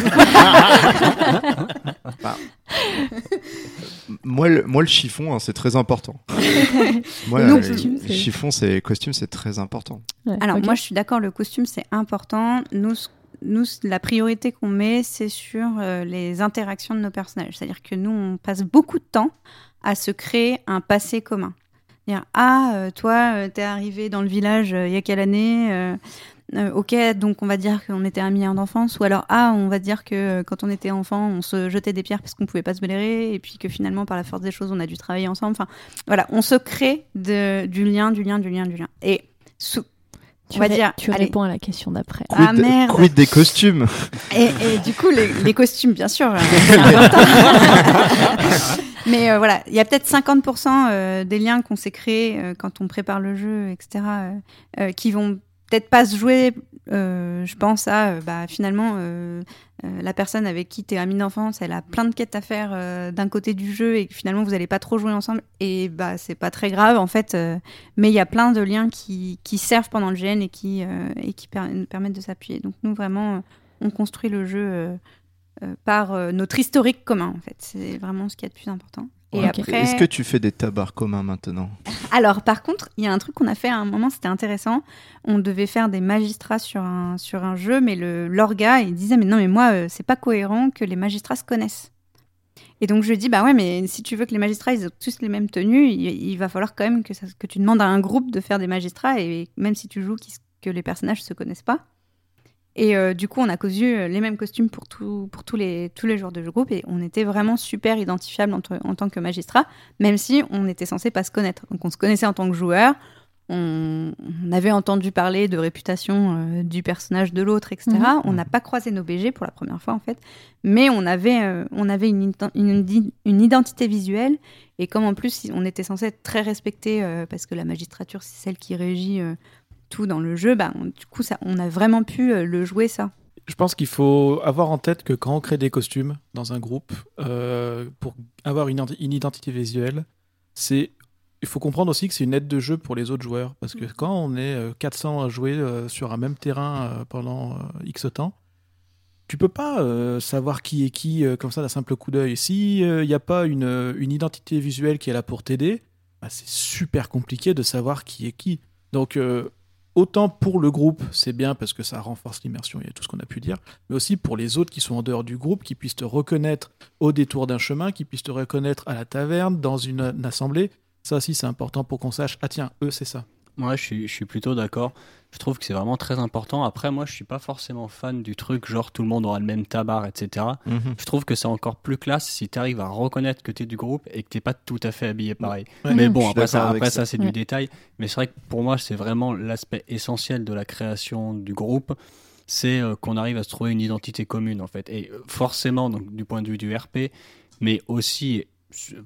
Speaker 1: Moi, le, moi, le chiffon, hein, c'est très important. moi,
Speaker 4: Nous,
Speaker 1: euh,
Speaker 2: costume,
Speaker 1: le chiffon, c'est costume, c'est très important.
Speaker 2: Ouais,
Speaker 4: Alors, moi, je suis d'accord, le costume, c'est important. Nous, ce- nous la priorité qu'on met, c'est sur euh, les interactions de nos personnages. C'est-à-dire que nous, on passe beaucoup de temps à se créer un passé commun. Dire, ah, euh, toi, euh, t'es arrivé dans le village il y a quelle année ok, donc on va dire qu'on était amis d'enfance, ou alors ah, on va dire que quand on était enfant, on se jetait des pierres parce qu'on pouvait pas se blairer, et puis que finalement, par la force des choses, on a dû travailler ensemble. Enfin, voilà, on se crée du lien, du lien, du lien, du lien. Et sous-
Speaker 2: tu,
Speaker 4: on va dire,
Speaker 2: tu
Speaker 4: allez.
Speaker 2: réponds à la question d'après.
Speaker 1: Quid,
Speaker 4: Ah, merde.
Speaker 1: quid des costumes
Speaker 4: Et, et du coup, les, les costumes, bien sûr, important. Mais euh, voilà, il y a peut-être 50% euh, des liens qu'on s'est créés euh, quand on prépare le jeu, etc., euh, euh, qui vont peut-être pas se jouer. euh, je pense à, euh, bah, finalement, euh, la personne avec qui tu es ami d'enfance, elle a plein de quêtes à faire d'un côté du jeu et finalement, vous allez pas trop jouer ensemble. Et bah, c'est pas très grave, en fait. mais il y a plein de liens qui, servent pendant le GN et qui, et permettent de s'appuyer. Donc, nous, vraiment, on construit le jeu par notre historique commun, en fait. C'est vraiment ce qui est le plus important. Et
Speaker 2: Ok.
Speaker 4: après,
Speaker 1: Est-ce que tu fais des tabards communs maintenant?
Speaker 4: Alors par contre, il y a un truc qu'on a fait à un moment, c'était intéressant. On devait faire des magistrats sur un sur un jeu, mais le l'orga il disait mais non mais moi euh, c'est pas cohérent que les magistrats se connaissent. Et donc je lui dis bah ouais mais si tu veux que les magistrats ils aient tous les mêmes tenues, il, il va falloir quand même que ça- que tu demandes à un groupe de faire des magistrats et même si tu joues que les personnages se connaissent pas. Et euh, du coup, on a cousu euh, les mêmes costumes pour, tout, pour tous, les, tous les joueurs de groupe et on était vraiment super identifiables en, en tant que magistrat, même si on était censé pas se connaître. Donc on se connaissait en tant que joueur, on, on avait entendu parler de réputation euh, du personnage de l'autre, etc.
Speaker 2: Mhm.
Speaker 4: On n'a pas croisé nos BG pour la première fois en fait, mais on avait, euh, on avait une, une, identité visuelle et comme en plus on était censé être très respecté parce que la magistrature c'est celle qui régit tout dans le jeu, bah, on- du coup ça, on a vraiment pu euh, le jouer ça.
Speaker 5: Je pense qu'il faut avoir en tête que quand on crée des costumes dans un groupe, euh, pour avoir une, identi- une identité visuelle, c'est il faut comprendre aussi que c'est une aide de jeu pour les autres joueurs. Parce que quand on est euh, 400 à jouer euh, sur un même terrain euh, pendant euh, X temps, tu peux pas euh, savoir qui est qui euh, comme ça d'un simple coup d'œil. S'il n'y a pas une, euh, une identité visuelle qui est là pour t'aider, bah, c'est super compliqué de savoir qui est qui. Donc, euh, autant pour le groupe, c'est bien parce que ça renforce l'immersion et tout ce qu'on a pu dire, mais aussi pour les autres qui sont en dehors du groupe, qui puissent te reconnaître au détour d'un chemin, qui puissent te reconnaître à la taverne, dans une, une assemblée. Ça aussi, c'est important pour qu'on sache, ah tiens, eux, c'est ça.
Speaker 3: Ouais, je suis, je suis plutôt d'accord. Je trouve que c'est vraiment très important. Après, moi, je suis pas forcément fan du truc genre tout le monde aura le même tabac, etc.
Speaker 1: Mhm.
Speaker 3: Je trouve que c'est encore plus classe si tu arrives à reconnaître que tu es du groupe et que t'es pas tout à fait habillé pareil.
Speaker 5: Ouais.
Speaker 3: Mais bon, après, ça, après
Speaker 1: ça.
Speaker 3: ça, c'est
Speaker 2: Ouais.
Speaker 3: du détail. Mais c'est vrai que pour moi, c'est vraiment l'aspect essentiel de la création du groupe. C'est euh, qu'on arrive à se trouver une identité commune, en fait. Et euh, forcément, donc, du point de vue du RP, mais aussi,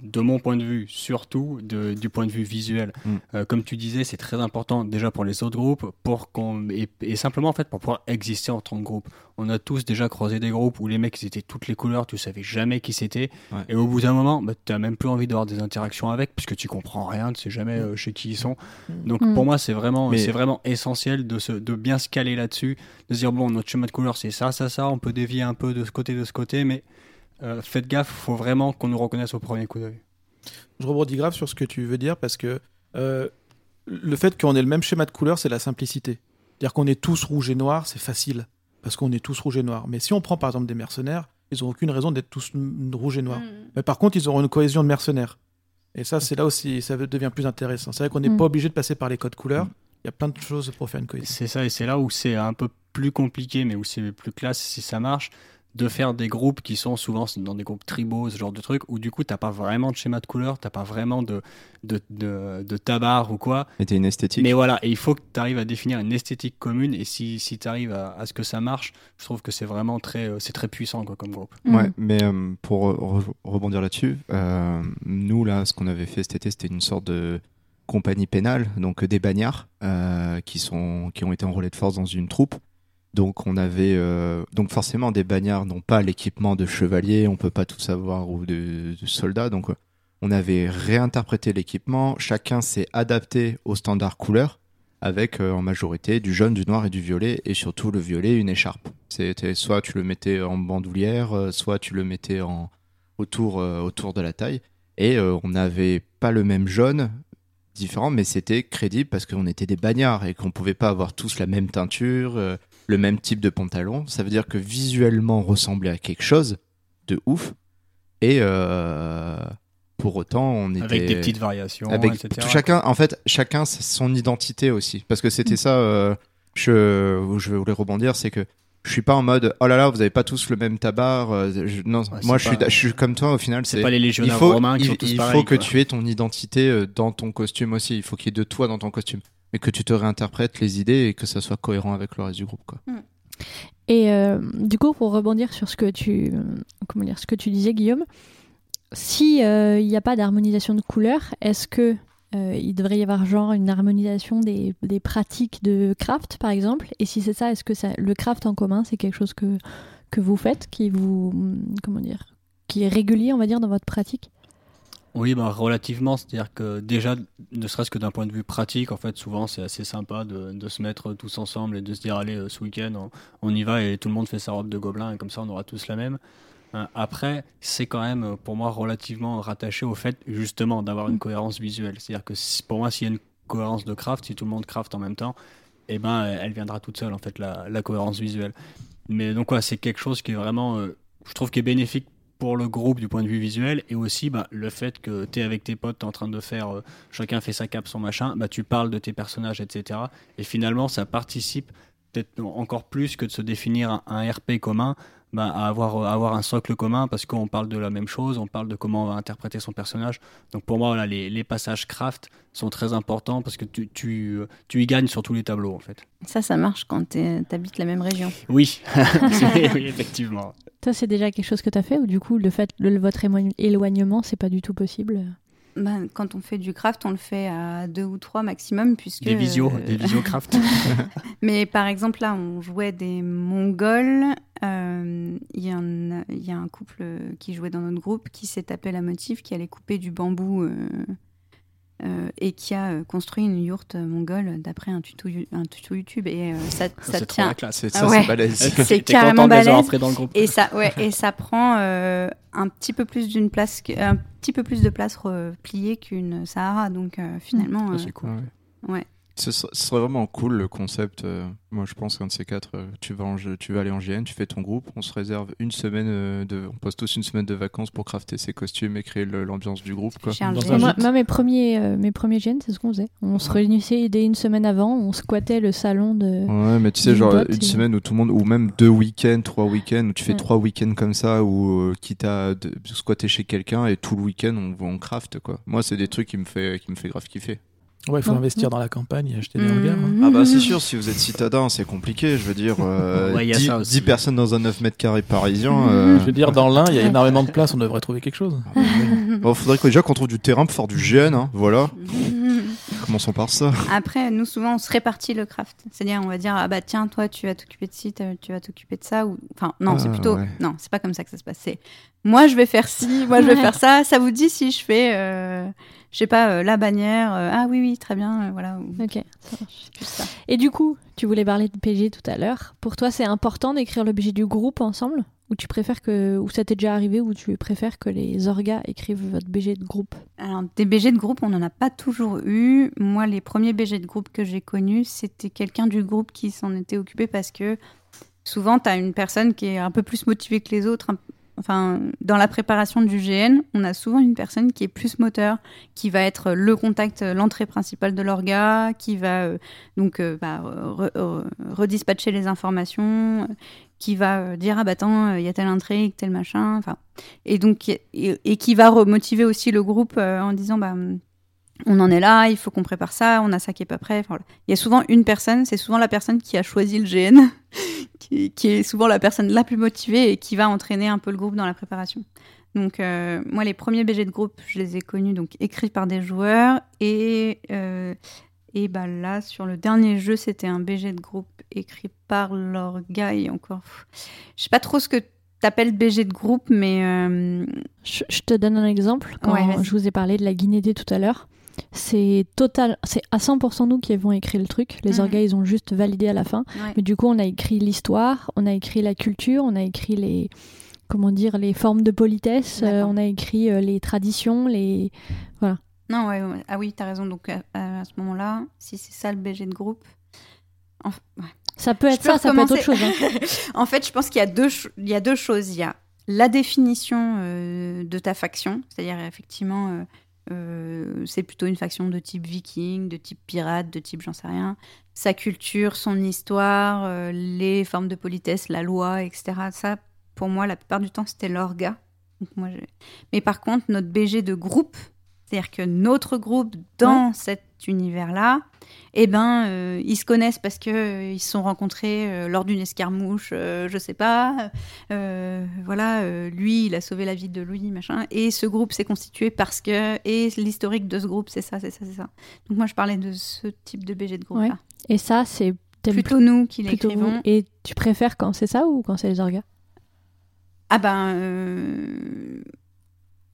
Speaker 3: de mon point de vue, surtout de- du point de vue visuel.
Speaker 1: Mm.
Speaker 3: Euh, comme tu disais, c'est très important déjà pour les autres groupes, pour qu'on et, et simplement en fait pour pouvoir exister en tant que groupe. On a tous déjà croisé des groupes où les mecs ils étaient toutes les couleurs, tu savais jamais qui c'était,
Speaker 1: Ouais.
Speaker 3: et au bout d'un moment, bah, tu même plus envie d'avoir des interactions avec, puisque tu comprends rien, tu sais jamais euh, chez qui ils sont. Donc
Speaker 2: Mm.
Speaker 3: pour moi, c'est vraiment,
Speaker 1: Mais-
Speaker 3: c'est vraiment essentiel de, se, de bien se caler là-dessus, de se dire bon, notre schéma de couleur c'est ça, ça, ça, on peut dévier un peu de ce côté, de ce côté, mais euh, faites gaffe, faut vraiment qu'on nous reconnaisse au premier coup d'œil.
Speaker 5: Je rebondis grave sur ce que tu veux dire parce que euh, le fait qu'on ait le même schéma de couleur, c'est la simplicité. C'est-à-dire qu'on est tous rouge et noir, c'est facile parce qu'on est tous rouge et noir. Mais si on prend par exemple des mercenaires, ils n'ont aucune raison d'être tous rouge et noir.
Speaker 4: Mm.
Speaker 5: Mais par contre, ils auront une cohésion de mercenaires. Et ça, c'est là aussi, ça devient plus intéressant. C'est vrai qu'on n'est
Speaker 2: Mm.
Speaker 5: pas obligé de passer par les codes couleurs. Il y a plein de choses pour faire une cohésion.
Speaker 3: C'est ça, et c'est là où c'est un peu plus compliqué, mais où c'est plus classe si ça marche, de faire des groupes qui sont souvent dans des groupes tribaux, ce genre de trucs, où du coup, t'as pas vraiment de schéma de couleur, t'as pas vraiment de, de, de, de tabar ou quoi.
Speaker 1: Et t'as une esthétique.
Speaker 3: Mais voilà, et il faut que tu arrives à définir une esthétique commune, et si, si tu arrives à, à ce que ça marche, je trouve que c'est vraiment très, euh, c'est très puissant quoi, comme groupe.
Speaker 2: Mhm.
Speaker 1: Ouais, mais euh, pour re- rebondir là-dessus, euh, nous, là, ce qu'on avait fait cet été, c'était une sorte de compagnie pénale, donc des bagnards euh, qui, sont, qui ont été en relais de force dans une troupe. Donc, on avait. euh, donc, forcément, des bagnards n'ont pas l'équipement de chevalier, on peut pas tout savoir, ou de, de soldats. Donc, euh, on avait réinterprété l'équipement, chacun s'est adapté au standard couleur, avec euh, en majorité du jaune, du noir et du violet, et surtout le violet, une écharpe. C'était soit tu le mettais en bandoulière, soit tu le mettais en autour autour de la taille. Et on n'avait pas le même jaune différent, mais c'était crédible parce qu'on était des bagnards et qu'on pouvait pas avoir tous la même teinture, le même type de pantalon. Ça veut dire que visuellement on ressemblait à quelque chose de ouf. Et euh, pour autant, on était
Speaker 3: Avec des petites variations,
Speaker 1: avec
Speaker 3: etc.
Speaker 1: tout- chacun en fait chacun c'est son identité aussi parce que c'était ça euh, je où je voulais rebondir c'est que je suis pas en mode oh là là vous avez pas tous le même tabac euh, je- non
Speaker 3: Ouais,
Speaker 1: moi je suis
Speaker 3: pas-
Speaker 1: je suis comme toi au final
Speaker 3: C'est pas les
Speaker 1: il
Speaker 3: légionnaires
Speaker 1: faut
Speaker 3: romains qui
Speaker 1: il,
Speaker 3: sont tous
Speaker 1: il
Speaker 3: pareils.
Speaker 1: faut que
Speaker 3: quoi.
Speaker 1: tu aies ton identité dans ton costume aussi il faut qu'il y ait de toi dans ton costume mais que tu te réinterprètes les idées et que ça soit cohérent avec le reste du groupe quoi.
Speaker 2: Et euh, du coup, pour rebondir sur ce que tu, comment dire, ce que tu disais, Guillaume, si euh, il n'y a pas d'harmonisation de couleurs, est-ce que euh, il devrait y avoir genre une harmonisation des, des pratiques de craft, par exemple? Et si c'est ça, est-ce que ça, le craft en commun, c'est quelque chose que que vous faites, qui vous, comment dire, qui est régulier, on va dire, dans votre pratique?
Speaker 3: Oui, bah, relativement, c'est-à-dire que déjà, ne serait-ce que d'un point de vue pratique, en fait, souvent c'est assez sympa de, de se mettre tous ensemble et de se dire, allez, euh, ce week-end, on, on y va et tout le monde fait sa robe de gobelin et comme ça on aura tous la même. Euh, Après, c'est quand même euh, pour moi relativement rattaché au fait justement d'avoir une cohérence visuelle. C'est-à-dire que pour moi, s'il y a une cohérence de craft, si tout le monde craft en même temps, eh ben, elle elle viendra toute seule en fait la, la cohérence visuelle. Mais donc ouais, c'est quelque chose qui est vraiment, euh, je trouve, qui est bénéfique pour le groupe du point de vue visuel et aussi bah, le fait que tu es avec tes potes, tu es en train de faire, euh, chacun fait sa cape, son machin, bah, tu parles de tes personnages, etc. Et finalement, ça participe peut-être encore plus que de se définir un, un RP commun, bah, à, avoir, à avoir un socle commun parce qu'on parle de la même chose, on parle de comment on va interpréter son personnage. Donc pour moi, voilà, les, les passages craft sont très importants parce que tu, tu, euh, tu y gagnes sur tous les tableaux en fait.
Speaker 4: Ça, ça marche quand t'es- t'habites la même région.
Speaker 3: Oui, oui effectivement.
Speaker 2: Ça, c'est déjà quelque chose que tu as fait ou du coup, le fait, le, votre éloign- éloignement, c'est pas du tout possible?
Speaker 4: Ben, quand on fait du craft, on le fait à deux ou trois maximum, puisque...
Speaker 3: Des visios,
Speaker 4: euh,
Speaker 3: des visios craft.
Speaker 4: Mais par exemple, là, on jouait des Mongols. Euh, Il y, a un- il y a un couple qui jouait dans notre groupe qui s'est tapé la motif, qui allait couper du bambou euh, euh, et qui a euh, construit une yourte mongole d'après un tuto, un tuto YouTube. Et euh, ça, ça
Speaker 3: C'est trop
Speaker 4: tient.
Speaker 3: la classe.
Speaker 1: c'est
Speaker 4: Ah
Speaker 1: ça
Speaker 4: ouais.
Speaker 1: c'est balèze
Speaker 4: C'est carrément balèze.
Speaker 3: dans le groupe.
Speaker 4: Et ça, ouais, et ça prend euh, un petit peu plus d'une place, que- un petit peu plus de place repliée qu'une Sahara. Donc euh, finalement,
Speaker 3: Ah,
Speaker 4: euh,
Speaker 3: c'est cool.
Speaker 1: Ouais. Ce serait, ce serait vraiment cool le concept. euh, moi, je pense qu'un de ces quatre, euh, tu vas, en, tu vas aller en GN, tu fais ton groupe, on se réserve une semaine euh, de, on pose tous une semaine de vacances pour crafter ses costumes et créer l'ambiance du groupe. Quoi.
Speaker 2: Moi, moi, mes premiers, euh, mes premiers GN, c'est ce qu'on faisait. On se réunissait dès une semaine avant, on squattait le salon de.
Speaker 1: Ouais, mais tu sais, genre une
Speaker 2: et-
Speaker 1: semaine où tout le monde, ou même deux week-ends, trois week-ends, où tu fais
Speaker 2: Ouais.
Speaker 1: trois week-ends comme ça, ou euh, quitte à de- squatter chez quelqu'un et tout le week-end on, on craft quoi. Moi, c'est des trucs qui me fait, qui me fait grave kiffer.
Speaker 5: Ouais, il faut
Speaker 2: Non.
Speaker 5: investir dans la campagne et acheter des
Speaker 4: Mhm.
Speaker 5: hangars. hein.
Speaker 1: Ah bah c'est sûr, si vous êtes citadin, c'est compliqué. Je veux dire, euh,
Speaker 3: Ouais, y a
Speaker 1: 10,
Speaker 3: ça aussi.
Speaker 1: 10 personnes dans un 9 mètres carrés parisien. euh,
Speaker 5: Je veux dire, dans l'un, il y a énormément de place, on devrait trouver quelque chose.
Speaker 1: ah bah oui. Bon, faudrait déjà qu'on trouve du terrain pour faire du GN, hein, voilà. Commençons par ça.
Speaker 4: Après, nous, souvent, on se répartit le craft. C'est-à-dire, on va dire, ah bah tiens, toi, tu vas t'occuper de ci, tu vas t'occuper de ça. Ou... Enfin, non, c'est
Speaker 1: Ah,
Speaker 4: plutôt.
Speaker 1: ouais.
Speaker 4: Non, c'est pas comme ça que ça se passe. C'est moi, je vais faire ci, moi, je vais faire ça. Ça vous dit si je fais, euh, je sais pas, euh, la bannière. euh, ah oui, oui, très bien, euh, voilà.
Speaker 2: Ok, ça marche.
Speaker 4: juste ça.
Speaker 2: Et du coup, tu voulais parler de PG tout à l'heure. Pour toi, c'est important d'écrire le BG du groupe ensemble Ou tu préfères que, ou ça t'est déjà arrivé, ou tu préfères que les orgas écrivent votre BG de groupe?
Speaker 4: Alors, des BG de groupe, on n'en a pas toujours eu. Moi, les premiers BG de groupe que j'ai connus, c'était quelqu'un du groupe qui s'en était occupé parce que souvent, tu as une personne qui est un peu plus motivée que les autres. Enfin, dans la préparation du GN, on a souvent une personne qui est plus moteur, qui va être le contact, euh, l'entrée principale de l'orga, qui va euh, donc euh, bah, re- re- redispatcher les informations, qui va dire ah bah attends, il y a telle intrigue, tel machin. Enfin, et donc et, et qui va remotiver aussi le groupe en disant bah hum, on en est là, il faut qu'on prépare ça, on a ça qui est pas prêt. Enfin, voilà. Il y a souvent une personne, c'est souvent la personne qui a choisi le GN, qui, qui est souvent la personne la plus motivée et qui va entraîner un peu le groupe dans la préparation. Donc euh, moi les premiers BG de groupe, je les ai connus donc écrits par des joueurs et euh, et bah là sur le dernier jeu c'était un BG de groupe écrit par leur gars et encore je sais pas trop ce que t'appelles BG de groupe mais euh,
Speaker 2: je, je te donne un exemple. Quand
Speaker 4: Ouais,
Speaker 2: je vous ai parlé de la Guinédé tout à l'heure, c'est total, c'est à 100% nous qui avons écrit le truc. Les orgas, ils ont juste validé à la fin.
Speaker 4: ouais.
Speaker 2: Mais du coup, on a écrit l'histoire, on a écrit la culture, on a écrit les comment dire les formes de politesse, euh, on a écrit euh, les traditions, les
Speaker 4: Non, ouais, ouais. ah oui, t'as raison. Donc à, à ce moment-là, si c'est ça le BG de groupe. ouais.
Speaker 2: ça peut être ça, ça peut être autre chose. hein.
Speaker 4: en fait, je pense qu'il y a deux, il y a deux choses. Il y a la définition euh, de ta faction, c'est-à-dire effectivement, euh, c'est plutôt une faction de type viking, de type pirate, de type j'en sais rien. Sa culture, son histoire, euh, les formes de politesse, la loi, etc. Ça, pour moi, la plupart du temps, c'était l'orga. Moi, Mais par contre, notre BG de groupe, c'est-à-dire que notre groupe dans cet univers-là, eh ben, euh, ils se connaissent parce que euh, ils se sont rencontrés euh, lors d'une escarmouche, euh, je sais pas. voilà, lui, il a sauvé la vie de lui, machin. Et ce groupe s'est constitué parce que et l'historique de ce groupe, c'est ça, c'est ça, c'est ça. Donc moi, je parlais de ce type de BG de groupe là.
Speaker 2: Et ça, c'est
Speaker 4: Plutôt nous qui l'écrivons.
Speaker 2: Et tu préfères quand c'est ça ou quand c'est les orgas?
Speaker 4: Ah ben,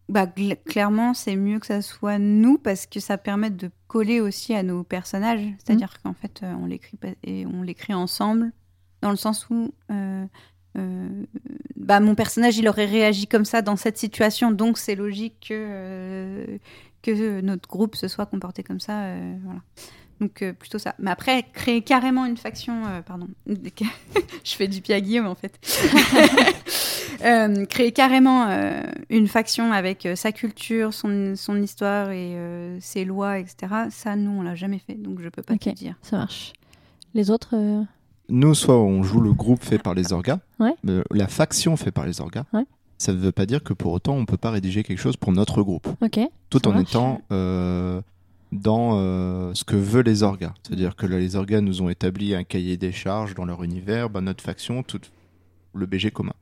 Speaker 4: bah, clairement, c'est mieux que ça soit nous parce que ça permet de coller aussi à nos personnages. C'est-à-dire qu'en fait, euh, on l'écrit et on l'écrit ensemble, dans le sens où euh, euh, bah, mon personnage, il aurait réagi comme ça dans cette situation, donc c'est logique que euh, que notre groupe se soit comporté comme ça. voilà. Donc euh, plutôt ça. Mais après, créer carrément une faction, euh, pardon, je fais du pied à Guillaume en fait. Euh, créer carrément euh, une faction avec euh, sa culture, son, son histoire et euh, ses lois, etc. Ça, nous, on l'a jamais fait, donc je peux pas
Speaker 2: Ok.
Speaker 4: te dire.
Speaker 2: Ça marche. Les autres euh,
Speaker 1: Nous, soit on joue le groupe fait par les orgas,
Speaker 2: Ouais.
Speaker 1: la faction fait par les orgas.
Speaker 2: Ouais.
Speaker 1: Ça ne veut pas dire que pour autant on peut pas rédiger quelque chose pour notre groupe, tout en
Speaker 2: marche.
Speaker 1: étant euh, dans euh, ce que veulent les orgas. C'est-à-dire que là, les orgas nous ont établi un cahier des charges dans leur univers, bah, notre faction, tout le BG commun.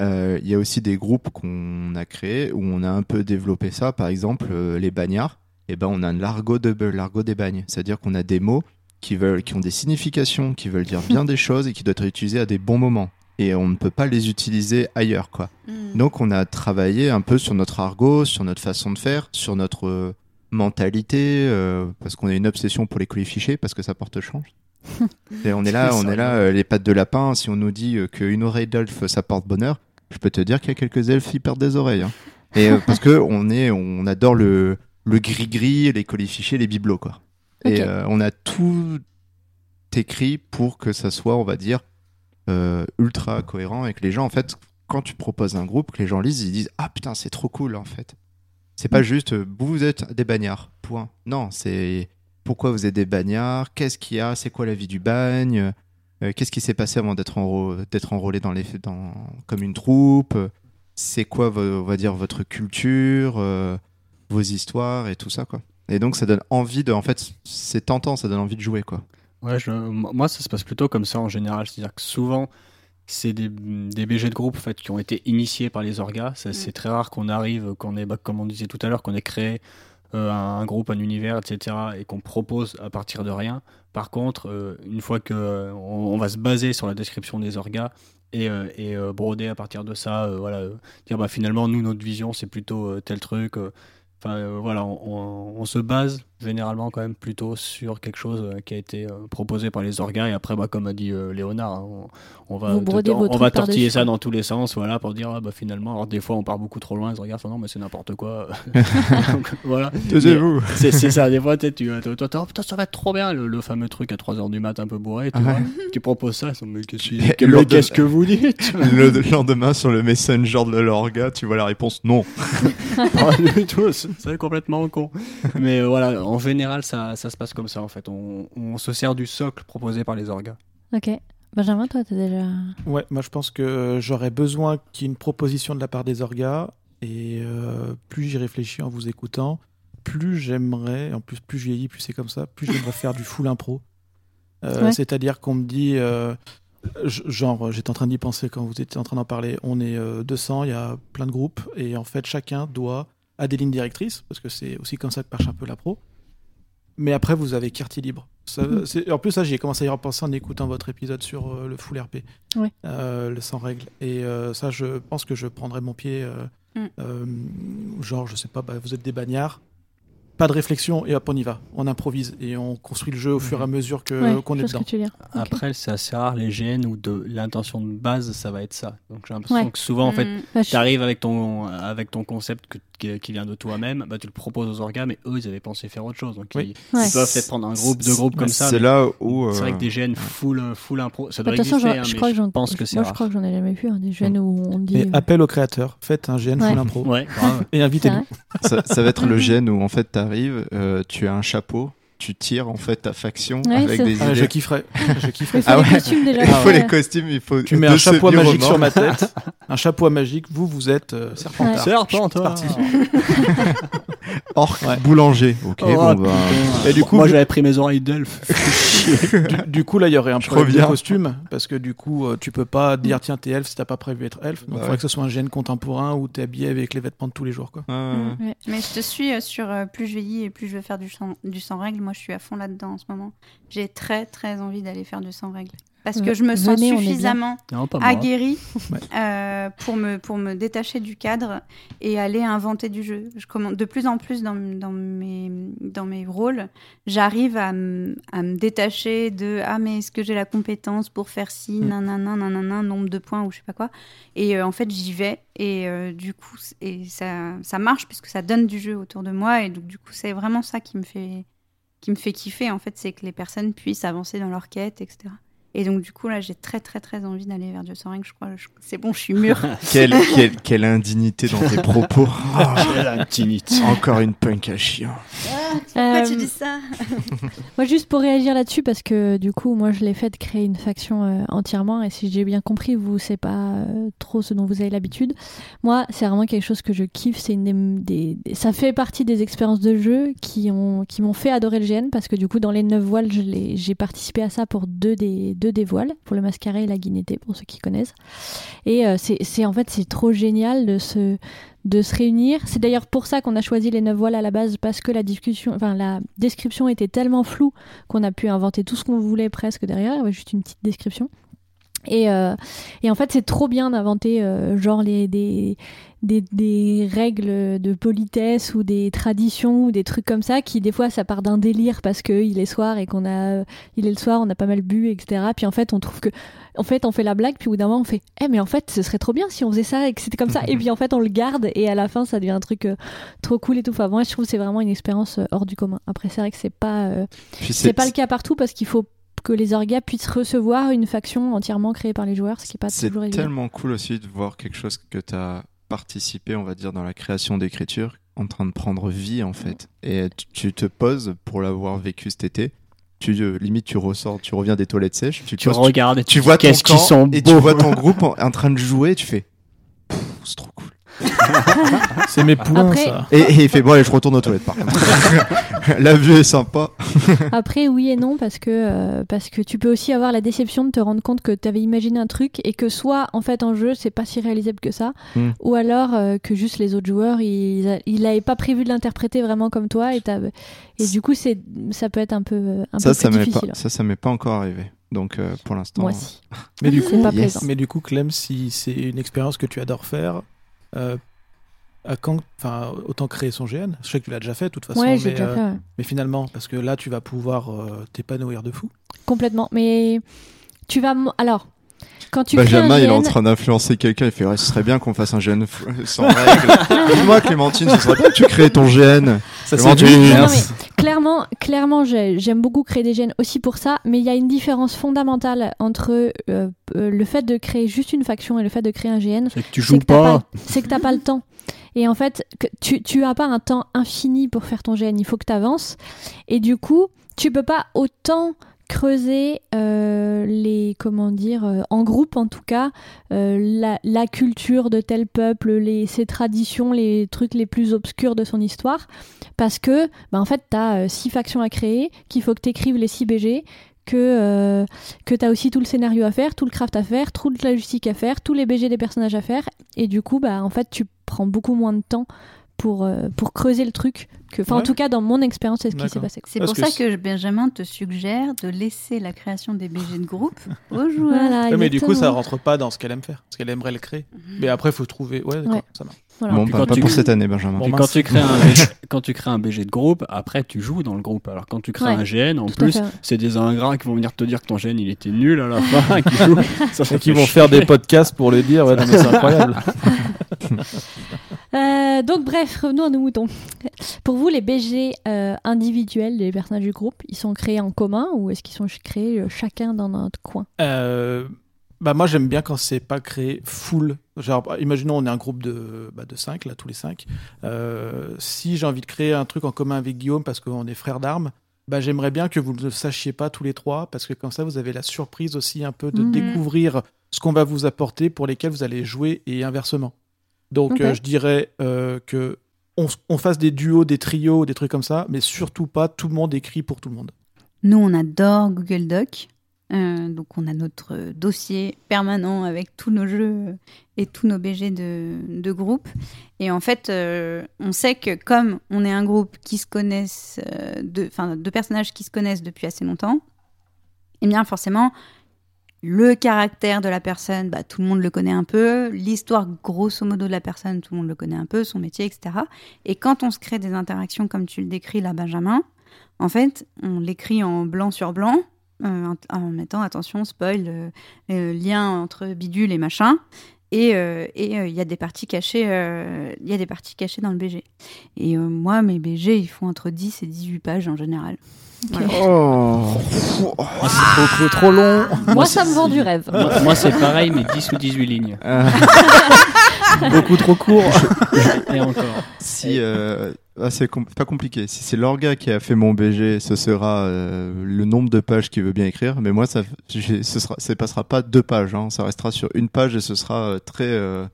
Speaker 1: Euh, Il y a aussi des groupes qu'on a créés où on a un peu développé ça. Par exemple, euh, les bagnards, et ben, on a un l'argot de l'argot des bagnes. C'est-à-dire qu'on a des mots qui, veulent, qui ont des significations, qui veulent dire bien des choses et qui doivent être utilisés à des bons moments. Et on ne peut pas les utiliser ailleurs, quoi. Donc on a travaillé un peu sur notre argot, sur notre façon de faire, sur notre mentalité, euh, parce qu'on a une obsession pour les colifichés, parce que ça porte chance. Et on est là, on est là, euh, les pattes de lapin. Si on nous dit euh, qu'une oreille d'elfe ça porte bonheur, je peux te dire qu'il y a quelques elfes qui perdent des oreilles. hein. Et parce que on est, on adore le le gris gris, les colifichés, les bibelots quoi. Et on a tout écrit pour que ça soit, on va dire, ultra cohérent et que les gens, en fait, quand tu proposes un groupe, que les gens lisent, ils disent Ah putain, c'est trop cool en fait. C'est pas juste euh, vous êtes des bagnards, point. Non, c'est pourquoi vous êtes des bagnards, qu'est-ce qu'il y a, c'est quoi la vie du bagne, euh, qu'est-ce qui s'est passé avant d'être enrô- d'être enrôlé dans dans, comme une troupe, c'est quoi, on va dire, votre culture, euh, vos histoires et tout ça, quoi. Et donc ça donne envie de. En fait, c'est tentant, ça donne envie de jouer, quoi.
Speaker 3: Ouais, je- moi, ça se passe plutôt comme ça en général. C'est-à-dire que souvent, c'est des, des BG de groupe en fait, qui ont été initiés par les orgas. Ça, C'est très rare qu'on arrive, qu'on ait, bah, comme on disait tout à l'heure, qu'on ait créé euh, un, un groupe, un univers, etc. et qu'on propose à partir de rien. Par contre, euh, une fois que euh, on, va se baser sur la description des orgas et, euh, et broder à partir de ça, voilà, dire bah, finalement, nous, notre vision, c'est plutôt tel truc. Enfin, voilà, on, on- on se base généralement quand même plutôt sur quelque chose euh, qui a été euh, proposé par les organes et après, bah, comme a dit euh, Léonard, hein, on, on va, on, va tortiller ça dans tous les sens, voilà, pour dire ah, bah, finalement, alors des fois on part beaucoup trop loin, les organes font non, mais c'est n'importe quoi. Donc, voilà. C'est ça, des fois, tu toi, toi, toi, putain, ça va être trop bien, le, le fameux truc à 3h du mat un peu bourré, tu,
Speaker 1: Ouais.
Speaker 3: vois. tu proposes ça, ils sont, mais qu'est-ce que- mais qu'est-ce que vous dites
Speaker 1: Le lendemain, sur le messenger de l'orga, tu vois la réponse non.
Speaker 3: Pas du tout, c'est complètement con. Mais euh, voilà, en général, ça, ça se passe comme ça en fait. On, on se sert du socle proposé par les orgas.
Speaker 2: Ok. Benjamin, toi, t'as déjà.
Speaker 5: Ouais, moi je pense que j'aurais besoin qu'il y ait une proposition de la part des orgas, et euh, plus j'y réfléchis en vous écoutant, plus j'aimerais, en plus plus je vieillis, plus c'est comme ça, plus j'aimerais faire du full impro. Euh,
Speaker 2: Ouais.
Speaker 5: C'est-à-dire qu'on me dit, euh, genre j'étais en train d'y penser quand vous étiez en train d'en parler, on est euh, 200, il y a plein de groupes, et en fait chacun doit, à des lignes directrices, parce que c'est aussi comme ça que marche un peu la pro, mais après vous avez quartier libre. Ça-
Speaker 2: Mhm.
Speaker 5: En plus, ça, j'ai commencé à y repenser en écoutant votre épisode sur euh, le full RP,
Speaker 2: Ouais.
Speaker 5: euh, le sans règles. Et euh, ça, je pense que je prendrais mon pied.
Speaker 4: Mm.
Speaker 5: genre, je sais pas, bah, vous êtes des bagnards. Pas de réflexion et hop, on y va. On improvise et on construit le jeu au fur et à mesure que-
Speaker 2: Ouais,
Speaker 5: qu'on
Speaker 2: je
Speaker 5: est dedans.
Speaker 2: que.
Speaker 3: Après, c'est assez rare les GN où de l'intention de base, ça va être ça. Donc j'ai l'impression
Speaker 2: Ouais.
Speaker 3: que souvent, en fait,
Speaker 4: Mm.
Speaker 2: Bah, je-
Speaker 3: tu arrives avec ton, avec ton concept que- qui, qui vient de toi-même, bah, tu le proposes aux orgas, mais eux, ils avaient pensé faire autre chose. Donc
Speaker 5: Oui.
Speaker 3: ils,
Speaker 2: Ouais.
Speaker 3: ils peuvent peut-être prendre un groupe, deux groupes comme ça.
Speaker 1: C'est là où.
Speaker 3: C'est vrai
Speaker 1: euh,
Speaker 3: que des GN full, euh, full impro, ça
Speaker 2: Bah,
Speaker 3: doit
Speaker 2: De toute façon,
Speaker 3: exister, hein,
Speaker 2: je crois que j'en
Speaker 3: pense que c'est
Speaker 2: moi, je crois que j'en ai jamais vu hein, des jeunes où on dit.
Speaker 5: Et
Speaker 2: euh,
Speaker 5: appel aux créateurs, faites un GN
Speaker 2: Ouais.
Speaker 5: full impro
Speaker 3: Ouais,
Speaker 5: et invitez-nous.
Speaker 1: ça, va être le gène où en fait euh, tu as un chapeau, tu tires en fait ta faction
Speaker 2: Ouais,
Speaker 1: avec des
Speaker 5: Ah, je kifferais. je kifferais.
Speaker 2: Il faut
Speaker 1: Ah
Speaker 2: les
Speaker 1: ouais.
Speaker 2: costumes déjà.
Speaker 1: Il faut
Speaker 2: ouais.
Speaker 1: les costumes, il faut.
Speaker 5: Tu mets un chapeau magique sur ma tête, un chapeau magique. Vous, vous êtes euh, Serpentard.
Speaker 3: Serpent,
Speaker 5: C'est
Speaker 3: toi.
Speaker 5: parti.
Speaker 1: Orc,
Speaker 5: Ouais.
Speaker 1: boulanger. Ok,
Speaker 3: Oh,
Speaker 1: bon bah.
Speaker 3: putain.
Speaker 5: Et du coup,
Speaker 3: moi j'avais pris mes oreilles d'elfe.
Speaker 5: du, du coup, là, il y aurait un problème de costume, parce que du coup, euh, tu peux pas dire tiens, t'es elfe si t'as pas prévu être elfe. Donc, il
Speaker 1: Bah
Speaker 5: faudrait
Speaker 1: ouais.
Speaker 5: que ce soit un gène contemporain où t'es habillé avec les vêtements de tous les jours, quoi.
Speaker 1: Ah,
Speaker 2: Ouais.
Speaker 4: Mais je te suis euh, sur euh, plus je vieillis et plus je veux faire du sans, du sans règle. Moi, je suis à fond là-dedans en ce moment. J'ai très, très envie d'aller faire du sans règle. Parce que je me sens
Speaker 2: Venez,
Speaker 4: suffisamment
Speaker 3: Non,
Speaker 4: aguerrie
Speaker 5: Ouais.
Speaker 4: euh, pour, me, pour me détacher du cadre et aller inventer du jeu. Je commande de plus en plus dans, dans, mes, dans mes rôles, j'arrive à, m- à me détacher de Ah, mais est-ce que j'ai la compétence pour faire ci,
Speaker 5: Mm.
Speaker 4: nanana, nanana, nombre de points ou je sais pas quoi. Et euh, en fait, j'y vais et euh, du coup, et ça, ça marche puisque ça donne du jeu autour de moi et donc du coup, c'est vraiment ça qui me fait qui me fait kiffer en fait, c'est que les personnes puissent avancer dans leur quête, etc. Et donc du coup là, j'ai très très très envie d'aller vers Dieu sans règle. Je crois, je- c'est bon, je suis mûre.
Speaker 1: Quelle, quelle, quelle indignité dans tes propos. Ah,
Speaker 3: Quelle intimité.
Speaker 1: encore une punk à chien.
Speaker 4: Pourquoi
Speaker 2: Euh,
Speaker 4: tu dis ça
Speaker 2: Moi, juste pour réagir là-dessus, parce que du coup, moi, je l'ai fait de créer une faction euh, entièrement, et si j'ai bien compris, vous, c'est pas euh, trop ce dont vous avez l'habitude. Moi, c'est vraiment quelque chose que je kiffe. C'est une des, des- ça fait partie des expériences de jeu qui ont, qui m'ont fait adorer le GN, parce que du coup, dans les neuf voiles, je l'ai- j'ai participé à ça pour deux des, deux des pour le mascaré et la guinété, pour ceux qui connaissent. Et euh, c'est, en fait, c'est trop génial de se de se réunir. C'est d'ailleurs pour ça qu'on a choisi les neuf voiles à la base parce que la discussion, enfin la description était tellement floue qu'on a pu inventer tout ce qu'on voulait presque derrière, juste une petite description. Et, euh, et en fait, c'est trop bien d'inventer euh, genre les, des, des, des règles de politesse ou des traditions ou des trucs comme ça qui, des fois, ça part d'un délire parce qu'il est soir et qu'on a. Il est le soir, on a pas mal bu, etc. Puis en fait, on trouve que. En fait, on fait la blague, puis au bout d'un moment, on fait Eh, mais en fait, ce serait trop bien si on faisait ça et que c'était comme ça. et puis en fait, on le garde et à la fin, ça devient un truc euh, trop cool et tout. Enfin, moi, je trouve que c'est vraiment une expérience hors du commun. Après, c'est vrai que c'est pas. c'est pas le cas partout parce qu'il faut que les orgas puissent recevoir une faction entièrement créée par les joueurs, ce qui est pas
Speaker 1: C'est
Speaker 2: toujours évident.
Speaker 1: tellement cool aussi de voir quelque chose que tu as participé, on va dire, dans la création d'écriture, en train de prendre vie en fait. Et tu, te poses pour l'avoir vécu cet été. Tu, euh, limite, tu ressors, tu reviens des toilettes sèches, tu, te
Speaker 3: Tu
Speaker 1: poses,
Speaker 3: regardes et
Speaker 1: tu
Speaker 3: tu
Speaker 1: vois ton
Speaker 3: qu'est-ce qu'ils
Speaker 1: camp
Speaker 3: sont
Speaker 1: et tu vois ton groupe en, en train de jouer, et tu fais c'est trop cool.
Speaker 5: C'est mes
Speaker 2: Après-
Speaker 5: ça.
Speaker 1: Et, et il fait bon, allez, je retourne aux toilettes par contre. La vue est sympa.
Speaker 2: Après, oui et non, parce que, euh, parce que tu peux aussi avoir la déception de te rendre compte que tu avais imaginé un truc et que soit, en fait, en jeu, c'est pas si réalisable que ça,
Speaker 1: Hmm.
Speaker 2: ou alors euh, que juste les autres joueurs, ils a- ils n'avaient pas prévu de l'interpréter vraiment comme toi, et, du coup, c'est, ça peut être un peu, un
Speaker 1: Ça,
Speaker 2: peu
Speaker 1: ça
Speaker 2: plus
Speaker 1: pas, ça, ça m'est pas encore arrivé. Donc euh, pour l'instant.
Speaker 2: Moi aussi.
Speaker 5: Mais du coup,
Speaker 2: pas
Speaker 1: yes.
Speaker 2: plaisant.
Speaker 5: mais du coup, Clem, si c'est une expérience que tu adores faire, euh, à quand, enfin, autant créer son GN. Je sais que tu l'as déjà fait, de toute façon.
Speaker 2: Ouais, j'ai
Speaker 5: mais,
Speaker 2: déjà
Speaker 5: euh,
Speaker 2: fait, ouais.
Speaker 5: mais finalement, parce que là, tu vas pouvoir euh, t'épanouir de fou.
Speaker 2: complètement. Mais tu vas. Alors, quand tu crées
Speaker 1: Benjamin, il est en
Speaker 2: GN,
Speaker 1: train d'influencer quelqu'un. Il fait ouais, ce serait bien qu'on fasse un GN f- sans règles. Dis-moi, Clémentine, ce serait bien que tu crées ton GN.
Speaker 5: Ça,
Speaker 1: Clémentine,
Speaker 5: du-
Speaker 2: Non,
Speaker 1: merci.
Speaker 2: mais clairement, clairement j'ai- j'aime beaucoup créer des gènes aussi pour ça, mais il y a une différence fondamentale entre euh, euh, le fait de créer juste une faction et le fait de créer un GN.
Speaker 3: C'est que tu
Speaker 2: C'est
Speaker 3: joues
Speaker 2: que
Speaker 3: pas.
Speaker 2: C'est que t'as pas le temps. Et en fait, que tu, tu as pas un temps infini pour faire ton GN, il faut que tu avances. Et du coup, tu peux pas autant creuser euh, les comment dire euh, en groupe en tout cas euh, la, culture de tel peuple les ses traditions les trucs les plus obscurs de son histoire parce que bah, en fait tu as six factions à créer qu'il faut que tu écrives les six BG que, que tu as aussi tout le scénario à faire, tout le craft à faire, toute la logistique à faire, tous les BG des personnages à faire. Et du coup, bah, en fait, tu prends beaucoup moins de temps pour, euh, pour creuser le truc. Enfin, en tout cas, dans mon expérience, c'est ce qui s'est passé.
Speaker 4: C'est pour
Speaker 5: que
Speaker 4: ça que Benjamin te suggère de laisser la création des BG de groupe aux joueurs.
Speaker 2: Voilà,
Speaker 5: Ouais, mais du coup, ça rentre pas dans ce qu'elle aime faire, ce qu'elle aimerait le créer. Mais après, il faut trouver. Ouais, d'accord,
Speaker 2: Ouais.
Speaker 5: ça marche.
Speaker 2: Voilà.
Speaker 1: Bon, pas
Speaker 3: tu-
Speaker 1: pour cette année, Benjamin.
Speaker 5: Bon,
Speaker 3: quand tu, crées un BG, quand tu crées un BG de groupe, après tu joues dans le groupe. Alors quand tu crées
Speaker 2: Ouais,
Speaker 3: un GN, en
Speaker 2: Tout
Speaker 3: plus, c'est des ingrats qui vont venir te dire que ton GN il était nul à la fin, qui jouent. Ça, ça
Speaker 5: Et qui vont
Speaker 3: chier.
Speaker 5: faire des podcasts pour le dire. Ouais, non, mais c'est incroyable.
Speaker 2: Euh, donc bref, revenons à nos moutons. Pour vous, les BG euh, individuels des personnages du groupe, ils sont créés en commun ou est-ce qu'ils sont créés euh, chacun dans notre coin?
Speaker 5: Euh, bah moi j'aime bien quand c'est pas créé full. Genre, imaginons on est un groupe de, bah, de 5, là, tous les 5. si j'ai envie de créer un truc en commun avec Guillaume parce qu'on est frères d'armes, bah, j'aimerais bien que vous ne le sachiez pas tous les trois parce que comme ça vous avez la surprise aussi un peu de
Speaker 2: Mhm.
Speaker 5: découvrir ce qu'on va vous apporter pour lesquels vous allez jouer et inversement. Donc euh, je dirais euh, que on, fasse des duos, des trios, des trucs comme ça, mais surtout pas tout le monde écrit pour tout le monde.
Speaker 4: Nous, on adore Google Doc. Euh, donc, on a notre euh, dossier permanent avec tous nos jeux euh, et tous nos BG de, de groupe. Et en fait, euh, on sait que comme on est un groupe qui se connaissent, euh, de, enfin, deux personnages qui se connaissent depuis assez longtemps, eh bien, forcément, le caractère de la personne, bah, tout le monde le connaît un peu. L'histoire, grosso modo, de la personne, tout le monde le connaît un peu, son métier, etc. Et quand on se crée des interactions comme tu le décris là, Benjamin, en fait, on l'écrit en blanc sur blanc, euh, en, mettant attention, spoil, euh, euh, lien entre bidule et machin. Et il y a des parties cachées, il y a des parties cachées dans le BG. Et moi, mes BG, ils font entre 10 et 18 pages en général. Voilà.
Speaker 1: Oh.
Speaker 3: Moi, c'est beaucoup trop long.
Speaker 2: Moi, ça me vend du rêve.
Speaker 3: Moi, moi, c'est pareil, mais 10 ou 18 lignes.
Speaker 1: Euh,
Speaker 5: Beaucoup trop court.
Speaker 3: Et encore.
Speaker 1: si euh, ah, c'est com- pas compliqué. Si c'est l'orga qui a fait mon BG, ce sera euh, le nombre de pages qu'il veut bien écrire. Mais moi, ça, ce sera, ça passera pas deux pages. hein. Ça restera sur une page et ce sera euh, très, euh,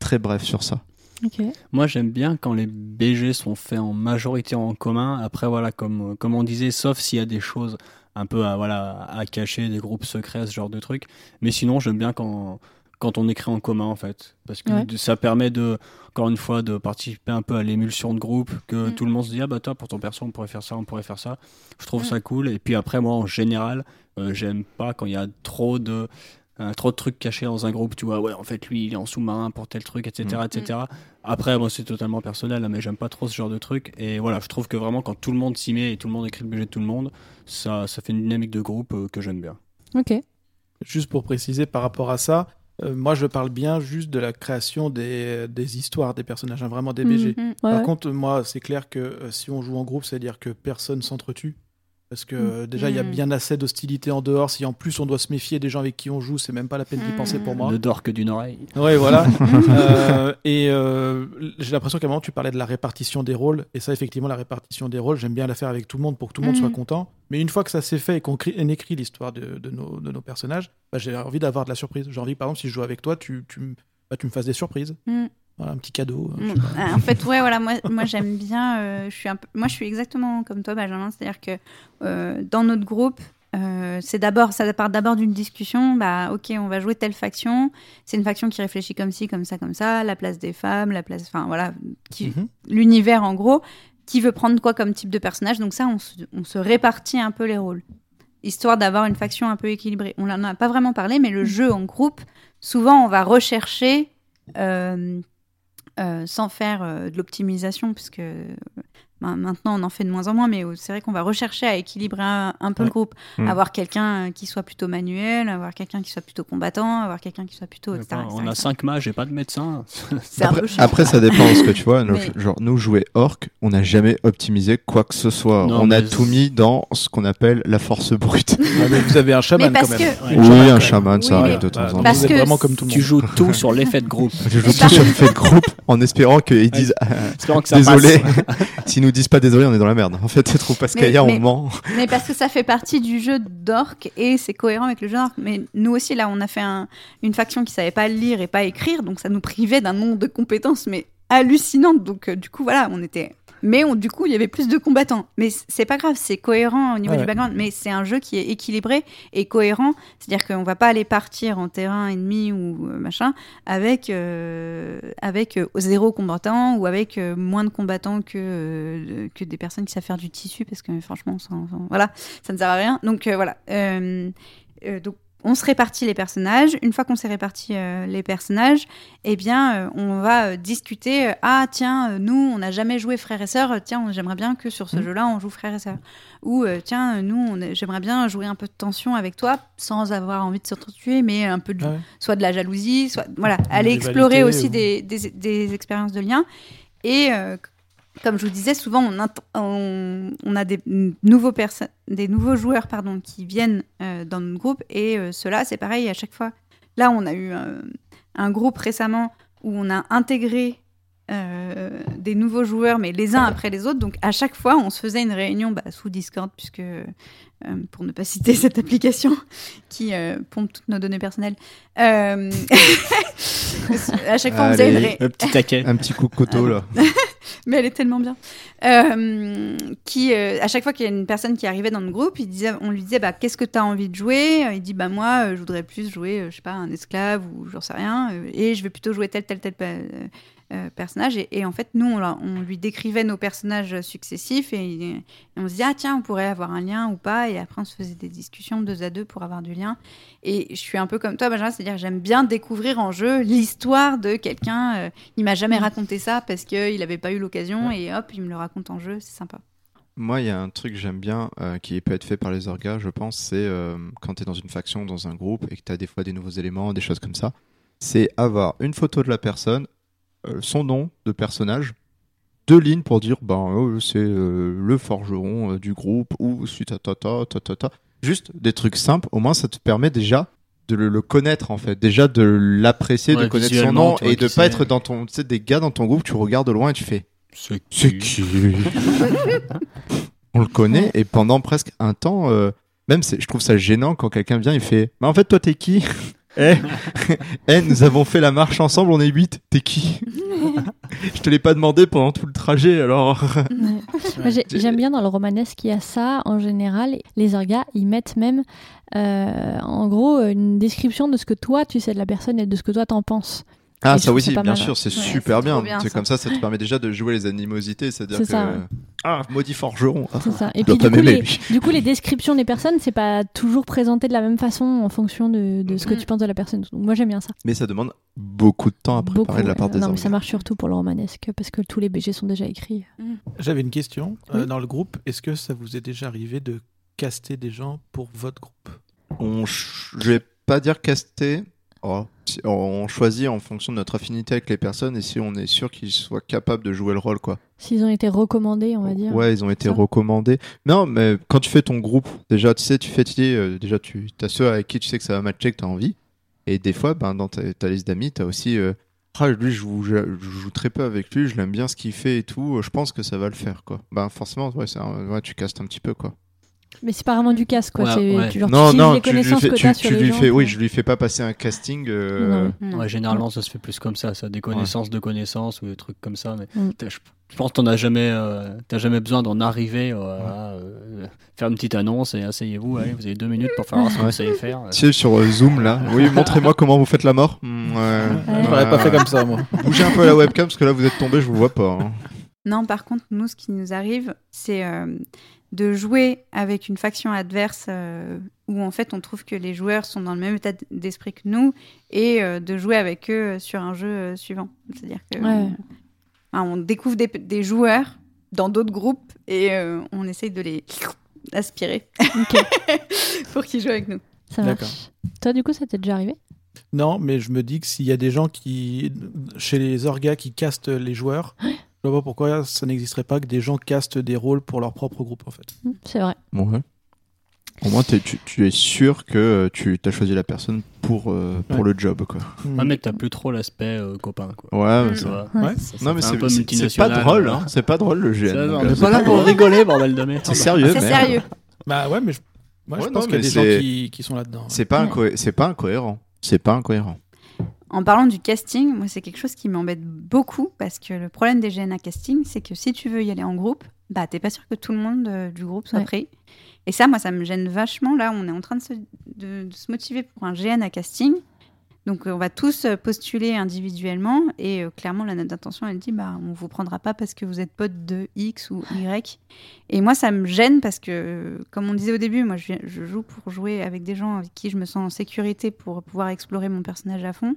Speaker 1: très bref sur ça.
Speaker 2: Ok.
Speaker 3: Moi, j'aime bien quand les BG sont faits en majorité en commun. Après, voilà, comme, comme on disait, sauf s'il y a des choses un peu à, voilà, à cacher, des groupes secrets, ce genre de trucs. Mais sinon, j'aime bien quand, quand on écrit en commun, en fait. Parce que
Speaker 2: Ouais.
Speaker 3: ça permet, de, encore une fois, de participer un peu à l'émulsion de groupe, que
Speaker 4: Mm.
Speaker 3: tout le monde se dit, ah bah toi, pour ton perso, on pourrait faire ça, on pourrait faire ça. Je trouve
Speaker 4: Mm.
Speaker 3: ça cool. Et puis après, moi, en général, euh, j'aime pas quand il y a trop de euh, trop de trucs cachés dans un groupe, tu vois, ouais, en fait, lui, il est en sous-marin pour tel truc, etc.,
Speaker 1: Mm.
Speaker 3: etc. Après, moi, c'est totalement personnel, hein, mais j'aime pas trop ce genre de truc. Et voilà, je trouve que vraiment, quand tout le monde s'y met et tout le monde écrit le budget de tout le monde, ça, ça fait une dynamique de groupe euh, que j'aime bien.
Speaker 2: Ok.
Speaker 5: Juste pour préciser par rapport à ça, euh, moi je parle bien juste de la création des, des histoires des personnages, hein, vraiment des BG.
Speaker 4: Mhm.
Speaker 2: Ouais,
Speaker 5: Par
Speaker 2: ouais.
Speaker 5: contre, moi, c'est clair que euh, si on joue en groupe, c'est-à-dire que personne s'entretue. Parce que euh, déjà, il y a
Speaker 4: Mm.
Speaker 5: bien assez d'hostilité en dehors. Si en plus on doit se méfier des gens avec qui on joue, c'est même pas la peine d'y
Speaker 4: Mm.
Speaker 5: penser pour moi.
Speaker 3: Ne dort que d'une oreille.
Speaker 5: Ouais, voilà. Euh, et euh, j'ai l'impression qu'à un moment, tu parlais de la répartition des rôles. Et ça, effectivement, la répartition des rôles, j'aime bien la faire avec tout le monde pour que tout le monde soit content. Mais une fois que ça s'est fait et qu'on écrit l'histoire de, de nos, de nos personnages, bah, j'ai envie d'avoir de la surprise. J'ai envie, par exemple, si je joue avec toi, tu, bah, tu me fasses des surprises. Voilà, un petit cadeau. euh,
Speaker 4: Mm. Ah, En fait, ouais, voilà, moi, moi j'aime bien. euh, je suis un peu, moi, je suis exactement comme toi, Benjamin. C'est-à-dire que euh, dans notre groupe, euh, c'est d'abord, ça part d'abord d'une discussion. Bah, ok, on va jouer telle faction. C'est une faction qui réfléchit comme ci, comme ça, comme ça. La place des femmes, la place, enfin voilà, qui,
Speaker 5: Mhm.
Speaker 4: l'univers en gros. Qui veut prendre quoi comme type de personnage Donc ça, on se, on se répartit un peu les rôles, histoire d'avoir une faction un peu équilibrée. On n'en a pas vraiment parlé, mais le jeu en groupe, souvent, on va rechercher. Euh, sans faire euh, de l'optimisation, puisque ben, maintenant on en fait de moins en moins, mais euh, c'est vrai qu'on va rechercher à équilibrer un, un peu
Speaker 5: Ouais.
Speaker 4: le groupe,
Speaker 1: Mm.
Speaker 4: avoir quelqu'un euh, qui soit plutôt manuel, avoir quelqu'un qui soit plutôt combattant, avoir quelqu'un qui soit plutôt, etc.
Speaker 3: Enfin,
Speaker 4: etc.,
Speaker 3: on a
Speaker 4: etc.
Speaker 3: cinq mages et pas de médecin.
Speaker 1: Après, ça dépend de ce que tu vois. Nous,
Speaker 4: Mais-
Speaker 1: Genre, nous, jouer orc, on n'a jamais optimisé quoi que ce soit.
Speaker 3: Non,
Speaker 1: on a tout mis dans ce qu'on appelle la force brute.
Speaker 5: Mais vous avez un chaman
Speaker 4: parce
Speaker 5: quand même.
Speaker 4: que-
Speaker 3: Ouais.
Speaker 5: Une
Speaker 1: oui, un chaman, ça
Speaker 4: Oui,
Speaker 1: arrive
Speaker 4: mais-
Speaker 1: de temps en temps.
Speaker 4: Parce
Speaker 5: vous êtes
Speaker 4: que
Speaker 5: vraiment comme tout le
Speaker 3: tu
Speaker 5: monde.
Speaker 3: joues tout sur l'effet de groupe.
Speaker 1: Je joue tout sur le fait de groupe en espérant qu'ils disent
Speaker 3: ça
Speaker 1: désolé.
Speaker 3: passe.
Speaker 1: S'ils nous disent pas désolé, on est dans la merde. En fait, je trouve parce qu'ailleurs on ment.
Speaker 4: Mais parce que ça fait partie du jeu d'orc et c'est cohérent avec le jeu d'orc. Mais nous aussi, là, on a fait un- une faction qui savait pas lire et pas écrire, donc ça nous privait d'un nombre de compétences, mais hallucinantes. Donc, euh, du coup, voilà, on était. Mais on- du coup, il y avait plus de combattants. Mais c'est pas grave, c'est cohérent au niveau
Speaker 5: Ouais.
Speaker 4: du background. Mais c'est un jeu qui est équilibré et cohérent. C'est-à-dire qu'on va pas aller partir en terrain ennemi ou euh, machin avec, euh, avec euh, zéro combattant ou avec euh, moins de combattants que, euh, que des personnes qui savent faire du tissu parce que franchement, ça, ça- voilà, ça ne sert à rien. Donc euh, voilà. Euh, euh, donc on se répartit les personnages. Une fois qu'on s'est réparti euh, les personnages, eh bien, euh, on va euh, discuter. ah, tiens, nous, on n'a jamais joué frères et sœurs. euh, Tiens, j'aimerais bien que sur ce
Speaker 5: Mhm.
Speaker 4: jeu-là, on joue frères et sœurs. Ou, tiens, nous, j'aimerais bien jouer un peu de tension avec toi, sans avoir envie de s'entretuer, mais un peu de,
Speaker 5: Ah ouais.
Speaker 4: soit de la jalousie, soit voilà, aller explorer aussi
Speaker 5: ou-
Speaker 4: des, des, des expériences de lien. Et comme je vous disais, souvent on, a des nouveaux joueurs qui viennent euh, dans notre groupe et euh, ceux-là c'est pareil à chaque fois. Là, on a eu un, un groupe récemment où on a intégré euh, des nouveaux joueurs, mais les uns après les autres. Donc à chaque fois, on se faisait une réunion bah, sous Discord, puisque euh, pour ne pas citer cette application qui euh, pompe toutes nos données personnelles. euh, à chaque fois, on faisait une
Speaker 1: Allez.
Speaker 4: ré-
Speaker 3: Le petit taquet.
Speaker 1: Un petit coup de couteau là.
Speaker 4: mais elle est tellement bien. Euh, qui, euh, à chaque fois qu'il y a une personne qui arrivait dans le groupe, il disait, on lui disait bah, Qu'est-ce que tu as envie de jouer? Il dit bah, Moi, euh, je voudrais plus jouer, euh, je sais pas, un esclave ou j'en sais rien, euh, et je vais plutôt jouer tel, tel, tel euh, euh, personnage. Et, et en fait, nous, on, lui décrivait nos personnages successifs et, et on se disait Ah, tiens, on pourrait avoir un lien ou pas. Et après, on se faisait des discussions deux à deux pour avoir du lien. Et je suis un peu comme toi, Benjamin, c'est-à-dire j'aime bien découvrir en jeu l'histoire de quelqu'un. euh, il m'a jamais raconté ça parce qu'il n'avait pas eu l'occasion et hop, il me le raconte en jeu, c'est sympa.
Speaker 1: Moi, il y a un truc que j'aime bien euh, qui peut être fait par les orgas, je pense, c'est euh, quand tu es dans une faction, dans un groupe et que tu as des fois des nouveaux éléments, des choses comme ça, c'est avoir une photo de la personne, son nom de personnage, deux lignes pour dire ben euh, c'est euh, le forgeron euh, du groupe ou ta ta ta ta ta ta. Juste des trucs simples, au moins ça te permet déjà de le, le connaître en fait, déjà de l'apprécier, de connaître son nom et de pas être dans ton, tu sais, des gars dans ton groupe, tu regardes de loin et tu fais
Speaker 3: C'est
Speaker 1: c'est qui On le connaît et pendant presque un temps, euh, même c'est- je trouve ça gênant quand quelqu'un vient et fait Mais en fait, toi, t'es qui? Eh, eh, nous avons fait la marche ensemble, on est 8, t'es qui Je te l'ai pas demandé pendant tout le trajet, alors.
Speaker 2: J'aime bien dans le romanesque qu'il y a ça. En général, les orgas, ils mettent même, euh, en gros, une description de ce que toi, tu sais de la personne et de ce que toi, t'en penses.
Speaker 1: Ah,
Speaker 2: Et
Speaker 1: ça oui, bien
Speaker 2: mal,
Speaker 1: sûr, c'est
Speaker 4: ouais.
Speaker 1: super bien. C'est comme ça, ça te permet déjà de jouer les animosités, c'est-à-dire que
Speaker 2: ça, ouais.
Speaker 1: Ah, maudit forgeron. Ah,
Speaker 2: C'est ça. Et puis du coup, les,
Speaker 1: lui.
Speaker 2: du coup, les descriptions des personnes, c'est pas toujours présenté de la même façon en fonction de, de ce que
Speaker 4: Mm.
Speaker 2: tu penses de la personne. Donc moi j'aime bien ça.
Speaker 1: Mais ça demande beaucoup de temps à préparer
Speaker 2: Beaucoup.
Speaker 1: de la part des
Speaker 2: non, mais ça marche surtout pour le romanesque parce que tous les BG sont déjà écrits.
Speaker 5: J'avais une question. Euh, dans le groupe, est-ce que ça vous est déjà arrivé de caster des gens pour votre groupe?
Speaker 1: On ch- Je vais pas dire caster. Oh, on choisit en fonction de notre affinité avec les personnes et si on est sûr qu'ils soient capables de jouer le rôle, quoi.
Speaker 2: S'ils ont été recommandés, on va dire.
Speaker 1: Ouais, ils ont été
Speaker 2: Ça.
Speaker 1: recommandés. Non, mais quand tu fais ton groupe, déjà, tu sais, tu fais, euh, déjà, tu as ceux avec qui tu sais que ça va matcher, que tu as envie. Et des fois, ben, dans ta, ta liste d'amis, tu as aussi, euh, ah, lui, je joue, je, je joue très peu avec lui, je l'aime bien ce qu'il fait et tout, je pense que ça va le faire, quoi. Ben, forcément, ouais, un- ouais, tu castes un petit peu, quoi.
Speaker 2: Mais c'est pas vraiment du casse, quoi.
Speaker 3: Ouais,
Speaker 2: c'est,
Speaker 3: ouais.
Speaker 2: Tu, genre,
Speaker 1: non,
Speaker 2: tu
Speaker 1: non,
Speaker 2: les
Speaker 1: tu lui fais,
Speaker 2: que
Speaker 1: tu,
Speaker 2: t'as
Speaker 1: tu
Speaker 2: sur les
Speaker 1: lui
Speaker 2: gens.
Speaker 1: fais, oui, je lui fais pas passer un casting. euh,
Speaker 2: Non.
Speaker 4: Non.
Speaker 3: Ouais, généralement, ça se fait plus comme ça, ça, des connaissances de connaissances ou des trucs comme ça. Mais
Speaker 2: Mm.
Speaker 3: t'as- je, je pense que t'en as jamais, euh, t'as jamais besoin d'en arriver euh, à euh, faire une petite annonce et asseyez-vous, allez, vous avez deux minutes pour faire ce que vous savez faire.
Speaker 1: Tu sais, sur euh, Zoom, là. Oui, montrez-moi comment vous faites la mort. Ouais.
Speaker 2: Ouais.
Speaker 5: Je l'aurais pas fait comme ça, moi.
Speaker 1: Bougez un peu la webcam parce que là, vous êtes tombé, je vous vois pas. hein.
Speaker 4: Non, par contre, nous, ce qui nous arrive, c'est euh, de jouer avec une faction adverse euh, où en fait on trouve que les joueurs sont dans le même état d'esprit que nous et euh, de jouer avec eux sur un jeu euh, suivant. C'est-à-dire que
Speaker 2: Ouais.
Speaker 4: enfin, on découvre des, des joueurs dans d'autres groupes et euh, on essaye de les aspirer pour qu'ils jouent avec nous.
Speaker 2: Ça marche. Toi, du coup, ça t'est déjà arrivé?
Speaker 5: Non, mais je me dis que s'il y a des gens qui, chez les orgas, qui castent les joueurs, je vois pas pourquoi ça n'existerait pas que des gens castent des rôles pour leur propre groupe, en fait.
Speaker 2: Mm, C'est vrai.
Speaker 1: Ouais. Au moins, tu, tu es sûr que euh, tu as choisi la personne pour, euh, pour
Speaker 5: Ouais.
Speaker 1: le job, quoi.
Speaker 3: Ouais, mais t'as plus trop l'aspect euh, copain, quoi.
Speaker 1: Ouais, Non, mais c'est c'est- c'est pas drôle, hein. C'est pas drôle le GN.
Speaker 3: Ça,
Speaker 1: donc,
Speaker 3: on n'est pas là pour rigoler, bordel de merde.
Speaker 1: C'est sérieux,
Speaker 4: C'est
Speaker 1: merde.
Speaker 4: sérieux.
Speaker 5: Bah ouais, mais je, moi, je pense
Speaker 1: non,
Speaker 5: qu'il y a des gens
Speaker 1: c'est-
Speaker 5: qui, qui sont là-dedans.
Speaker 1: C'est pas,
Speaker 2: Ouais.
Speaker 1: incohé- c'est pas incohérent. C'est pas incohérent.
Speaker 4: En parlant du casting, moi c'est quelque chose qui m'embête beaucoup parce que le problème des GNA casting, c'est que si tu veux y aller en groupe, bah t'es pas sûr que tout le monde euh, du groupe soit
Speaker 2: Ouais.
Speaker 4: pris. Et ça, moi, ça me gêne vachement. Là, on est en train de se, de- de se motiver pour un GNA casting. Donc, euh, on va tous euh, postuler individuellement. Et euh, clairement, la note d'intention, elle dit bah, on vous prendra pas parce que vous êtes pote de X ou Y. Et moi, ça me gêne parce que, comme on disait au début, moi, je joue pour jouer avec des gens avec qui je me sens en sécurité pour pouvoir explorer mon personnage à fond.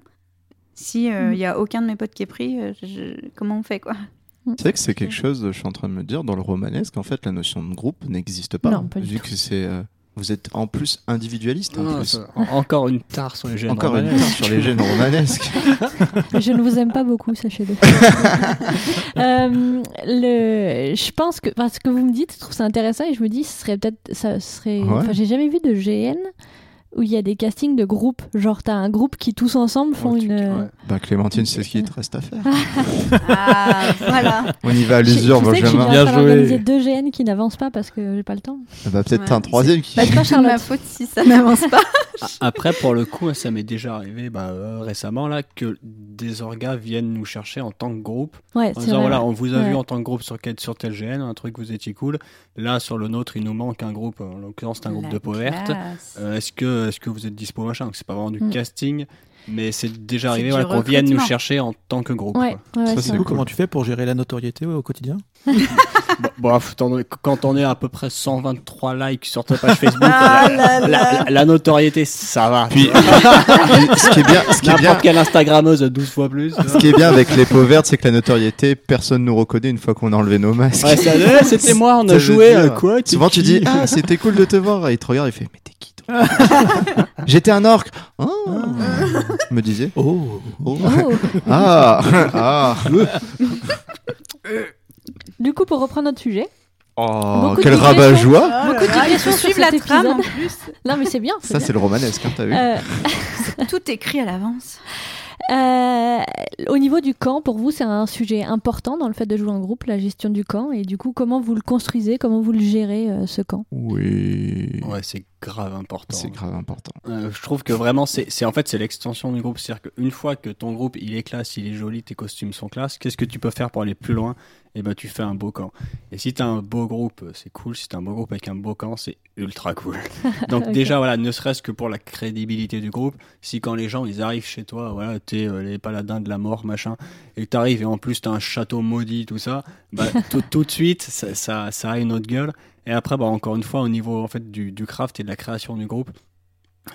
Speaker 4: Si il
Speaker 2: Mhm.
Speaker 4: y a aucun de mes potes qui est pris, euh, je- comment on fait quoi?
Speaker 1: Tu sais que c'est quelque chose, je suis en train de me dire, dans le romanesque, en fait, la notion de groupe n'existe pas.
Speaker 2: Non, pas du
Speaker 1: vu
Speaker 2: tout.
Speaker 1: que c'est. euh, vous êtes en plus individualiste, en plus.
Speaker 3: ça- en- encore une tare sur les gènes.
Speaker 1: Encore une
Speaker 3: romanesques.
Speaker 1: tare sur les gènes romanesques.
Speaker 2: Je ne vous aime pas beaucoup, sachez-le. Euh, le, je pense que, enfin, ce que vous me dites, je trouve ça intéressant et je me dis, ce serait peut-être, ça serait.
Speaker 1: Ouais.
Speaker 2: Enfin, j'ai jamais vu de GN où il y a des castings de groupes. Genre, t'as un groupe qui tous ensemble font
Speaker 3: Ouais, tu-
Speaker 2: une.
Speaker 3: ouais.
Speaker 1: bah, Clémentine, c'est ce qu'il te reste à faire.
Speaker 4: Ah, voilà.
Speaker 1: On y va à
Speaker 2: Je-
Speaker 1: l'usure,
Speaker 2: je
Speaker 1: Benjamin.
Speaker 2: en
Speaker 5: Bien joué.
Speaker 2: d'organiser deux GN qui n'avancent pas parce que j'ai pas le temps.
Speaker 1: Bah, peut-être
Speaker 4: Ouais.
Speaker 1: un troisième qui.
Speaker 2: Bah, toi,
Speaker 4: C'est ma faute si ça n'avance pas.
Speaker 3: Après, pour le coup, ça m'est déjà arrivé bah, euh, récemment là que des orgas viennent nous chercher en tant que groupe.
Speaker 2: Ouais,
Speaker 3: En
Speaker 2: c'est
Speaker 3: disant
Speaker 2: vrai.
Speaker 3: voilà, on vous a
Speaker 2: Ouais.
Speaker 3: vu en tant que groupe sur, sur tel GN, un truc vous étiez cool. Là, sur le nôtre, il nous manque un groupe. En l'occurrence, c'est un groupe de peau verte. Euh, est-ce que est-ce que vous êtes dispo machin Donc c'est pas vraiment du
Speaker 2: Mm.
Speaker 3: casting, mais c'est déjà arrivé voilà, qu'on vienne nous chercher en tant que groupe.
Speaker 2: Ouais,
Speaker 3: quoi.
Speaker 2: ouais,
Speaker 1: Ça,
Speaker 2: c'est
Speaker 1: c'est
Speaker 2: vrai.
Speaker 5: Du coup, comment tu fais pour gérer la notoriété ouais, au quotidien?
Speaker 3: Bon, bon, attends, quand on est à peu près 123 likes sur ta page Facebook,
Speaker 4: Ah
Speaker 3: la,
Speaker 4: là
Speaker 3: la-
Speaker 4: là.
Speaker 3: la- la notoriété, ça va.
Speaker 1: Puis, ce qui est bien, ce qui est bien,
Speaker 3: quelle Instagrammeuse 12 fois plus.
Speaker 1: ce qui est bien avec les peaux vertes, c'est que la notoriété, personne nous reconnaît une fois qu'on a enlevé nos masques.
Speaker 3: Ouais, ça- ouais, c'était moi, on a joué
Speaker 1: dire-
Speaker 3: euh, quoi t'es
Speaker 1: Souvent tu dis ah c'était cool de te voir et il te regarde et il fait mais t'es qui? J'étais un orc. Oh. Me disait.
Speaker 5: Oh
Speaker 1: Oh.
Speaker 2: Oh.
Speaker 1: Ah ah.
Speaker 2: Du coup, pour reprendre notre sujet,
Speaker 1: Oh
Speaker 2: Beaucoup
Speaker 1: quel rabat-joie.
Speaker 2: Beaucoup de digressions
Speaker 4: faut
Speaker 2: sur cet
Speaker 4: la trame en plus.
Speaker 2: non mais c'est bien.
Speaker 1: Ça c'est le romanesque, hein, t'as vu
Speaker 2: Euh,
Speaker 4: Tout écrit à l'avance.
Speaker 2: Euh, au niveau du camp, pour vous, c'est un sujet important dans le fait de jouer en groupe, la gestion du camp. Et du coup, comment vous le construisez, comment vous le gérez, euh, ce camp?
Speaker 1: Oui.
Speaker 3: Ouais, c'est grave important.
Speaker 1: C'est grave important.
Speaker 3: Euh, je trouve que vraiment, c'est en fait c'est l'extension du groupe. C'est-à-dire qu'une fois que ton groupe il est classe, il est joli, tes costumes sont classe, qu'est-ce que tu peux faire pour aller plus loin? Et ben tu fais un beau camp. Et si t'as un beau groupe, euh, c'est cool. Si t'as un beau groupe avec un beau camp, c'est ultra cool. Donc déjà voilà, ne serait-ce que pour la crédibilité du groupe, si quand les gens ils arrivent chez toi, voilà, t'es euh, les paladins de la mort machin, et que t'arrives et en plus t'as un château maudit tout ça, bah tout, tout de suite ça, ça, ça a une autre gueule. Et après, bah, encore une fois, au niveau en fait du, du craft et de la création du groupe,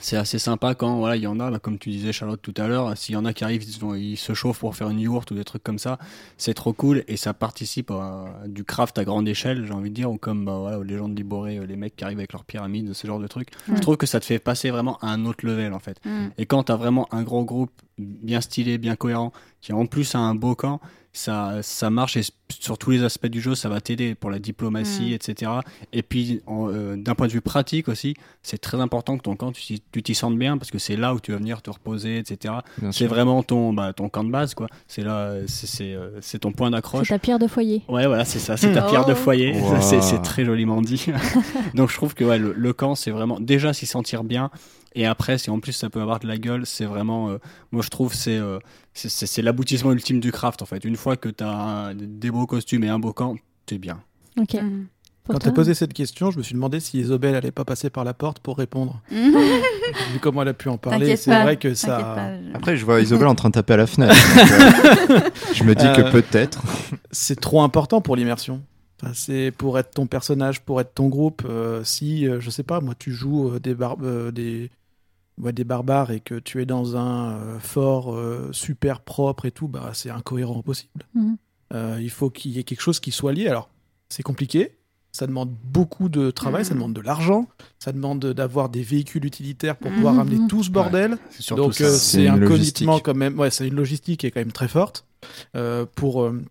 Speaker 3: c'est assez sympa quand voilà il y en a, bah, comme tu disais Charlotte tout à l'heure, s'il y en a qui arrivent, ils, se chauffent pour faire une yourte ou des trucs comme ça, c'est trop cool et ça participe à du craft à grande échelle, j'ai envie de dire, ou comme bah, voilà, les gens de Liboré, euh, les mecs qui arrivent avec leurs pyramides, ce genre de trucs. Je trouve que ça te fait passer vraiment à un autre level en fait.
Speaker 4: Mm.
Speaker 3: Et quand t'as vraiment un gros groupe bien stylé, bien cohérent, qui en plus a un beau camp, ça, ça marche et sur tous les aspects du jeu, ça va t'aider pour la diplomatie,
Speaker 4: Mm.
Speaker 3: etc. Et puis, euh, d'un point de vue pratique aussi, c'est très important que ton camp, tu t'y- tu t'y sentes bien parce que c'est là où tu vas venir te reposer, etc. C'est vraiment ton, bah, ton camp de base, quoi. C'est là, c'est, c'est, euh, c'est ton point
Speaker 2: C'est
Speaker 3: d'accroche.
Speaker 2: ta pierre de foyer.
Speaker 3: Ouais, voilà, c'est ça, c'est ta
Speaker 4: Hmm.
Speaker 3: pierre de
Speaker 4: Oh.
Speaker 3: foyer.
Speaker 1: Wow.
Speaker 3: C'est, c'est très joliment dit. Donc je trouve que ouais, le, le camp, c'est vraiment déjà s'y sentir bien. Et après, si en plus ça peut avoir de la gueule, c'est vraiment, euh, moi je trouve, c'est, euh, c'est, c'est, l'aboutissement ultime du craft en fait. Une fois que t'as un- des beaux costumes et un beau camp, t'es bien.
Speaker 2: Ok.
Speaker 4: Mm.
Speaker 5: Quand
Speaker 2: toi
Speaker 5: t'as posé cette question, je me suis demandé si Isobel allait pas passer par la porte pour répondre. Vu comment elle a pu en parler, c'est vrai que ça.
Speaker 4: pas, je-
Speaker 1: Après, je vois Isobel en train de taper à la fenêtre. donc, euh, je me dis que peut-être.
Speaker 5: c'est trop important pour l'immersion. Enfin, c'est pour être ton personnage, pour être ton groupe. euh, si, euh, je sais pas, moi, tu joues euh, des, bar- euh, des, ouais, des barbares et que tu es dans un euh, fort euh, super propre et tout, bah, c'est incohérent possible.
Speaker 2: Mhm.
Speaker 5: Euh, il faut qu'il y ait quelque chose qui soit lié. Alors, c'est compliqué. Ça demande beaucoup de travail, ça
Speaker 4: Mhm.
Speaker 5: demande de l'argent, ça demande d'avoir des véhicules utilitaires pour pouvoir
Speaker 2: Mhm.
Speaker 5: ramener tout ce bordel.
Speaker 3: C'est surtout
Speaker 5: Donc euh,
Speaker 1: C'est
Speaker 5: un
Speaker 1: logistique.
Speaker 5: quand même. Ouais, c'est une logistique qui est quand même très forte. Euh, pour euh,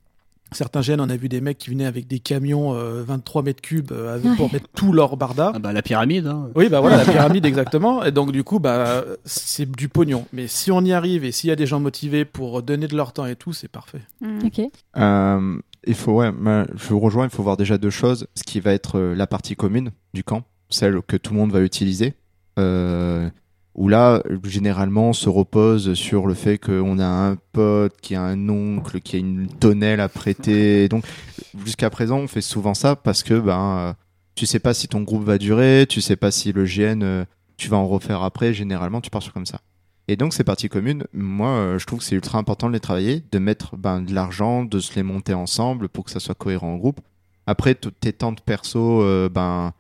Speaker 5: certains gènes, on a vu des mecs qui venaient avec des camions euh, 23 mètres cubes euh, avec- pour mettre tout leur barda.
Speaker 3: Ah bah, la pyramide. Hein.
Speaker 5: Oui, bah voilà, la pyramide exactement. Et donc du coup, bah c'est du pognon. Mais si on y arrive et s'il y a des gens motivés pour donner de leur temps et tout, c'est parfait.
Speaker 4: Mm.
Speaker 2: Ok.
Speaker 1: Euh, il faut, ouais, je vous rejoins, il faut voir déjà deux choses. Ce qui va être euh, la partie commune du camp, celle que tout le monde va utiliser. Où là, généralement, on se repose sur le fait qu'on a un pote, qui a un oncle, qui a une tonnelle à prêter. Donc, jusqu'à présent, on fait souvent ça parce que ben, euh, tu sais pas si ton groupe va durer, tu sais pas si le GN, euh, tu vas en refaire après. Généralement, tu pars sur comme ça. Et donc, ces parties communes, moi, euh, je trouve que c'est ultra important de les travailler, de mettre ben, de l'argent, de se les monter ensemble pour que ça soit cohérent en groupe. Après, tes de perso, ben,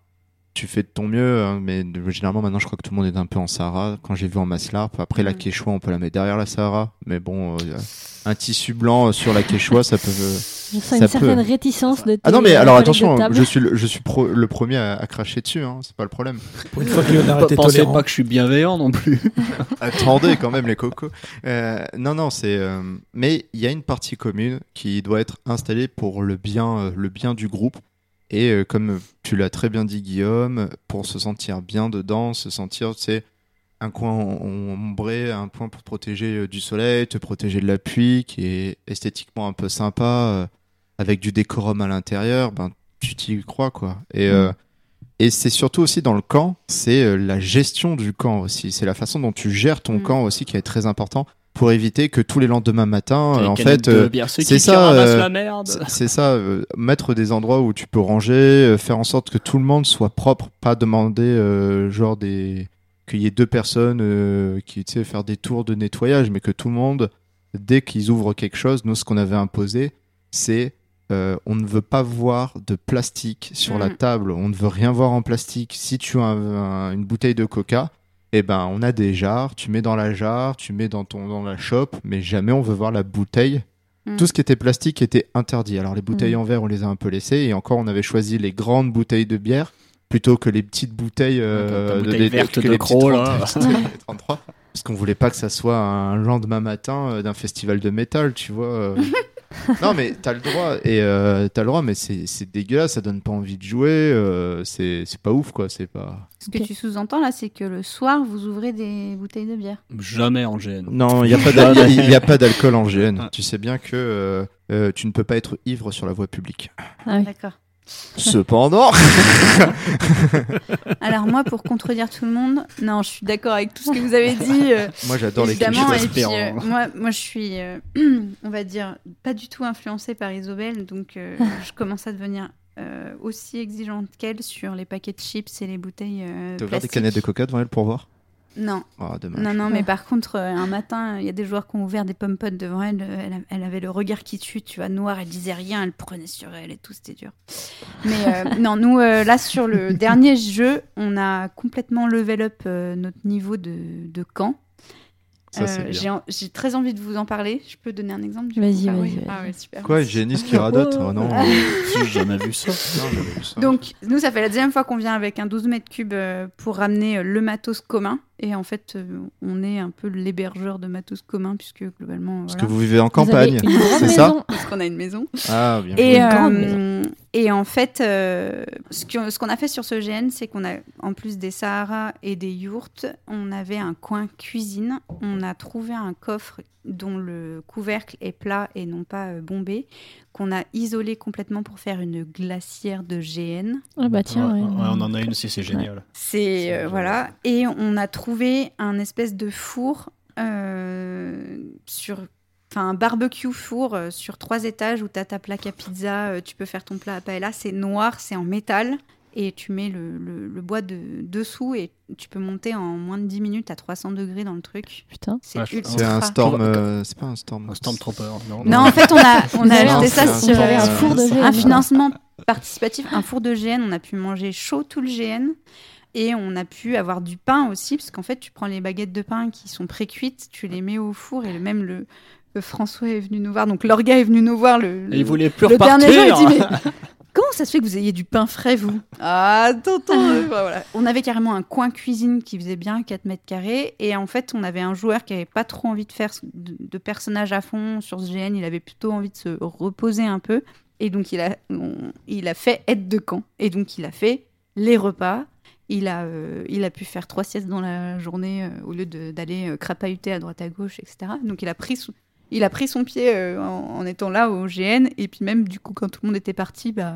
Speaker 1: tu fais de ton mieux, hein, mais généralement, maintenant, je crois que tout le monde est un peu en Sahara. Quand j'ai vu en Maslarp, après la
Speaker 4: Mhm.
Speaker 1: Quechua, on peut la mettre derrière la Sahara. Mais bon, euh, un tissu blanc euh, sur la Quechua, ça peut. euh,
Speaker 2: Je sens
Speaker 1: Ça
Speaker 2: une
Speaker 1: peut.
Speaker 2: certaine réticence de
Speaker 1: Ah non, mais alors attention, je suis le, je suis pro- le premier à, à cracher dessus, hein, c'est pas le problème.
Speaker 5: Pour une fois que Léonard
Speaker 3: Pas-
Speaker 5: était
Speaker 3: Pensez
Speaker 5: tolérant.
Speaker 3: pas que je suis bienveillant non plus.
Speaker 1: Attendez quand même les cocos. Euh, non, non, c'est. euh, Mais il y a une partie commune qui doit être installée pour le bien, euh, le bien du groupe. Et euh, comme tu l'as très bien dit, Guillaume, pour se sentir bien dedans, se sentir, sais, un coin om- ombré, un point pour te protéger euh, du soleil, te protéger de la pluie, qui est esthétiquement un peu sympa, euh, avec du décorum à l'intérieur, ben tu t'y crois quoi. Et euh, et c'est surtout aussi dans le camp, c'est la gestion du camp aussi. C'est la façon dont tu gères ton
Speaker 4: Mm.
Speaker 1: camp aussi qui est très important pour éviter que tous les lendemains matin, euh, en fait, euh,
Speaker 3: ceux
Speaker 1: c'est ça, euh, c'est- ça, euh, mettre des endroits où tu peux ranger, euh, faire en sorte que tout le monde soit propre, pas demander euh, genre des qu'il y ait deux personnes euh, qui tu sais faire des tours de nettoyage, mais que tout le monde, dès qu'ils ouvrent quelque chose, nous ce qu'on avait imposé, c'est euh, on ne veut pas voir de plastique sur la
Speaker 4: Mm.
Speaker 1: table, on ne veut rien voir en plastique. Si tu as un- un- une bouteille de coca, eh ben on a des jarres, tu mets dans la jarre, tu mets dans ton dans la chope, mais jamais on veut voir la bouteille
Speaker 4: Mm.
Speaker 1: tout ce qui était plastique était interdit. Alors les bouteilles
Speaker 2: Mm.
Speaker 1: en verre, on les a un peu laissées et encore on avait choisi les grandes bouteilles de bière plutôt que les petites bouteilles euh, de-
Speaker 3: verte
Speaker 1: que
Speaker 3: de
Speaker 1: les
Speaker 3: Croc,
Speaker 1: petites
Speaker 3: là.
Speaker 1: 30, les 33 parce qu'on voulait pas que ça soit un lendemain matin euh, d'un festival de métal, tu vois. euh. non mais t'as le droit et euh, t'as le droit mais c'est c'est dégueulasse, ça donne pas envie de jouer, euh, c'est c'est pas ouf quoi, c'est pas.
Speaker 4: Ce que tu sous-entends là, c'est que le soir, vous ouvrez des bouteilles de bière.
Speaker 3: Jamais en GN.
Speaker 1: Non, il n'y a pas d'al- il y a pas d'alcool en GN. Tu sais bien que euh, euh, tu ne peux pas être ivre sur la voie publique.
Speaker 2: Ah oui.
Speaker 4: D'accord.
Speaker 1: Cependant,
Speaker 4: Alors moi, pour contredire tout le monde, non, je suis d'accord avec tout ce que vous avez dit. euh,
Speaker 1: moi j'adore les clichés.
Speaker 4: Euh, moi, moi, je suis, euh, on va dire, pas du tout influencée par Isobel, donc euh, je commence à devenir aussi exigeante qu'elle sur les paquets de chips et les bouteilles
Speaker 1: T'as ouvert des canettes de coca devant elle pour voir?
Speaker 4: Non,
Speaker 1: Ah, dommage.
Speaker 4: non, non, mais par contre, euh, un matin, il y a des joueurs qui ont ouvert des pommes potes devant elle. euh, Elle, elle avait le regard qui tue, tu vois, noir, elle disait rien, elle prenait sur elle et tout, c'était dur. Mais euh, non, nous, euh, là, sur le dernier jeu, on a complètement level up euh, notre niveau de, de camp.
Speaker 1: Ça, c'est
Speaker 4: Euh,
Speaker 1: bien.
Speaker 4: j'ai très envie de vous en parler. Je peux donner un exemple du
Speaker 2: Vas-y,
Speaker 4: coup Ah
Speaker 2: vas-y,
Speaker 4: oui.
Speaker 2: vas-y.
Speaker 4: Ah ouais, super.
Speaker 1: Quoi, hygiéniste qui radote? Oh non.
Speaker 4: Ah.
Speaker 3: J'ai jamais vu ça.
Speaker 1: Non, vu ça.
Speaker 4: Donc, nous, ça fait la deuxième fois qu'on vient avec un 12 mètres cubes pour ramener le matos commun. Et en fait, euh, on est un peu l'hébergeur de matos commun, puisque globalement,
Speaker 1: Parce
Speaker 4: voilà,
Speaker 1: que vous vivez en campagne, c'est ça
Speaker 4: parce qu'on a une maison.
Speaker 1: Ah, bien
Speaker 4: Et, euh, et en fait, euh, ce qu'on a fait sur ce GN, c'est qu'on a, en plus des Sahara et des yourtes, on avait un coin cuisine. On a trouvé un coffre dont le couvercle est plat et non pas euh, bombé, qu'on a isolé complètement pour faire une glacière de GN.
Speaker 2: Ah bah tiens,
Speaker 3: Ouais,
Speaker 2: ouais.
Speaker 3: ouais, on en a une aussi, c'est génial.
Speaker 4: C'est
Speaker 3: C'est
Speaker 4: euh, voilà. Et on a trouvé un espèce de four euh, sur. Enfin, un barbecue four sur trois étages où tu as ta plaque à pizza, tu peux faire ton plat à paella. C'est noir, c'est en métal. Et tu mets le, le- le bois de, dessous et tu peux monter en moins de 10 minutes à 300 degrés dans le truc.
Speaker 2: Putain.
Speaker 4: C'est
Speaker 3: Ah,
Speaker 4: ultra.
Speaker 1: C'est un storm. Euh, c'est pas un storm.
Speaker 3: Un Stormtrooper, non
Speaker 4: Non, en fait, on a, on a
Speaker 1: un-
Speaker 4: ça sur
Speaker 1: un
Speaker 2: un
Speaker 1: euh,
Speaker 2: four de GN.
Speaker 4: un financement participatif, un four de GN. On a pu manger chaud tout le GN. Et on a pu avoir du pain aussi, parce qu'en fait, tu prends les baguettes de pain qui sont pré-cuites, tu les mets au four, et le, même le, François est venu nous voir, donc l'orga est venu nous voir le,
Speaker 3: Et il voulait plus
Speaker 4: le
Speaker 3: repartir.
Speaker 4: dernier jour, il dit mais comment ça se fait que vous ayez du pain frais vous? Ah tonton, euh, voilà. On avait carrément un coin cuisine qui faisait bien 4 mètres carrés et en fait on avait un joueur qui avait pas trop envie de faire de, de personnage à fond sur ce GN, il avait plutôt envie de se reposer un peu et donc il a, on- il a fait aide de camp et donc il a fait les repas. Il a, euh, il a pu faire trois siestes dans la journée euh, au lieu d'aller crapahuter à droite à gauche, etc. Donc il a pris il a pris son pied euh, en, en étant là au GN et puis même du coup quand tout le monde était parti, bah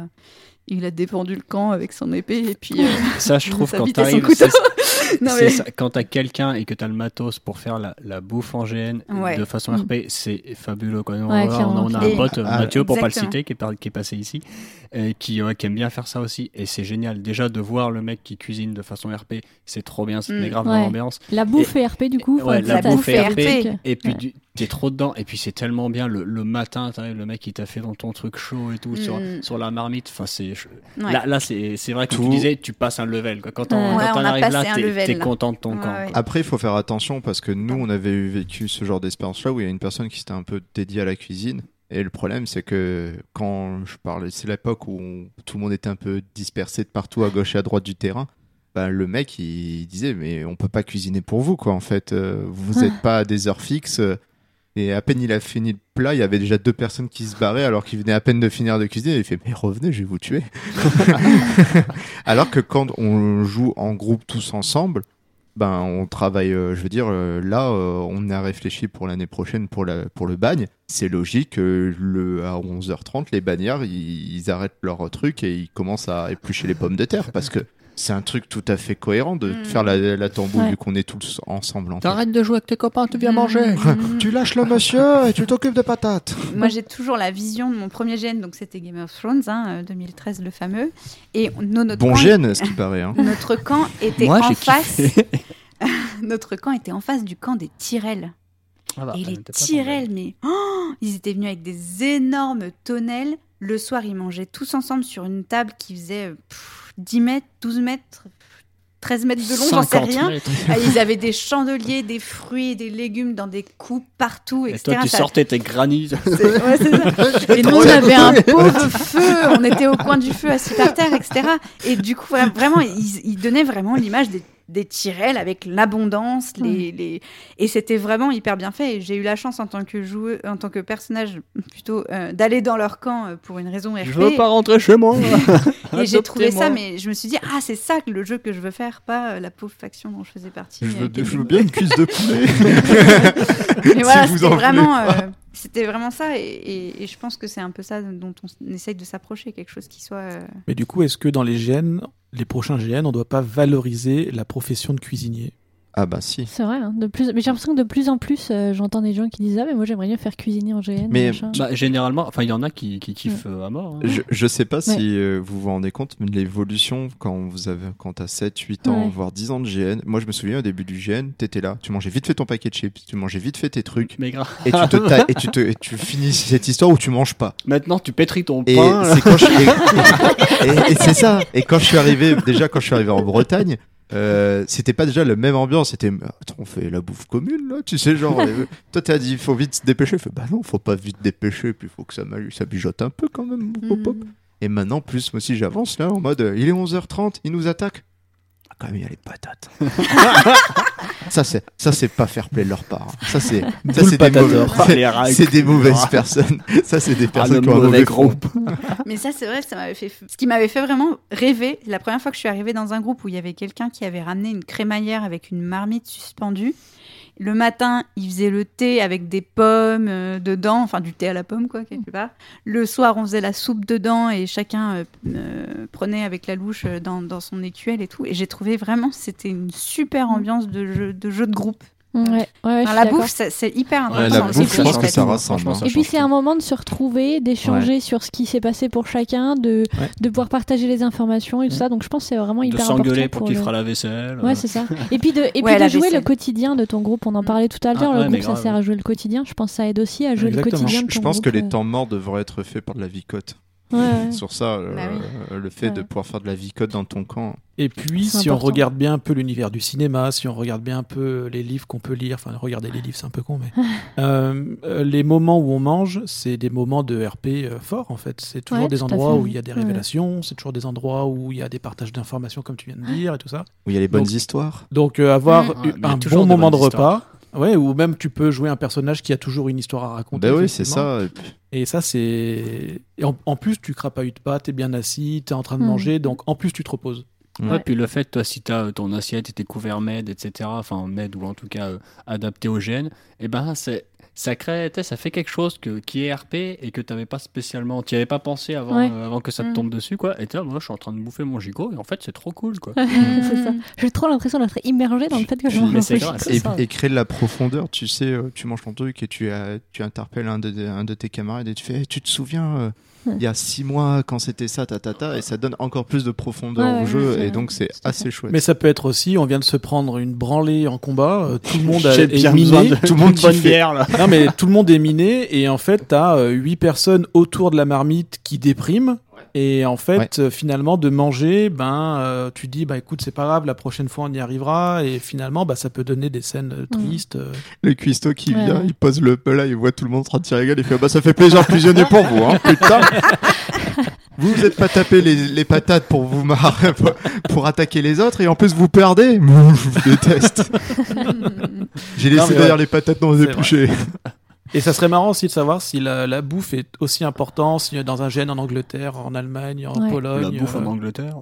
Speaker 4: il a défendu le camp avec son épée et puis euh,
Speaker 3: Ça, je trouve, quand
Speaker 4: bitait son
Speaker 3: t'arrives,
Speaker 4: couteau.
Speaker 3: c'est-
Speaker 4: non
Speaker 3: c'est
Speaker 4: mais
Speaker 3: ça. Quand t'as quelqu'un et que t'as le matos pour faire la, la bouffe en GN
Speaker 4: Ouais.
Speaker 3: de façon
Speaker 2: Mm.
Speaker 3: RP, c'est fabuleux. Quoi. On,
Speaker 2: Ouais,
Speaker 3: on a-
Speaker 2: clairement,
Speaker 3: on a un pote,
Speaker 1: Ah,
Speaker 3: Mathieu, pour pas le
Speaker 4: exactement.
Speaker 3: citer, qui est, par- qui est passé ici, qui, ouais, qui aime bien faire ça aussi. Et c'est génial. Déjà, de voir le mec qui cuisine de façon RP, c'est trop bien, ça te
Speaker 4: Mm.
Speaker 3: met grave
Speaker 2: Ouais.
Speaker 3: dans l'ambiance.
Speaker 2: La bouffe et RP du coup.
Speaker 3: La bouffe
Speaker 4: RP.
Speaker 3: Et puis,
Speaker 2: Ouais.
Speaker 3: du- t'es trop dedans. Et puis, c'est tellement bien le, le matin, le mec qui t'a fait dans ton truc chaud et tout, sur,
Speaker 4: Mm.
Speaker 3: sur la marmite. Enfin, c'est. je-
Speaker 4: ouais.
Speaker 3: Là, là c'est c'est vrai que
Speaker 1: Tout.
Speaker 3: tu disais, tu passes un level. Quoi. Quand on,
Speaker 2: Ouais,
Speaker 3: quand
Speaker 4: on
Speaker 3: on
Speaker 4: a
Speaker 3: arrive là, t'es content de ton
Speaker 4: Ouais,
Speaker 3: camp.
Speaker 4: ouais.
Speaker 1: Après, il faut faire attention parce que nous, on avait vécu ce genre d'expérience-là où il y a une personne qui s'était un peu dédiée à la cuisine. Et le problème, c'est que quand je parlais, c'est l'époque où on- tout le monde était un peu dispersé de partout à gauche et à droite du terrain. Bah, le mec, il disait, mais on peut pas cuisiner pour vous, quoi. En fait, Euh, vous n'êtes pas à des heures fixes. Et à peine il a fini le plat, il y avait déjà deux personnes qui se barraient alors qu'il venait à peine de finir de cuisiner. Il fait, mais revenez, je vais vous tuer. alors que quand on joue en groupe tous ensemble, ben on travaille, euh, je veux dire, euh, là, euh, on a réfléchi pour l'année prochaine pour, la, pour le bagne. C'est logique que le, à 11h30, les bagnards, ils, ils arrêtent leur truc et ils commencent à éplucher les pommes de terre parce que c'est un truc tout à fait cohérent de
Speaker 4: Mm.
Speaker 1: faire la, la tambour
Speaker 2: Ouais.
Speaker 1: vu qu'on est tous ensemble. En.
Speaker 3: T'arrêtes de jouer avec tes copains, tu viens manger.
Speaker 4: Mm.
Speaker 1: Tu lâches le monsieur et tu t'occupes de patates.
Speaker 4: Moi, j'ai toujours la vision de mon premier gène, donc c'était Game of Thrones, hein, euh, 2013, le fameux. Et nos- notre,
Speaker 1: Bon
Speaker 4: camp,
Speaker 1: gène, ce qui paraît. Hein.
Speaker 4: notre camp était
Speaker 3: Moi,
Speaker 4: en face. notre camp était en face du camp des Tyrell.
Speaker 3: Ah bah,
Speaker 4: et les Tyrell, mais oh, ils étaient venus avec des énormes tonnelles. Le soir, ils mangeaient tous ensemble sur une table qui faisait euh, pff, 10 mètres, 12 mètres, 13 mètres de long, j'en sais
Speaker 3: 50
Speaker 4: rien. Ah, Ils avaient des chandeliers, des fruits et des légumes dans des coupes partout,
Speaker 3: Et
Speaker 4: etc.
Speaker 3: toi, tu
Speaker 4: Ça-
Speaker 3: sortais tes granits.
Speaker 4: ouais, ça. Et nous, on avait un pauvre feu, on était au coin du feu, assis par terre, etc. Et du coup, voilà, vraiment, ils, ils donnaient vraiment l'image des, des Tyrell avec l'abondance, les, les... et c'était vraiment hyper bien fait. Et j'ai eu la chance en tant que joueur, en tant que personnage plutôt, euh, d'aller dans leur camp euh, pour une raison RP.
Speaker 3: Je veux pas rentrer chez moi.
Speaker 4: et j'ai trouvé ça, mais je me suis dit, ah, c'est ça le jeu que je veux faire, pas euh, la pauvre faction dont je faisais partie.
Speaker 1: Je veux, je veux bien une cuisse de poulet.
Speaker 4: Mais voilà,
Speaker 1: Si vous
Speaker 4: c'était
Speaker 1: en voulez
Speaker 4: vraiment. C'était vraiment ça, et, je pense que c'est un peu ça dont on essaye de s'approcher, quelque chose qui soit. euh,
Speaker 5: Mais du coup, est-ce que dans les GN, les prochains GN, on doit pas valoriser la profession de cuisinier?
Speaker 1: Ah bah si.
Speaker 2: C'est vrai, hein, de plus... mais j'ai l'impression que de plus en plus, euh, j'entends des gens qui disent Ah, mais moi j'aimerais bien faire cuisiner en GN.
Speaker 1: Mais-.
Speaker 3: Bah, généralement, enfin, il y en a qui, qui kiffent euh, à mort. hein.
Speaker 1: Je, je sais pas
Speaker 2: Ouais.
Speaker 1: si euh, vous vous rendez compte, mais de l'évolution quand vous avez quand t'as 7, 8 ans,
Speaker 2: Ouais.
Speaker 1: voire 10 ans de GN. Moi, je me souviens au début du GN, t'étais là, tu mangeais vite fait ton paquet de chips, tu mangeais vite fait tes trucs,
Speaker 3: Mais grave.
Speaker 1: et tu te ta- et tu te et tu finis cette histoire où tu manges pas.
Speaker 3: Maintenant, tu pétris ton
Speaker 1: Et
Speaker 3: pain. là.
Speaker 1: c'est quand je et, et- et c'est ça. Et quand je suis arrivé, déjà quand je suis arrivé en Bretagne, euh, c'était pas déjà la même ambiance. C'était, on fait la bouffe commune là, tu sais genre. euh, toi t'as dit, faut vite se dépêcher. Bah non, faut pas vite dépêcher. Puis faut que ça ça bijote un peu quand même. Hop, hop.
Speaker 4: mm.
Speaker 1: Et maintenant, plus moi aussi j'avance là en mode, euh, il est 11h30, il nous attaque. Quand même, il y a les patates. ça c'est, ça c'est pas fair play de leur part. hein. Ça c'est, ça c'est des, mauvais- c'est des mauvaises personnes. Ça c'est des
Speaker 3: Ah,
Speaker 1: personnes qui ont un
Speaker 3: mauvais groupe.
Speaker 4: Mais ça, c'est vrai, ça m'avait fait. Ce qui m'avait fait vraiment rêver, la première fois que je suis arrivée dans un groupe où il y avait quelqu'un qui avait ramené une crémaillère avec une marmite suspendue. Le matin, il faisait le thé avec des pommes euh, dedans, enfin du thé à la pomme, quoi, quelque part. Le soir, on faisait la soupe dedans et chacun euh, euh, prenait avec la louche dans, dans son écuelle et tout. Et j'ai trouvé vraiment, c'était une super ambiance de jeu de, jeu de groupe.
Speaker 2: Ouais, ouais,
Speaker 4: Enfin, la bouffe, c'est hyper
Speaker 3: Ouais,
Speaker 4: important.
Speaker 1: la
Speaker 4: aussi
Speaker 1: bouffe, je
Speaker 4: pour
Speaker 1: pense
Speaker 4: les
Speaker 1: que
Speaker 4: fêtes.
Speaker 1: ça rassemble.
Speaker 3: Franchement,
Speaker 1: hein.
Speaker 2: Et puis c'est un moment de se retrouver, d'échanger sur ce qui s'est passé pour chacun, de,
Speaker 5: Ouais.
Speaker 2: de pouvoir partager les informations et tout
Speaker 5: Ouais.
Speaker 2: ça. Donc je pense que c'est vraiment
Speaker 3: de
Speaker 2: hyper
Speaker 3: s'engueuler
Speaker 2: important
Speaker 3: pour qui
Speaker 2: le-
Speaker 3: fera la vaisselle.
Speaker 2: Ouais, c'est ça. Et puis de, et puis de jouer le quotidien de ton groupe. On en
Speaker 4: Mm.
Speaker 2: parlait tout à l'heure.
Speaker 3: Ah,
Speaker 2: le groupe, ça sert à jouer le quotidien. Je pense que ça aide aussi à jouer
Speaker 5: Exactement.
Speaker 2: le quotidien
Speaker 1: Je,
Speaker 2: de
Speaker 1: pense que les
Speaker 2: euh.
Speaker 1: temps morts devraient être faits par de la vicote.
Speaker 2: Ouais.
Speaker 1: Sur ça, euh,
Speaker 4: Bah oui.
Speaker 1: euh, le fait de pouvoir faire de la vicote dans ton camp.
Speaker 5: Et puis, si on regarde bien un peu l'univers du cinéma, si on regarde bien un peu les livres qu'on peut lire, enfin, regarder les livres, c'est un peu con, mais euh, les moments où on mange, c'est des moments de RP euh, forts, en fait. C'est toujours
Speaker 2: Ouais,
Speaker 5: des endroits où il y a des
Speaker 2: Ouais.
Speaker 5: révélations, c'est toujours des endroits où il y a des partages d'informations, comme tu viens de dire, et tout ça.
Speaker 1: Où il y a les bonnes
Speaker 5: Donc,
Speaker 1: histoires.
Speaker 5: Donc, euh, avoir un bon moment de repas. Ouais, ou même tu peux jouer un personnage qui a toujours une histoire à raconter.
Speaker 1: Ben oui, c'est ça. Et puis-
Speaker 5: Et ça, c'est. Et en, en plus, tu crapahutes pas, t'es bien assis, t'es en train de
Speaker 2: Mm.
Speaker 5: manger, donc en plus, tu te reposes.
Speaker 3: Ouais,
Speaker 2: Ouais.
Speaker 3: puis le fait, toi, si t'as euh, ton assiette et tes couverts MED, etc., enfin MED ou en tout cas euh, adapté au GN, et ben c'est ça crée, tu ça fait quelque chose que, qui est RP et que t'avais pas spécialement, t'y avais pas pensé avant,
Speaker 2: Ouais.
Speaker 3: euh, avant que ça te
Speaker 4: Mm.
Speaker 3: tombe dessus, quoi. Et là, moi, je suis en train de bouffer mon gigot et en fait, c'est trop cool, quoi.
Speaker 2: c'est ça. J'ai trop l'impression d'être immergé dans le fait que je mange
Speaker 1: et,
Speaker 3: ça.
Speaker 1: et créer de la profondeur. Tu sais, euh, tu manges ton truc et tu, euh, tu interpelles un de, un de tes camarades et tu fais Eh, Tu te souviens, euh,
Speaker 2: Ouais.
Speaker 1: il y a six mois, quand c'était ça, ta, ta, ta, et ça donne encore plus de profondeur
Speaker 2: Ouais,
Speaker 1: au
Speaker 2: ouais,
Speaker 1: jeu. Et donc, c'est assez chouette.
Speaker 5: Mais ça peut être aussi, on vient de se prendre une branlée en combat, euh, tout le monde a, est miné.
Speaker 3: de
Speaker 1: tout le monde
Speaker 3: bonne bière, là.
Speaker 5: Non mais tout le monde est miné et en fait t'as euh, huit personnes autour de la marmite qui dépriment et en fait euh, finalement de manger ben euh, tu dis bah écoute c'est pas grave la prochaine fois on y arrivera et finalement bah ça peut donner des scènes euh, tristes. euh.
Speaker 1: Le cuistot qui
Speaker 2: Ouais,
Speaker 1: vient, il pose le plat, il voit tout le monde en train de tirer la gueule, il fait Bah, ça fait plaisir de fusionner pour vous, hein, putain. Vous vous êtes pas tapé les, les patates pour vous marrer, pour, pour attaquer les autres, et en plus vous perdez. Je vous déteste. J'ai laissé
Speaker 5: ouais.
Speaker 1: les patates non
Speaker 5: C'est
Speaker 1: épluchées.
Speaker 5: Et ça serait marrant aussi de savoir si la, la bouffe est aussi importante si dans un gène en Angleterre, en Allemagne, en
Speaker 2: Ouais.
Speaker 5: Pologne.
Speaker 3: La bouffe
Speaker 5: euh.
Speaker 3: en Angleterre.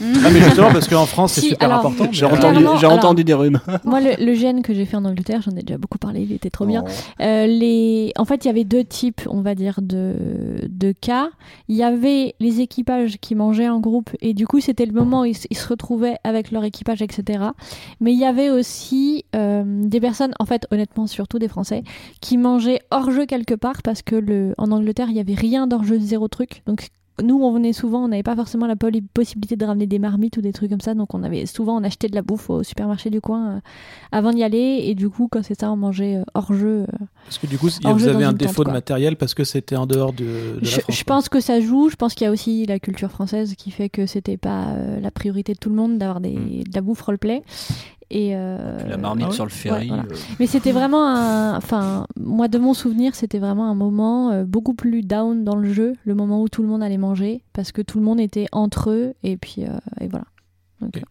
Speaker 5: Ah mais justement parce qu'en France c'est
Speaker 2: Si,
Speaker 5: super
Speaker 2: alors,
Speaker 5: important.
Speaker 3: J'ai entendu,
Speaker 2: Clairement,
Speaker 3: j'ai
Speaker 2: alors-
Speaker 3: entendu des rhumes.
Speaker 2: Moi, le, le gène que j'ai fait en Angleterre, j'en ai déjà beaucoup parlé, il était trop bien. Euh, les... En fait, il y avait deux types, on va dire, de... de cas. Il y avait les équipages qui mangeaient en groupe et du coup, c'était le moment où ils, s- ils se retrouvaient avec leur équipage, etc. Mais il y avait aussi euh, des personnes, en fait, honnêtement, surtout des Français, qui mangeaient hors jeu quelque part parce que le... en Angleterre, il y avait rien d'hors jeu, zéro truc. Donc, nous, on venait souvent, on n'avait pas forcément la possibilité de ramener des marmites ou des trucs comme ça, donc on avait souvent on achetait de la bouffe au supermarché du coin euh, avant d'y aller, et du coup, quand c'est ça, on mangeait euh, hors jeu. euh,
Speaker 5: Parce que du coup vous avez un
Speaker 2: tente,
Speaker 5: défaut de matériel parce que c'était en dehors de, de la
Speaker 2: je,
Speaker 5: France.
Speaker 2: je pense que ça joue. Je pense qu'il y a aussi la culture française qui fait que c'était pas la priorité de tout le monde d'avoir des,
Speaker 5: Mm.
Speaker 2: de la bouffe roleplay. Et euh,
Speaker 3: la marmite
Speaker 5: ah
Speaker 3: sur le ferry.
Speaker 2: voilà.
Speaker 3: euh,
Speaker 2: Mais c'était vraiment un. Enfin, moi, de mon souvenir, c'était vraiment un moment euh, beaucoup plus down dans le jeu, le moment où tout le monde allait manger, parce que tout le monde était entre eux, et puis euh, et voilà. Donc.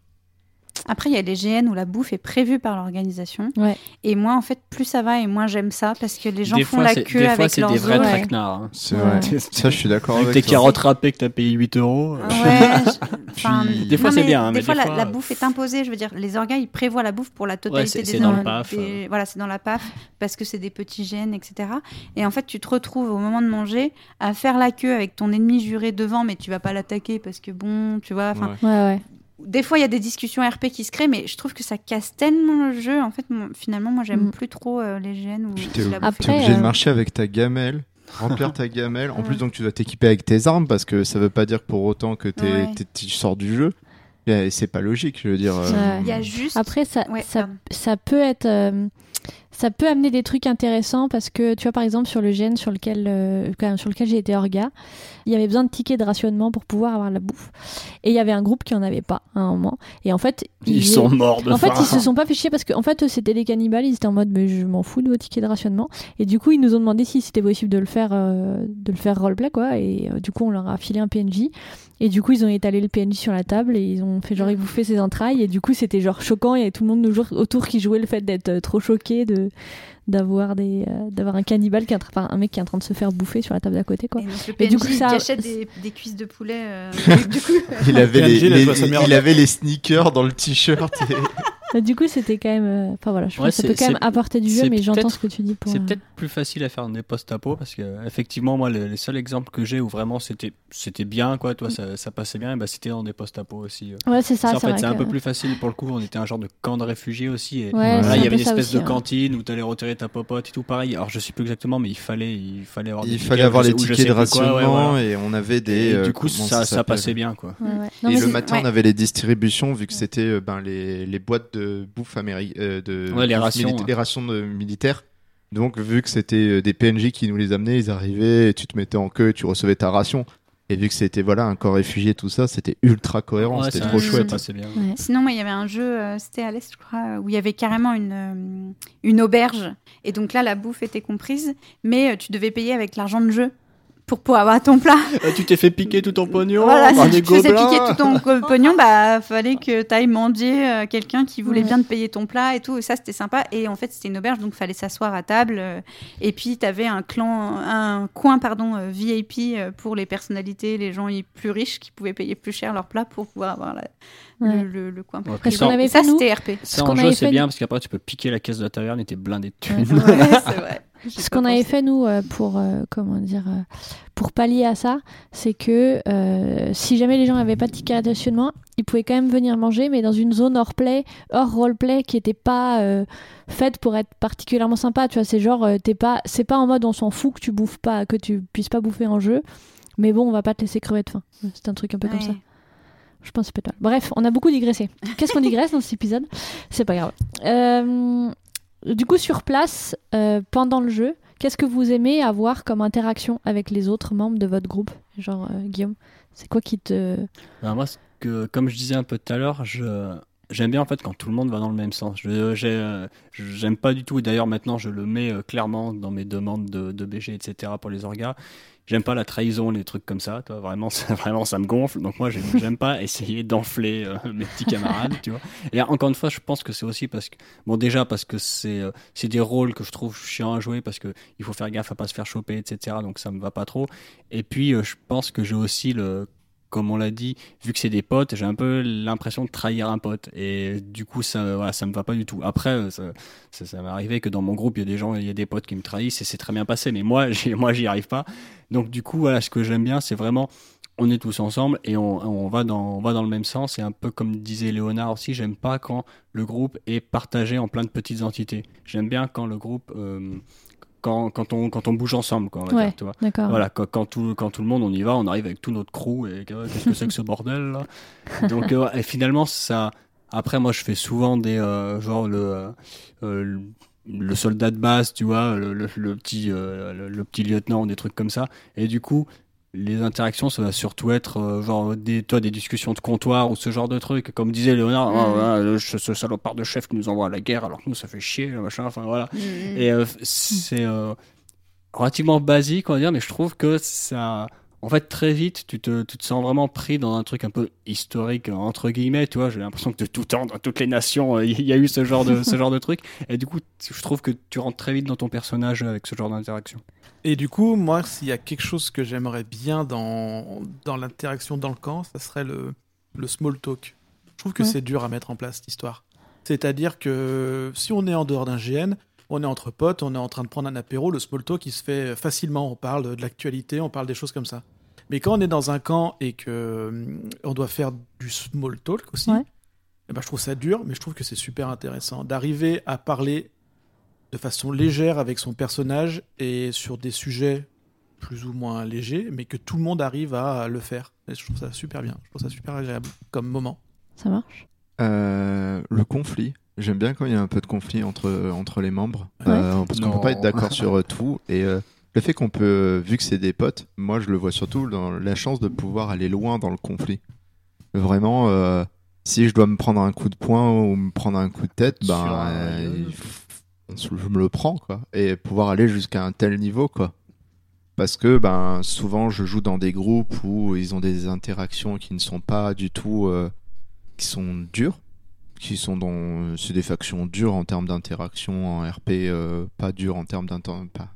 Speaker 4: Après, il y a les GN où la bouffe est prévue par l'organisation.
Speaker 2: Ouais.
Speaker 4: Et moi, en fait, plus ça va et moins j'aime ça parce que les gens
Speaker 3: des
Speaker 4: font
Speaker 3: fois,
Speaker 4: la
Speaker 3: c'est-
Speaker 4: queue
Speaker 3: des fois,
Speaker 4: avec
Speaker 3: c'est
Speaker 4: leurs
Speaker 3: des vrais
Speaker 4: os.
Speaker 2: Ouais.
Speaker 3: traquenards. hein.
Speaker 1: C'est
Speaker 2: Ouais.
Speaker 1: vrai. Ça, je suis d'accord
Speaker 3: Avec
Speaker 1: avec
Speaker 3: tes carottes râpées que t'as payé 8 euros. euh,
Speaker 4: Ouais, je- enfin,
Speaker 1: Puis-
Speaker 3: Des fois, c'est bien, hein,
Speaker 4: des
Speaker 3: mais
Speaker 4: fois,
Speaker 3: des
Speaker 4: la,
Speaker 3: fois,
Speaker 4: la bouffe est imposée. Je veux dire, les orgas, ils prévoient la bouffe pour la totalité
Speaker 3: c'est-
Speaker 4: des
Speaker 3: c'est dans le
Speaker 4: or-
Speaker 3: PAF,
Speaker 4: des-
Speaker 3: euh.
Speaker 4: Voilà, c'est dans la PAF parce que c'est des petits gènes, etc. Et en fait, tu te retrouves au moment de manger à faire la queue avec ton ennemi juré devant, mais tu vas pas l'attaquer parce que bon, tu vois. Enfin,
Speaker 1: Ouais.
Speaker 2: Ouais, ouais.
Speaker 4: Des fois, il y a des discussions RP qui se créent, mais je trouve que ça casse tellement le jeu. En fait, moi, finalement, moi, j'aime
Speaker 2: Mm.
Speaker 4: plus trop euh, les gènes ou
Speaker 1: t'es obligé
Speaker 2: euh,
Speaker 1: de marcher avec ta gamelle, remplir ta gamelle. En plus, donc tu dois t'équiper avec tes armes parce que ça veut pas dire pour autant que
Speaker 4: Ouais.
Speaker 1: tu sors du jeu. Et C'est pas logique, je veux dire. euh,
Speaker 2: Ouais.
Speaker 4: Il y a juste.
Speaker 2: Après, ça,
Speaker 4: Ouais,
Speaker 2: ça,
Speaker 4: pardon.
Speaker 2: ça peut être. euh, ça peut amener des trucs intéressants parce que tu vois par exemple sur le gène sur lequel euh, sur lequel j'ai été orga, il y avait besoin de tickets de rationnement pour pouvoir avoir la bouffe. Et il y avait un groupe qui en avait pas à un moment. Et en fait,
Speaker 3: Ils sont morts de
Speaker 2: En fait, ils se sont pas fait chier parce que en fait, c'était des cannibales. Ils étaient en mode, mais je m'en fous de vos tickets de rationnement. Et du coup, ils nous ont demandé si c'était possible de le faire, euh, de le faire roleplay, quoi. Et euh, du coup, on leur a filé un PNJ. Et du coup, ils ont étalé le PNJ sur la table et ils ont fait genre, ils bouffaient ses entrailles. Et du coup, c'était genre choquant. Il y avait tout le monde autour qui jouait le fait d'être euh, trop choqué de d'avoir des euh, d'avoir un cannibale qui est enfin, un mec qui est en train de se faire bouffer sur la table d'à côté, quoi.
Speaker 4: Et donc, le
Speaker 2: Et du coup,
Speaker 4: il
Speaker 2: ça-
Speaker 4: cachait des, des cuisses de poulet. euh, du coup,
Speaker 1: Il avait, les, il avait les sneakers dans le t-shirt. et-
Speaker 2: Mais du coup, c'était quand même. euh, Enfin voilà, je
Speaker 3: Ouais,
Speaker 2: que ça peut quand même apporter du jeu, mais j'entends ce que tu dis pour.
Speaker 3: C'est
Speaker 2: euh,
Speaker 3: peut-être plus facile à faire des post-apo parce que effectivement moi les, les seuls exemples que j'ai où vraiment c'était c'était bien quoi toi ça, ça passait bien bah, c'était dans des post-apo aussi. euh.
Speaker 2: Ouais, c'est ça.
Speaker 3: Ça, en
Speaker 2: c'est
Speaker 3: fait c'est un peu plus facile pour le coup on était un genre de camp de réfugiés aussi et
Speaker 2: Ouais,
Speaker 3: là il y avait une espèce
Speaker 2: aussi,
Speaker 3: de
Speaker 2: ouais.
Speaker 3: cantine où t'allais retirer ta popote et tout pareil alors je sais plus exactement mais il fallait il fallait avoir des
Speaker 1: Il
Speaker 3: tickets
Speaker 1: fallait avoir les tickets de rationnement et on avait des.
Speaker 3: Du coup ça, passait bien quoi.
Speaker 1: Et le matin, on avait les distributions vu que c'était ben, les, les boîtes de bouffe américaine. de
Speaker 3: Ouais, les rations,
Speaker 1: milita- les rations de militaires. Donc, vu que c'était euh, des PNJ qui nous les amenaient, ils arrivaient, et tu te mettais en queue et tu recevais ta ration. Et vu que c'était voilà un corps réfugié, tout ça, c'était ultra cohérent,
Speaker 3: Ouais,
Speaker 1: c'était trop chouette.
Speaker 3: passait bien.
Speaker 2: Ouais.
Speaker 4: Sinon, il y avait un jeu, euh, c'était à l'Est, je crois, où il y avait carrément une, euh, une auberge. Et donc là, la bouffe était comprise, mais euh, tu devais payer avec l'argent de jeu pour pouvoir avoir ton plat.
Speaker 3: Euh, tu t'es fait piquer tout ton pognon
Speaker 4: voilà,
Speaker 3: par
Speaker 4: si
Speaker 3: des
Speaker 4: tu faisais piquer tout ton pognon, bah fallait que tu ailles mendier euh, quelqu'un qui voulait
Speaker 2: Ouais.
Speaker 4: bien te payer ton plat et tout. Et ça, c'était sympa. Et en fait, c'était une auberge, donc fallait s'asseoir à table. euh, et puis, tu avais un clan, un coin, pardon, euh, VIP euh, pour les personnalités, les gens plus riches qui pouvaient payer plus cher leur plat pour pouvoir avoir la-
Speaker 2: Ouais.
Speaker 4: le, le- le coin.
Speaker 3: Ouais,
Speaker 2: Parce
Speaker 3: ça,
Speaker 4: c'était RP.
Speaker 3: ça en jeu c'est bien
Speaker 2: nous-
Speaker 3: parce qu'après tu peux piquer la caisse de la taverne et t'es blindé de thunes.
Speaker 4: Ouais, c'est vrai.
Speaker 2: Ce qu'on avait fait nous euh, pour euh, comment dire euh, pour pallier à ça, c'est que euh, si jamais les gens n'avaient pas de ticket de rationnement, ils pouvaient quand même venir manger, mais dans une zone hors play, hors roleplay, qui était pas euh, faite pour être particulièrement sympa. Tu vois, c'est genre t'es pas, c'est pas en mode on s'en fout que tu bouffes pas, que tu puisses pas bouffer en jeu, mais bon, on va pas te laisser crever de faim. C'est un truc un peu comme ça. Je pense que c'est pas mal. Bref, on a beaucoup digressé. Qu'est-ce qu'on digresse dans cet épisode? C'est pas grave. Euh, du coup, sur place, euh, pendant le jeu, qu'est-ce que vous aimez avoir comme interaction avec les autres membres de votre groupe? Genre, euh, Guillaume, c'est quoi qui te.
Speaker 3: Moi, comme je disais un peu tout à l'heure, je, j'aime bien en fait quand tout le monde va dans le même sens. Je- j'aime pas du tout, et d'ailleurs maintenant je le mets euh, clairement dans mes demandes de, de BG, etc. pour les orgas. J'aime pas la trahison, les trucs comme ça, toi, vraiment, ça, vraiment ça me gonfle. Donc moi, j'aime, pas essayer d'enfler euh, mes petits camarades, tu vois. Et encore une fois, je pense que c'est aussi parce que, bon, déjà parce que c'est, euh, des rôles que je trouve chiants à jouer parce que il faut faire gaffe à pas se faire choper, etc. Donc ça me va pas trop. Et puis, euh, je pense que j'ai aussi le, comme on l'a dit, vu que c'est des potes, j'ai un peu l'impression de trahir un pote. Et du coup, ça, voilà, ça me va pas du tout. Après, euh, ça, ça, m'est arrivé que dans mon groupe, il y a des gens, il y a des potes qui me trahissent et c'est très bien passé. Mais moi, moi, j'y arrive pas. Donc, du coup, voilà, ce que j'aime bien, c'est vraiment, on est tous ensemble et on, on va dans, on va dans le même sens. Et un peu comme disait Léonard aussi, j'aime pas quand le groupe est partagé en plein de petites entités. J'aime bien quand le groupe, euh, quand, quand on, quand on bouge ensemble, quoi, on va
Speaker 2: Ouais.
Speaker 3: dire, tu vois. Voilà, quand, quand tout, quand tout le monde on y va, on arrive avec tout notre crew et que- qu'est-ce que c'est que ce bordel là Donc euh, et finalement ça. Après moi je fais souvent des euh, genre le, euh, le le soldat de base, tu vois, le, le, le petit le, le petit lieutenant, des trucs comme ça. Et du coup les interactions ça va surtout être euh, genre des toi des discussions de comptoir ou ce genre de trucs. Comme disait Léonard,
Speaker 4: Mm.
Speaker 3: Ah, ce, salopard de chef qui nous envoie à la guerre alors que nous ça fait chier machin. Enfin voilà.
Speaker 4: Mm.
Speaker 3: Et euh, c'est euh, relativement basique, on va dire, mais je trouve que ça. En fait, très vite, tu te, tu te sens vraiment pris dans un truc un peu historique, entre guillemets, tu vois. J'ai l'impression que de tout temps, dans toutes les nations, euh, il y a eu ce genre de, ce genre de truc. Et du coup, je trouve que tu rentres très vite dans ton personnage avec ce genre d'interaction.
Speaker 5: Et du coup, moi, s'il y a quelque chose que j'aimerais bien dans, dans l'interaction dans le camp, ça serait le, le small talk. Je trouve que
Speaker 2: Ouais.
Speaker 5: c'est dur à mettre en place, cette histoire. C'est-à-dire que si on est en dehors d'un GN, on est entre potes, on est en train de prendre un apéro, le small talk, il se fait facilement. On parle de l'actualité, on parle des choses comme ça. Mais quand on est dans un camp et que hum, on doit faire du small talk aussi,
Speaker 2: Ouais.
Speaker 5: eh ben, je trouve ça dur, mais je trouve que c'est super intéressant d'arriver à parler de façon légère avec son personnage et sur des sujets plus ou moins légers, mais que tout le monde arrive à le faire. Et je trouve ça super bien, je trouve ça super agréable comme moment.
Speaker 2: Ça marche?
Speaker 1: Euh, le conflit. J'aime bien quand il y a un peu de conflit entre, entre les membres.
Speaker 2: Ouais.
Speaker 1: Euh, parce qu'on
Speaker 3: Non.
Speaker 1: peut pas être d'accord sur euh, tout. Et euh, le fait qu'on peut, vu que c'est des potes, moi je le vois surtout dans la chance de pouvoir aller loin dans le conflit. Vraiment, euh, si je dois me prendre un coup de poing ou me prendre un coup de tête, ben, euh, je me le prends, quoi. Et pouvoir aller jusqu'à un tel niveau, quoi. Parce que ben, souvent je joue dans des groupes où ils ont des interactions qui ne sont pas du tout. euh, qui sont dures qui sont dans c'est des factions dures en termes d'interaction en RP euh, pas dures en termes d'inter pas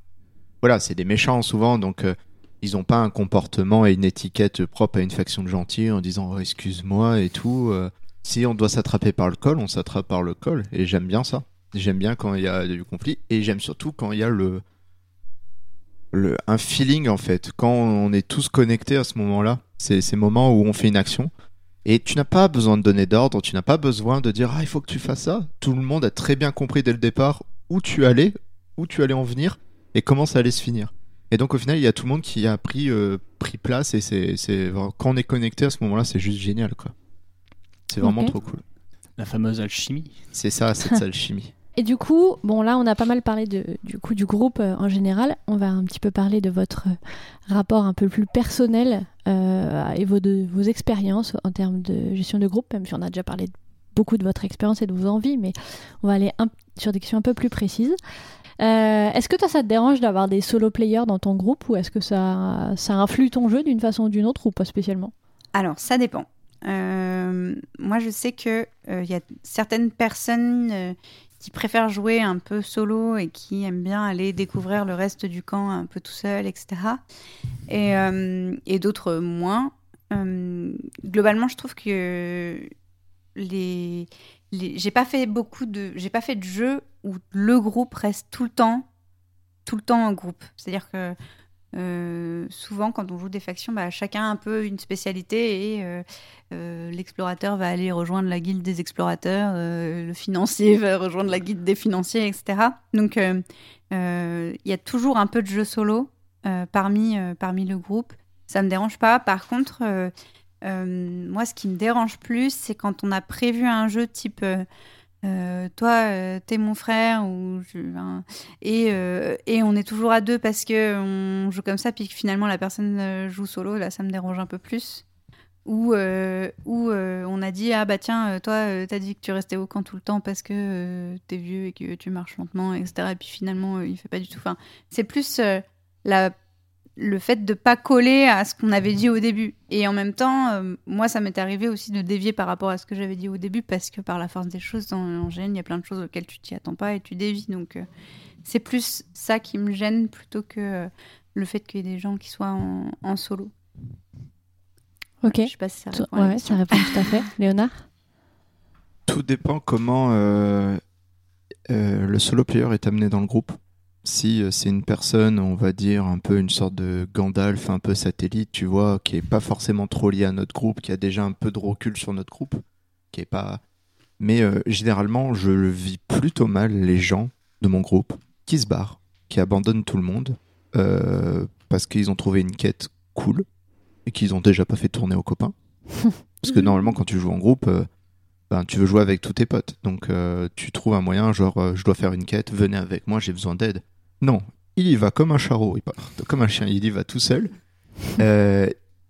Speaker 1: voilà c'est des méchants souvent donc euh, ils ont pas un comportement et une étiquette propre à une faction de gentils en disant oh, excuse-moi et tout euh. si on doit s'attraper par le col on s'attrape par le col et j'aime bien ça j'aime bien quand il y a du conflit et j'aime surtout quand il y a le le, un feeling en fait, quand on est tous connectés à ce moment-là, c'est ces moments où on fait une action. Et tu n'as pas besoin de donner d'ordre, tu n'as pas besoin de dire ah il faut que tu fasses ça. Tout le monde a très bien compris dès le départ où tu allais, où tu allais en venir et comment ça allait se finir. Et donc au final il y a tout le monde qui a pris euh, pris place et c'est c'est quand on est connecté à ce moment-là c'est juste génial quoi. C'est vraiment trop cool.
Speaker 3: La fameuse alchimie.
Speaker 1: C'est ça cette alchimie.
Speaker 2: Et du coup, bon là on a pas mal parlé de, du coup du groupe euh, en général. On va un petit peu parler de votre euh, rapport un peu plus personnel euh, et vos, de, vos expériences en termes de gestion de groupe, même si on a déjà parlé beaucoup de votre expérience et de vos envies, mais on va aller sur des questions un peu plus précises. Euh, est-ce que ça te dérange d'avoir des solo players dans ton groupe ou est-ce que ça, ça influe ton jeu d'une façon ou d'une autre ou pas spécialement?
Speaker 4: Alors, ça dépend. Euh, moi, je sais que euh, il y a certaines personnes euh, qui préfèrent jouer un peu solo et qui aiment bien aller découvrir le reste du camp un peu tout seul, etc. Et, euh, et d'autres moins. Euh, globalement, je trouve que les, j'ai pas fait beaucoup de j'ai pas fait de jeu où le groupe reste tout le temps tout le temps en groupe. C'est-à-dire que euh, souvent, quand on joue des factions, bah, chacun a un peu une spécialité et euh, euh, l'explorateur va aller rejoindre la guilde des explorateurs, le financier va rejoindre la guilde des financiers, etc. Donc, il y a toujours un peu de jeu solo parmi, parmi le groupe. Ça me dérange pas. Par contre, moi, ce qui me dérange plus, c'est quand on a prévu un jeu type. Euh, toi, euh, t'es mon frère, ou je- hein, et, euh, et on est toujours à deux parce que on joue comme ça, puis que finalement la personne joue solo, là ça me dérange un peu plus. Ou euh, on a dit ah bah tiens toi t'as dit que tu restais au camp tout le temps parce que t'es vieux et que tu marches lentement etc et puis finalement il fait pas du tout. Enfin c'est plus la le fait de pas coller à ce qu'on avait dit au début. Et en même temps, euh, moi, ça m'est arrivé aussi de dévier par rapport à ce que j'avais dit au début, parce que par la force des choses, dans, en GN, il y a plein de choses auxquelles tu t'y attends pas et tu dévies. Donc, euh, c'est plus ça qui me gêne plutôt que euh, le fait qu'il y ait des gens qui soient en, en solo.
Speaker 2: Ok.
Speaker 4: Je sais pas si ça répond
Speaker 2: Ouais, ça répond tout à fait. Léonard
Speaker 1: Tout dépend comment euh, euh, le solo player est amené dans le groupe. Si euh, c'est une personne, on va dire un peu une sorte de Gandalf, un peu satellite, tu vois, qui est pas forcément trop lié à notre groupe, qui a déjà un peu de recul sur notre groupe, qui est pas. Mais euh, généralement, je le vis plutôt mal les gens de mon groupe qui se barrent, qui abandonnent tout le monde euh, parce qu'ils ont trouvé une quête cool et qu'ils ont déjà pas fait tourner aux copains. parce que normalement, quand tu joues en groupe. euh, ben, tu veux jouer avec tous tes potes. Donc tu trouves un moyen, genre je dois faire une quête, venez avec moi, j'ai besoin d'aide. Non, il y va comme un charreau, il comme un chien, il y va tout seul. Euh,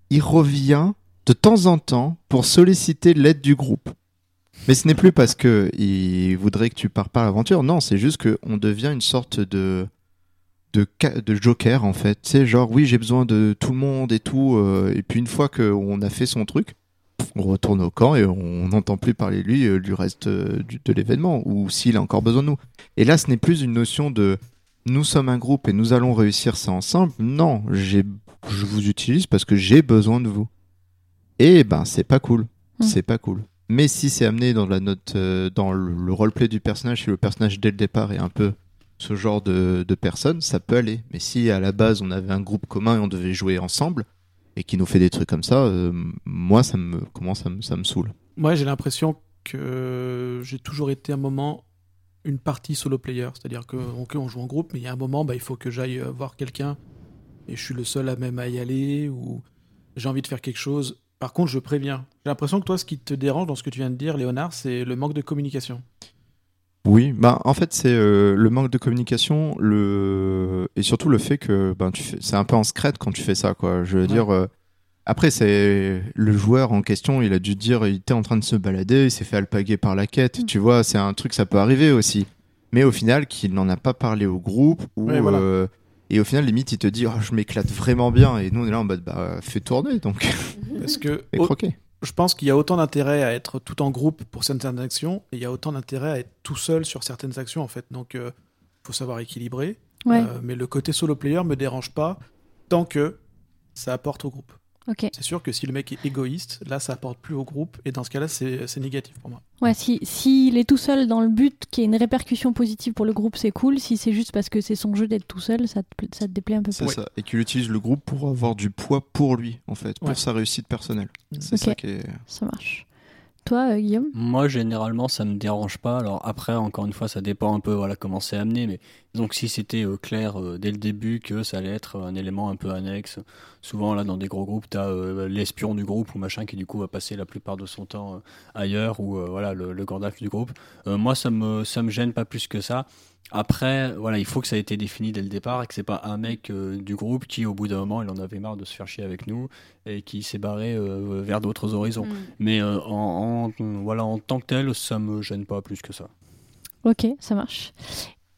Speaker 1: il revient de temps en temps pour solliciter l'aide du groupe. Mais ce n'est plus parce que il voudrait que tu pars pas à l'aventure, non, c'est juste qu'on devient une sorte de de, joker en fait. Sais, genre oui, j'ai besoin de tout le monde et tout. euh, et puis une fois qu'on a fait son truc, on retourne au camp et on n'entend plus parler lui euh, du reste de l'événement ou s'il a encore besoin de nous. Et là, ce n'est plus une notion de nous sommes un groupe et nous allons réussir ça ensemble. Non, j'ai, je vous utilise parce que j'ai besoin de vous. Et ben, c'est pas cool.
Speaker 2: Mm.
Speaker 1: C'est pas cool. Mais si c'est amené dans la note, euh, dans le, le roleplay du personnage, si le personnage dès le départ est un peu ce genre de, de personne, ça peut aller. Mais si à la base on avait un groupe commun et on devait jouer ensemble et qui nous fait des trucs comme ça, euh, moi ça me commence à me, ça me saoule.
Speaker 5: Moi, j'ai l'impression que j'ai toujours été un moment une partie solo player, c'est-à-dire que on joue en groupe, mais il y a un moment, bah, il faut que j'aille euh, voir quelqu'un et je suis le seul à même à y aller ou j'ai envie de faire quelque chose. Par contre, je préviens. J'ai l'impression que toi, ce qui te dérange dans ce que tu viens de dire, Léonard, c'est le manque de communication.
Speaker 1: Oui, bah en fait c'est euh, le manque de communication, le et surtout le fait que ben tu fais, c'est un peu en secrète quand tu fais ça quoi. Je veux
Speaker 5: Ouais.
Speaker 1: dire, euh, après c'est le joueur en question, il a dû dire, il était en train de se balader, il s'est fait alpaguer par la quête,
Speaker 2: Mm.
Speaker 1: tu vois, c'est un truc ça peut arriver aussi. Mais au final, qu'il n'en a pas parlé au groupe ou
Speaker 5: Ouais, voilà.
Speaker 1: euh, et au final limite il te dit, oh, je m'éclate vraiment bien et nous on est là en mode bah fais tourner donc
Speaker 5: Parce que
Speaker 1: et
Speaker 5: au-
Speaker 1: croquer.
Speaker 5: je pense qu'il y a autant d'intérêt à être tout en groupe pour certaines actions et il y a autant d'intérêt à être tout seul sur certaines actions en fait. Donc, il faut savoir équilibrer.
Speaker 2: Ouais,
Speaker 5: Euh, mais le côté solo player me dérange pas tant que ça apporte au groupe. C'est sûr que si le mec est égoïste, là, ça apporte plus au groupe, et dans ce cas-là, c'est c'est négatif pour moi.
Speaker 2: Ouais, si s'il est tout seul dans le but qu'il y ait une répercussion positive pour le groupe, c'est cool. Si c'est juste parce que c'est son jeu d'être tout seul, ça te, ça te déplaît un peu
Speaker 1: C'est
Speaker 2: plus.
Speaker 1: ça. Et qu'il utilise le groupe pour avoir du poids pour lui, en fait, pour
Speaker 5: Ouais.
Speaker 1: sa réussite personnelle. C'est
Speaker 2: Ok.
Speaker 1: ça qui est.
Speaker 2: Ça marche. Toi, euh, Guillaume
Speaker 3: Moi, généralement, ça me dérange pas. Alors après, encore une fois, ça dépend un peu voilà comment c'est amené. Mais donc, si c'était euh, clair euh, dès le début que ça allait être un élément un peu annexe, souvent là dans des gros groupes, t'as euh, l'espion du groupe ou machin qui du coup va passer la plupart de son temps ailleurs ou voilà le, le Gandalf du groupe. Moi, ça me ça me gêne pas plus que ça. Après, voilà, il faut que ça ait été défini dès le départ et que c'est pas un mec euh, du groupe qui, au bout d'un moment, il en avait marre de se faire chier avec nous et qui s'est barré euh, vers d'autres horizons. Mais euh, en, en- voilà, en tant que tel, ça me gêne pas plus que ça.
Speaker 2: Ok, ça marche.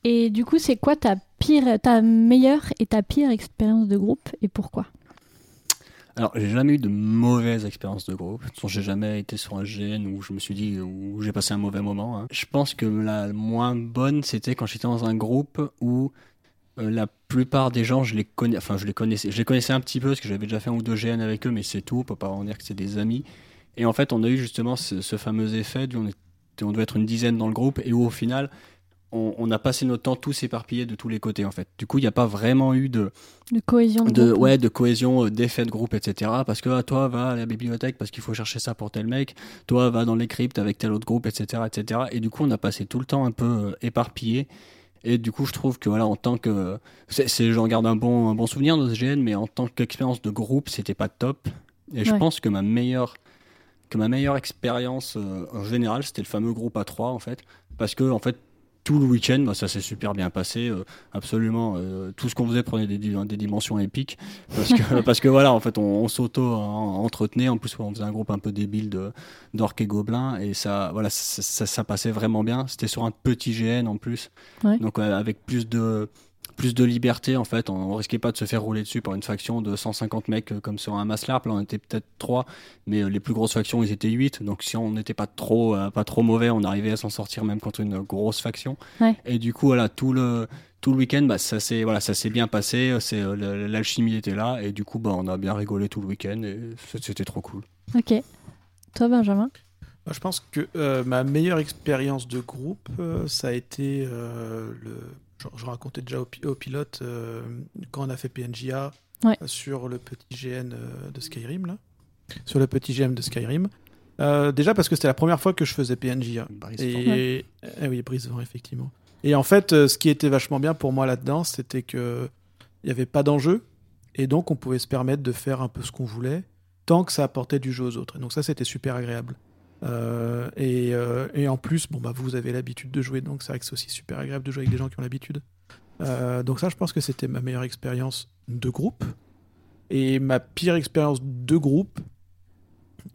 Speaker 2: Et du coup, c'est quoi ta pire, ta meilleure et ta pire expérience de groupe et pourquoi?
Speaker 3: Alors, j'ai jamais eu de mauvaise expérience de groupe. J'ai jamais été sur un GN où je me suis dit où j'ai passé un mauvais moment. hein. Je pense que la moins bonne, c'était quand j'étais dans un groupe où euh, la plupart des gens, je les connais, enfin, je les connaissais, je les connaissais un petit peu parce que j'avais déjà fait un ou deux GN avec eux, mais c'est tout. On peut pas en dire que c'est des amis. Et en fait, on a eu justement ce, fameux effet on, était, on devait être une dizaine dans le groupe et où au final, on, on a passé notre temps tous éparpillés de tous les côtés en fait. Du coup, il n'y a pas vraiment eu de
Speaker 2: De cohésion de,
Speaker 3: ouais de cohésion euh, d'effet de groupe etc parce que ah, toi va à la bibliothèque parce qu'il faut chercher ça pour tel mec. Toi va dans les cryptes avec tel autre groupe etc etc et du coup on a passé tout le temps un peu euh, éparpillé et du coup je trouve que voilà en tant que c'est j'en garde un bon un bon souvenir de ce GN mais en tant qu'expérience de groupe c'était pas top. Et je pense que ma meilleure que ma meilleure expérience euh, en général c'était le fameux groupe A3 en fait. Parce que en fait tout le week-end, bah, ça s'est super bien passé. euh, absolument, euh, tout ce qu'on faisait prenait des, di- des dimensions épiques. Parce que, parce que voilà, en fait, on, on s'auto-entretenait. En plus, on faisait un groupe un peu débile de- d'orques et gobelins. Et ça, voilà, ça, ça- ça passait vraiment bien. C'était sur un petit GN en plus.
Speaker 2: Ouais.
Speaker 3: Donc, euh, avec plus de, plus de liberté, en fait. On, on risquait pas de se faire rouler dessus par une faction de 150 mecs euh, comme sur un Maslarp. Là, on était peut-être 3, mais euh, les plus grosses factions, ils étaient 8. Donc, si on n'était pas trop, euh, pas trop mauvais, on arrivait à s'en sortir même contre une grosse faction.
Speaker 2: Ouais.
Speaker 3: Et du coup, voilà, tout le, tout le week-end, bah, ça s'est voilà, ça s'est bien passé. C'est euh, l'alchimie était là, et du coup, bah, on a bien rigolé tout le week-end, et c'était trop cool.
Speaker 2: Ok. Toi, Benjamin?
Speaker 5: Moi, je pense que euh, ma meilleure expérience de groupe, euh, ça a été euh, le. Je, je racontais déjà au, au pilote euh, quand on a fait PNJA
Speaker 2: Ouais.
Speaker 5: euh, sur le petit GN euh, de Skyrim là, sur le petit GM de Skyrim. Euh, déjà parce que c'était la première fois que je faisais PNJA. Et eh oui, Brisevent, effectivement. Et en fait, euh, ce qui était vachement bien pour moi là-dedans, c'était que il n'y avait pas d'enjeu, et donc on pouvait se permettre de faire un peu ce qu'on voulait, tant que ça apportait du jeu aux autres. Et donc ça, c'était super agréable. Euh, et, euh, et en plus, bon bah vous avez l'habitude de jouer, donc c'est vrai que c'est aussi super agréable de jouer avec des gens qui ont l'habitude. Euh, donc ça, je pense que c'était ma meilleure expérience de groupe. Et ma pire expérience de groupe,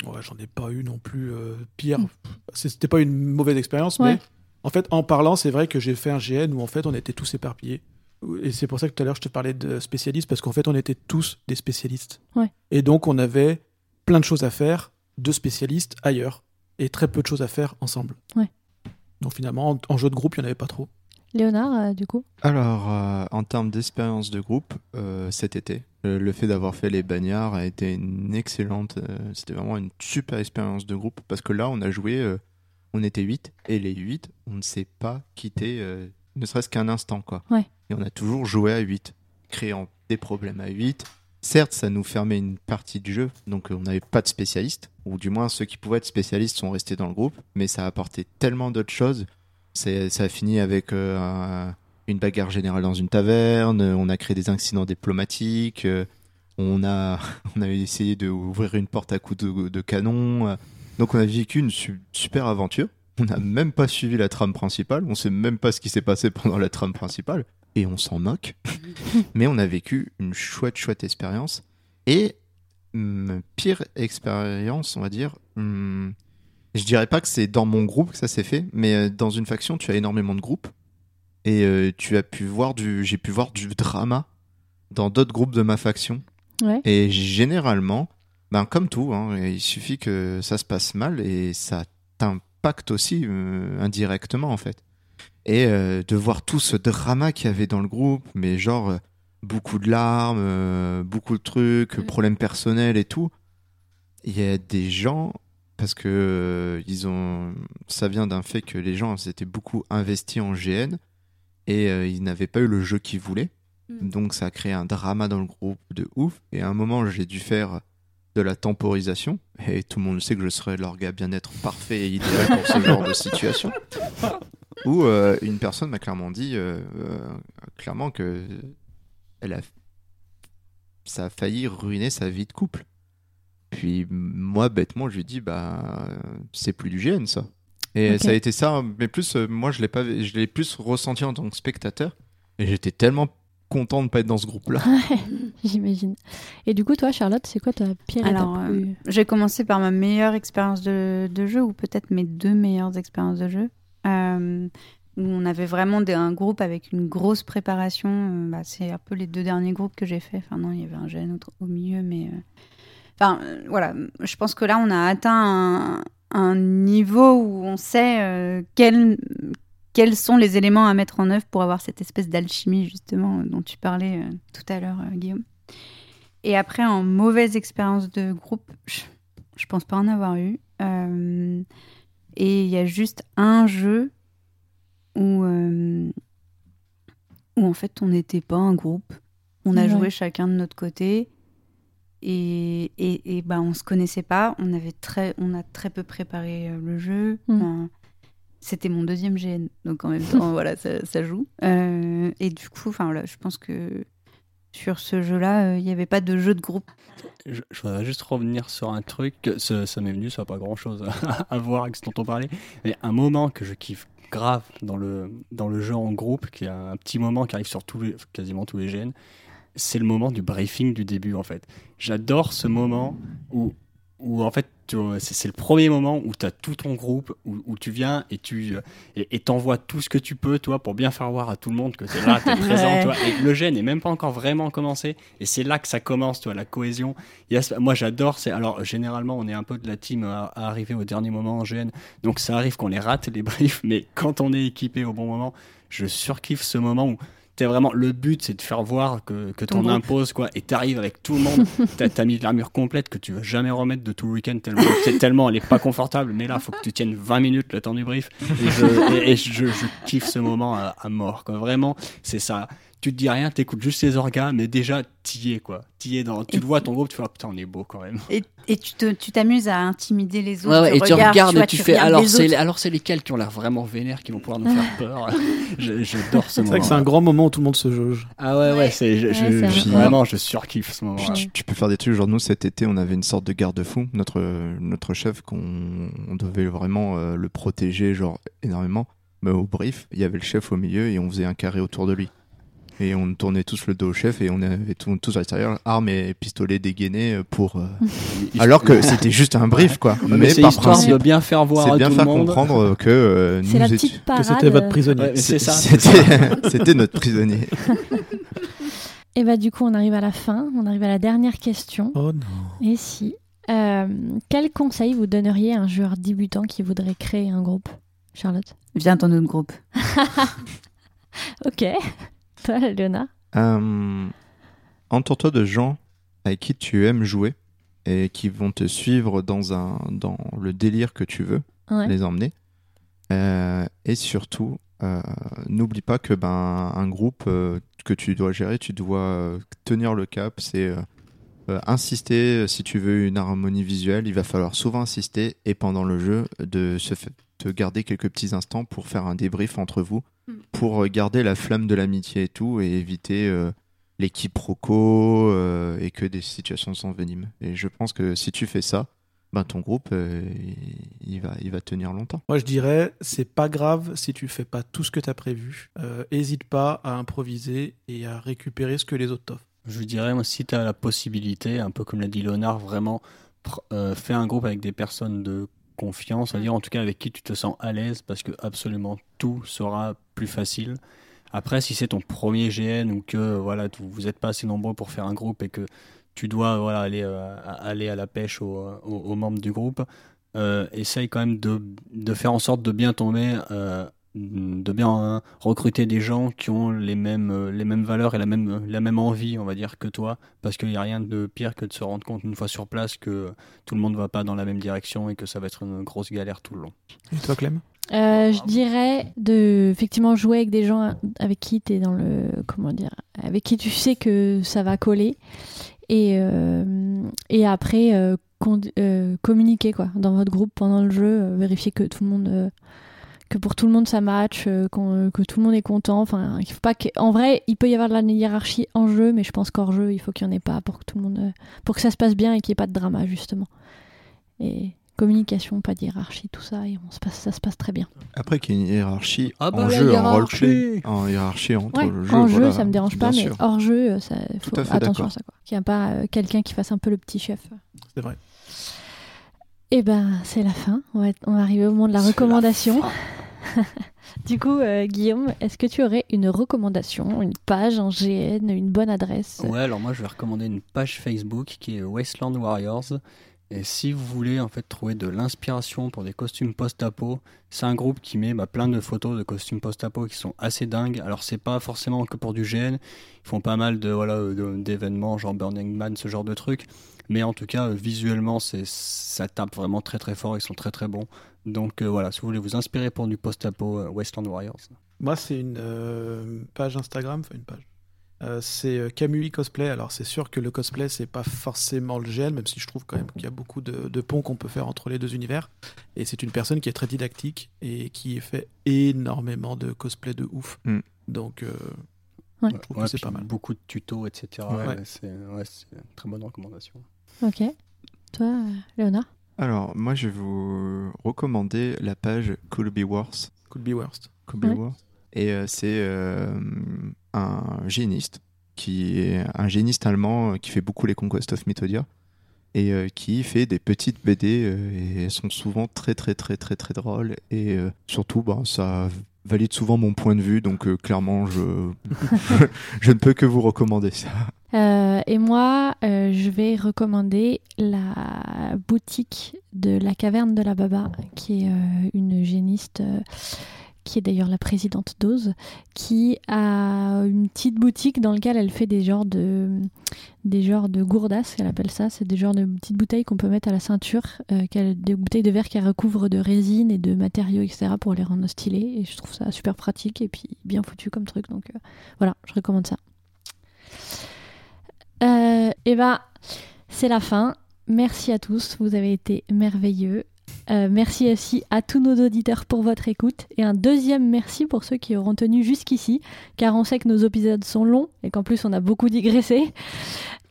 Speaker 5: ouais, j'en ai pas eu non plus pire. C'était pas une mauvaise expérience,
Speaker 2: Ouais.
Speaker 5: mais en fait, en parlant, c'est vrai que j'ai fait un GN où en fait on était tous éparpillés. Et c'est pour ça que tout à l'heure je te parlais de spécialistes, parce qu'en fait on était tous des spécialistes.
Speaker 2: Ouais.
Speaker 5: Et donc on avait plein de choses à faire de spécialistes ailleurs, et très peu de choses à faire ensemble.
Speaker 2: Ouais.
Speaker 5: Donc finalement, en, en jeu de groupe, il n'y en avait pas trop.
Speaker 2: Léonard, euh, du coup?
Speaker 1: Alors, euh, en termes d'expérience de groupe, euh, cet été, euh, le fait d'avoir fait les bagnards a été une excellente. euh, C'était vraiment une super expérience de groupe parce que là, on a joué, euh, on était 8 et les 8, on ne s'est pas quitté euh, ne serait-ce qu'un instant. quoi.
Speaker 2: Ouais.
Speaker 1: Et on a toujours joué à 8, créant des problèmes à 8. Certes, ça nous fermait une partie du jeu, donc euh, on n'avait pas de spécialistes, ou du moins ceux qui pouvaient être spécialistes sont restés dans le groupe, mais ça a apporté tellement d'autres choses. Ça a fini avec euh, un- une bagarre générale dans une taverne, on a créé des incidents diplomatiques, euh, on a, on essayé d'ouvrir une porte à coups de, canon. Donc on a vécu une su- super aventure. On n'a même pas suivi la trame principale, on sait même pas ce qui s'est passé pendant la trame principale, et on s'en moque. Mais on a vécu une chouette, chouette expérience. Et hum, pire expérience, on va dire, hum, je dirais pas que c'est dans mon groupe que ça s'est fait, mais euh, dans une faction, tu as énormément de groupes. Et euh, tu as pu voir du, j'ai pu voir du drama dans d'autres groupes de ma faction.
Speaker 2: Ouais.
Speaker 1: Et généralement, ben comme tout, hein, il suffit que ça se passe mal et ça t'impacte aussi euh, indirectement en fait. Et euh, de voir tout ce drama qu'il y avait dans le groupe, mais genre euh, beaucoup de larmes, euh, beaucoup de trucs,
Speaker 2: Mm.
Speaker 1: problèmes personnels et tout. Il y a des gens parce que ils ont, ça vient d'un fait que les gens s'étaient beaucoup investis en GN et ils n'avaient pas eu le jeu qu'ils voulaient.
Speaker 4: Mm.
Speaker 1: Donc ça a créé un drama dans le groupe de ouf. Et à un moment, j'ai dû faire de la temporisation. Et tout le monde sait que je serais l'orga bien-être parfait et idéal pour ce genre de situation. Où euh, une personne m'a clairement dit, euh, euh, clairement que elle a, ça a failli ruiner sa vie de couple. Puis moi, bêtement, je lui ai dit, bah, c'est plus du GN ça. Et ça a été ça, mais plus, euh, moi, je l'ai pas, je l'ai plus ressenti en tant que spectateur. Et j'étais tellement content de pas être dans ce groupe-là.
Speaker 2: J'imagine. Et du coup, toi, Charlotte, c'est quoi ta pire
Speaker 4: Alors,
Speaker 2: étape
Speaker 4: euh, J'ai commencé par ma meilleure expérience de, de jeu, ou peut-être mes deux meilleures expériences de jeu, euh, où on avait vraiment un groupe avec une grosse préparation. euh, bah, c'est un peu les deux derniers groupes que j'ai fait. Enfin, non, il y avait un gène au, au milieu, mais. euh, Enfin, voilà. Je pense que là, on a atteint un, niveau où on sait quel- quels sont les éléments à mettre en œuvre pour avoir cette espèce d'alchimie, justement, dont tu parlais tout à l'heure, Guillaume. Et après, en mauvaise expérience de groupe, je, je pense pas en avoir eu. Et il y a juste un jeu où, euh, où en fait, on n'était pas un groupe. On a
Speaker 2: Ouais.
Speaker 4: joué chacun de notre côté. Et, et, et bah, on se connaissait pas. On, avait très, on a très peu préparé euh, le jeu.
Speaker 2: Mm.
Speaker 4: Enfin, c'était mon deuxième GN. Donc en même temps, voilà, ça, ça joue. Euh, et du coup, enfin, voilà, je pense que sur ce jeu-là, euh, il n'y avait pas de jeu de groupe.
Speaker 3: Je, voudrais juste revenir sur un truc, ça, m'est venu, ça n'a pas grand chose à, voir avec ce dont on parlait, mais un moment que je kiffe grave dans le, dans le jeu en groupe, qui est un petit moment qui arrive sur tous quasiment tous les GN, c'est le moment du briefing du début en fait. J'adore ce moment où, où en fait c'est le premier moment où tu as tout ton groupe, où, où tu viens et tu euh, et t'envoies tout ce que tu peux toi pour bien faire voir à tout le monde que tu es là, tu es présent.
Speaker 4: Ouais.
Speaker 3: toi. Et le GN n'est même pas encore vraiment commencé et c'est là que ça commence, tu vois, la cohésion. Il y a ce- moi j'adore, c'est alors généralement on est un peu de la team à, à arriver au dernier moment en GN, donc ça arrive qu'on les rate les briefs, mais quand on est équipé au bon moment, je surkiffe ce moment où t'es vraiment le but c'est de faire voir que, que
Speaker 4: Ton
Speaker 3: ton
Speaker 4: groupe.
Speaker 3: impose quoi et t'arrives avec tout le monde. T'as as mis l'armure complète que tu vas jamais remettre de tout le week-end tellement, c'est tellement elle est pas confortable. Mais là faut que tu tiennes 20 minutes le temps du brief. Et je, et- et je, je kiffe ce moment à, à mort quoi. Vraiment c'est ça tu te dis rien t'écoutes juste les orgas mais déjà t'y es quoi t'y es dans tu
Speaker 4: Et-
Speaker 3: le vois ton groupe tu fais ah, putain on est beau quand même
Speaker 4: Et, et tu te- tu t'amuses à intimider les autres.
Speaker 3: Ouais, ouais, et tu regardes
Speaker 4: vois,
Speaker 3: et tu, fais alors c'est alors c'est lesquels qui ont l'air vraiment vénères qui vont pouvoir nous faire peur? Je- j'adore ce
Speaker 5: C'est
Speaker 3: moment
Speaker 5: vrai que c'est un grand moment où tout le monde se jauge.
Speaker 3: ah ouais ouais,
Speaker 4: Ouais.
Speaker 3: c'est je-
Speaker 2: Ouais,
Speaker 3: je-
Speaker 2: c'est
Speaker 3: je-
Speaker 1: vrai.
Speaker 3: vraiment je surkiffe ce moment
Speaker 1: tu, tu peux faire des trucs, genre nous cet été on avait une sorte de garde-fou, notre, notre chef qu'on on devait vraiment euh, le protéger genre énormément, mais au brief il y avait le chef au milieu et on faisait un carré autour de lui. Et on tournait tous le dos au chef et on avait tout- tous à l'extérieur, armes et pistolets dégainés pour. euh, Alors que c'était juste un brief, quoi.
Speaker 3: Ouais, mais,
Speaker 1: mais par
Speaker 3: histoire
Speaker 1: principe,
Speaker 3: de bien faire voir
Speaker 1: c'est
Speaker 3: à
Speaker 1: bien
Speaker 3: tout
Speaker 1: faire
Speaker 3: le monde.
Speaker 1: comprendre que euh,
Speaker 2: C'est
Speaker 1: nous
Speaker 2: la
Speaker 1: étions-
Speaker 2: petite parade.
Speaker 5: Que c'était votre prisonnier.
Speaker 3: Ouais, c'est ça.
Speaker 1: C'était notre prisonnier.
Speaker 2: Et bah du coup, on arrive à la fin, on arrive à la dernière question.
Speaker 5: Oh non.
Speaker 2: Et si euh, Quel conseil vous donneriez à un joueur débutant qui voudrait créer un groupe? Charlotte?
Speaker 4: Viens dans notre groupe.
Speaker 2: Ok. Toi, Léona
Speaker 1: Euh, Entoure-toi de gens avec qui tu aimes jouer et qui vont te suivre dans, un, dans le délire que tu veux
Speaker 2: Ouais.
Speaker 1: les emmener. Euh, et surtout, euh, n'oublie pas que ben, un groupe euh, que tu dois gérer, tu dois tenir le cap. C'est insister si tu veux une harmonie visuelle. Il va falloir souvent insister et pendant le jeu de se te garder quelques petits instants pour faire un débrief entre vous. Pour euh, garder la flamme de l'amitié et tout et éviter euh, les quiproquos euh, et que des situations s'enveniment. Et je pense que si tu fais ça, ben ton groupe euh, il, va, il va tenir longtemps.
Speaker 5: Moi, je dirais, c'est pas grave si tu fais pas tout ce que tu as prévu. Euh, hésite pas à improviser et à récupérer ce que les autres t'offrent.
Speaker 3: Je dirais, moi, si tu as la possibilité, un peu comme l'a dit Léonard, vraiment euh, fais un groupe avec des personnes de confiance, c'est-à-dire en tout cas avec qui tu te sens à l'aise, parce que absolument tout sera plus facile. Après, si c'est ton premier GN ou que voilà, vous n'êtes pas assez nombreux pour faire un groupe et que tu dois voilà, aller, euh, à- aller à la pêche aux, aux- aux membres du groupe, euh, essaye quand même de, de faire en sorte de bien tomber, euh, de bien hein, recruter des gens qui ont les mêmes, euh, les mêmes valeurs et la même, la même envie, on va dire, que toi, parce qu'il n'y a rien de pire que de se rendre compte une fois sur place que tout le monde ne va pas dans la même direction et que ça va être une grosse galère tout le long.
Speaker 5: Et toi, Clem?
Speaker 2: Euh, je dirais de effectivement jouer avec des gens avec qui tu es dans le comment dire avec qui tu sais que ça va coller et euh, et après euh, con- euh, communiquer quoi dans votre groupe pendant le jeu euh, vérifier que tout le monde euh, que pour tout le monde ça match euh, qu'on- que tout le monde est content enfin il faut pas que en vrai il peut y avoir de la hiérarchie en jeu mais je pense qu'hors jeu il faut qu'il y en ait pas pour que tout le monde euh, pour que ça se passe bien et qu'il n'y ait pas de drama justement et communication pas de hiérarchie tout ça et on se passe ça se passe très bien
Speaker 1: Après qu'il y ait une hiérarchie
Speaker 3: Ah bah,
Speaker 1: en
Speaker 3: la
Speaker 1: jeu, en
Speaker 3: hiérarchie.
Speaker 1: roleplay, en hiérarchie entre
Speaker 2: Ouais,
Speaker 1: le jeu.
Speaker 2: en jeu,
Speaker 1: voilà,
Speaker 2: ça me dérange pas, mais
Speaker 1: sûr.
Speaker 2: hors jeu, euh, ça,
Speaker 1: Tout
Speaker 2: faut
Speaker 1: à fait
Speaker 2: attention à ça. Qu'il n'y a pas euh, quelqu'un qui fasse un peu le petit chef.
Speaker 5: C'est vrai.
Speaker 2: Et ben, c'est la fin. On va, être- on va arriver au moment de la recommandation. du coup, euh, Guillaume, est-ce que tu aurais une recommandation, une page, un GN, une bonne adresse?
Speaker 3: Ouais, alors moi je vais recommander une page Facebook qui est Wasteland Warriors. Et si vous voulez en fait trouver de l'inspiration pour des costumes post-apo, c'est un groupe qui met bah, plein de photos de costumes post-apo qui sont assez dingues. Alors c'est pas forcément que pour du GN, ils font pas mal de voilà de- d'événements genre Burning Man, ce genre de trucs. Mais en tout cas euh, visuellement ça tape vraiment très très fort, ils sont très très bons. Donc euh, voilà, si vous voulez vous inspirer pour du post-apo, euh, Wasteland Warriors.
Speaker 5: Moi, c'est une euh, page Instagram, enfin une page. Euh, c'est Camui Cosplay. Alors, c'est sûr que le cosplay, c'est pas forcément le GN, même si je trouve quand même qu'il y a beaucoup de, de ponts qu'on peut faire entre les deux univers. Et c'est une personne qui est très didactique et qui fait énormément de cosplay de ouf.
Speaker 1: Mm.
Speaker 5: Donc, euh,
Speaker 2: Ouais.
Speaker 5: je trouve que c'est pas mal.
Speaker 3: Beaucoup de tutos, etc.
Speaker 5: Ouais.
Speaker 3: Ouais, c'est une très bonne recommandation.
Speaker 2: Ok. Toi, Léonard?
Speaker 1: Alors, moi, je vais vous recommander la page Could Be Worse.
Speaker 5: Could be worst.
Speaker 1: Could Be
Speaker 2: Ouais.
Speaker 1: Worse. Et euh, c'est euh, un géniste qui est un géniste allemand euh, qui fait beaucoup les Conquest of Mythodia et euh, qui fait des petites BD euh, et elles sont souvent très très très très très drôles et euh, surtout bah, ça valide souvent mon point de vue donc euh, clairement je, je ne peux que vous recommander ça.
Speaker 2: Euh, et moi, euh, je vais recommander la boutique de la caverne de la Baba, qui est une géniste, qui est d'ailleurs la présidente d'Oz, qui a une petite boutique dans laquelle elle fait des genres de, des genres de elle appelle ça. C'est des genres de petites bouteilles qu'on peut mettre à la ceinture, euh, des bouteilles de verre qu'elle recouvre de résine et de matériaux, etc., pour les rendre stylées. Et je trouve ça super pratique et puis bien foutu comme truc. Donc euh, voilà, je recommande ça. Euh, et ben, c'est la fin. Merci à tous, vous avez été merveilleux. Euh, merci aussi à tous nos auditeurs pour votre écoute. Et un deuxième merci pour ceux qui auront tenu jusqu'ici, car on sait que nos épisodes sont longs et qu'en plus on a beaucoup digressé.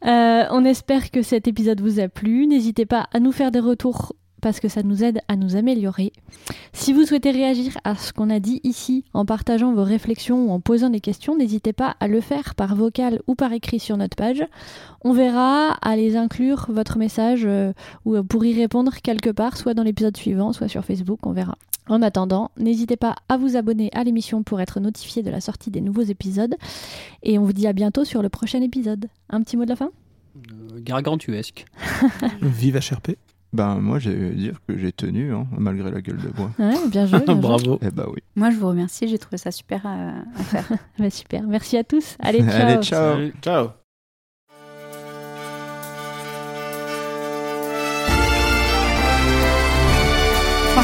Speaker 2: Euh, on espère que cet épisode vous a plu. N'hésitez pas à nous faire des retours parce que ça nous aide à nous améliorer. Si vous souhaitez réagir à ce qu'on a dit ici en partageant vos réflexions ou en posant des questions, n'hésitez pas à le faire par vocal ou par écrit sur notre page. On verra à les inclure votre message euh, ou pour y répondre quelque part, soit dans l'épisode suivant, soit sur Facebook, on verra. En attendant, n'hésitez pas à vous abonner à l'émission pour être notifié de la sortie des nouveaux épisodes. Et on vous dit à bientôt sur le prochain épisode. Un petit mot de la fin?
Speaker 3: Euh, gargantuesque.
Speaker 5: Vive HRP.
Speaker 1: Ben, moi, j'ai dire que j'ai tenu, hein, malgré la gueule de bois.
Speaker 2: Ouais, bien joué. bien.
Speaker 5: Bravo.
Speaker 1: Eh bah oui.
Speaker 4: Moi, je vous remercie, j'ai trouvé ça super à, à faire.
Speaker 2: Bah, super. Merci à tous. Allez, ciao.
Speaker 1: Allez, ciao.
Speaker 3: Salut.
Speaker 5: Ciao.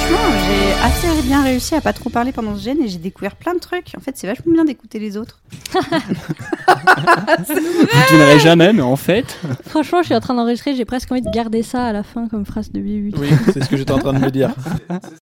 Speaker 4: Franchement, j'ai assez bien réussi à pas trop parler pendant ce gène et j'ai découvert plein de trucs. En fait, c'est vachement bien d'écouter les autres.
Speaker 3: Vous n'avez jamais, mais en fait.
Speaker 2: Franchement, je suis en train d'enregistrer. J'ai presque envie de garder ça à la fin comme phrase de début.
Speaker 5: Oui, c'est ce que j'étais en train de me dire.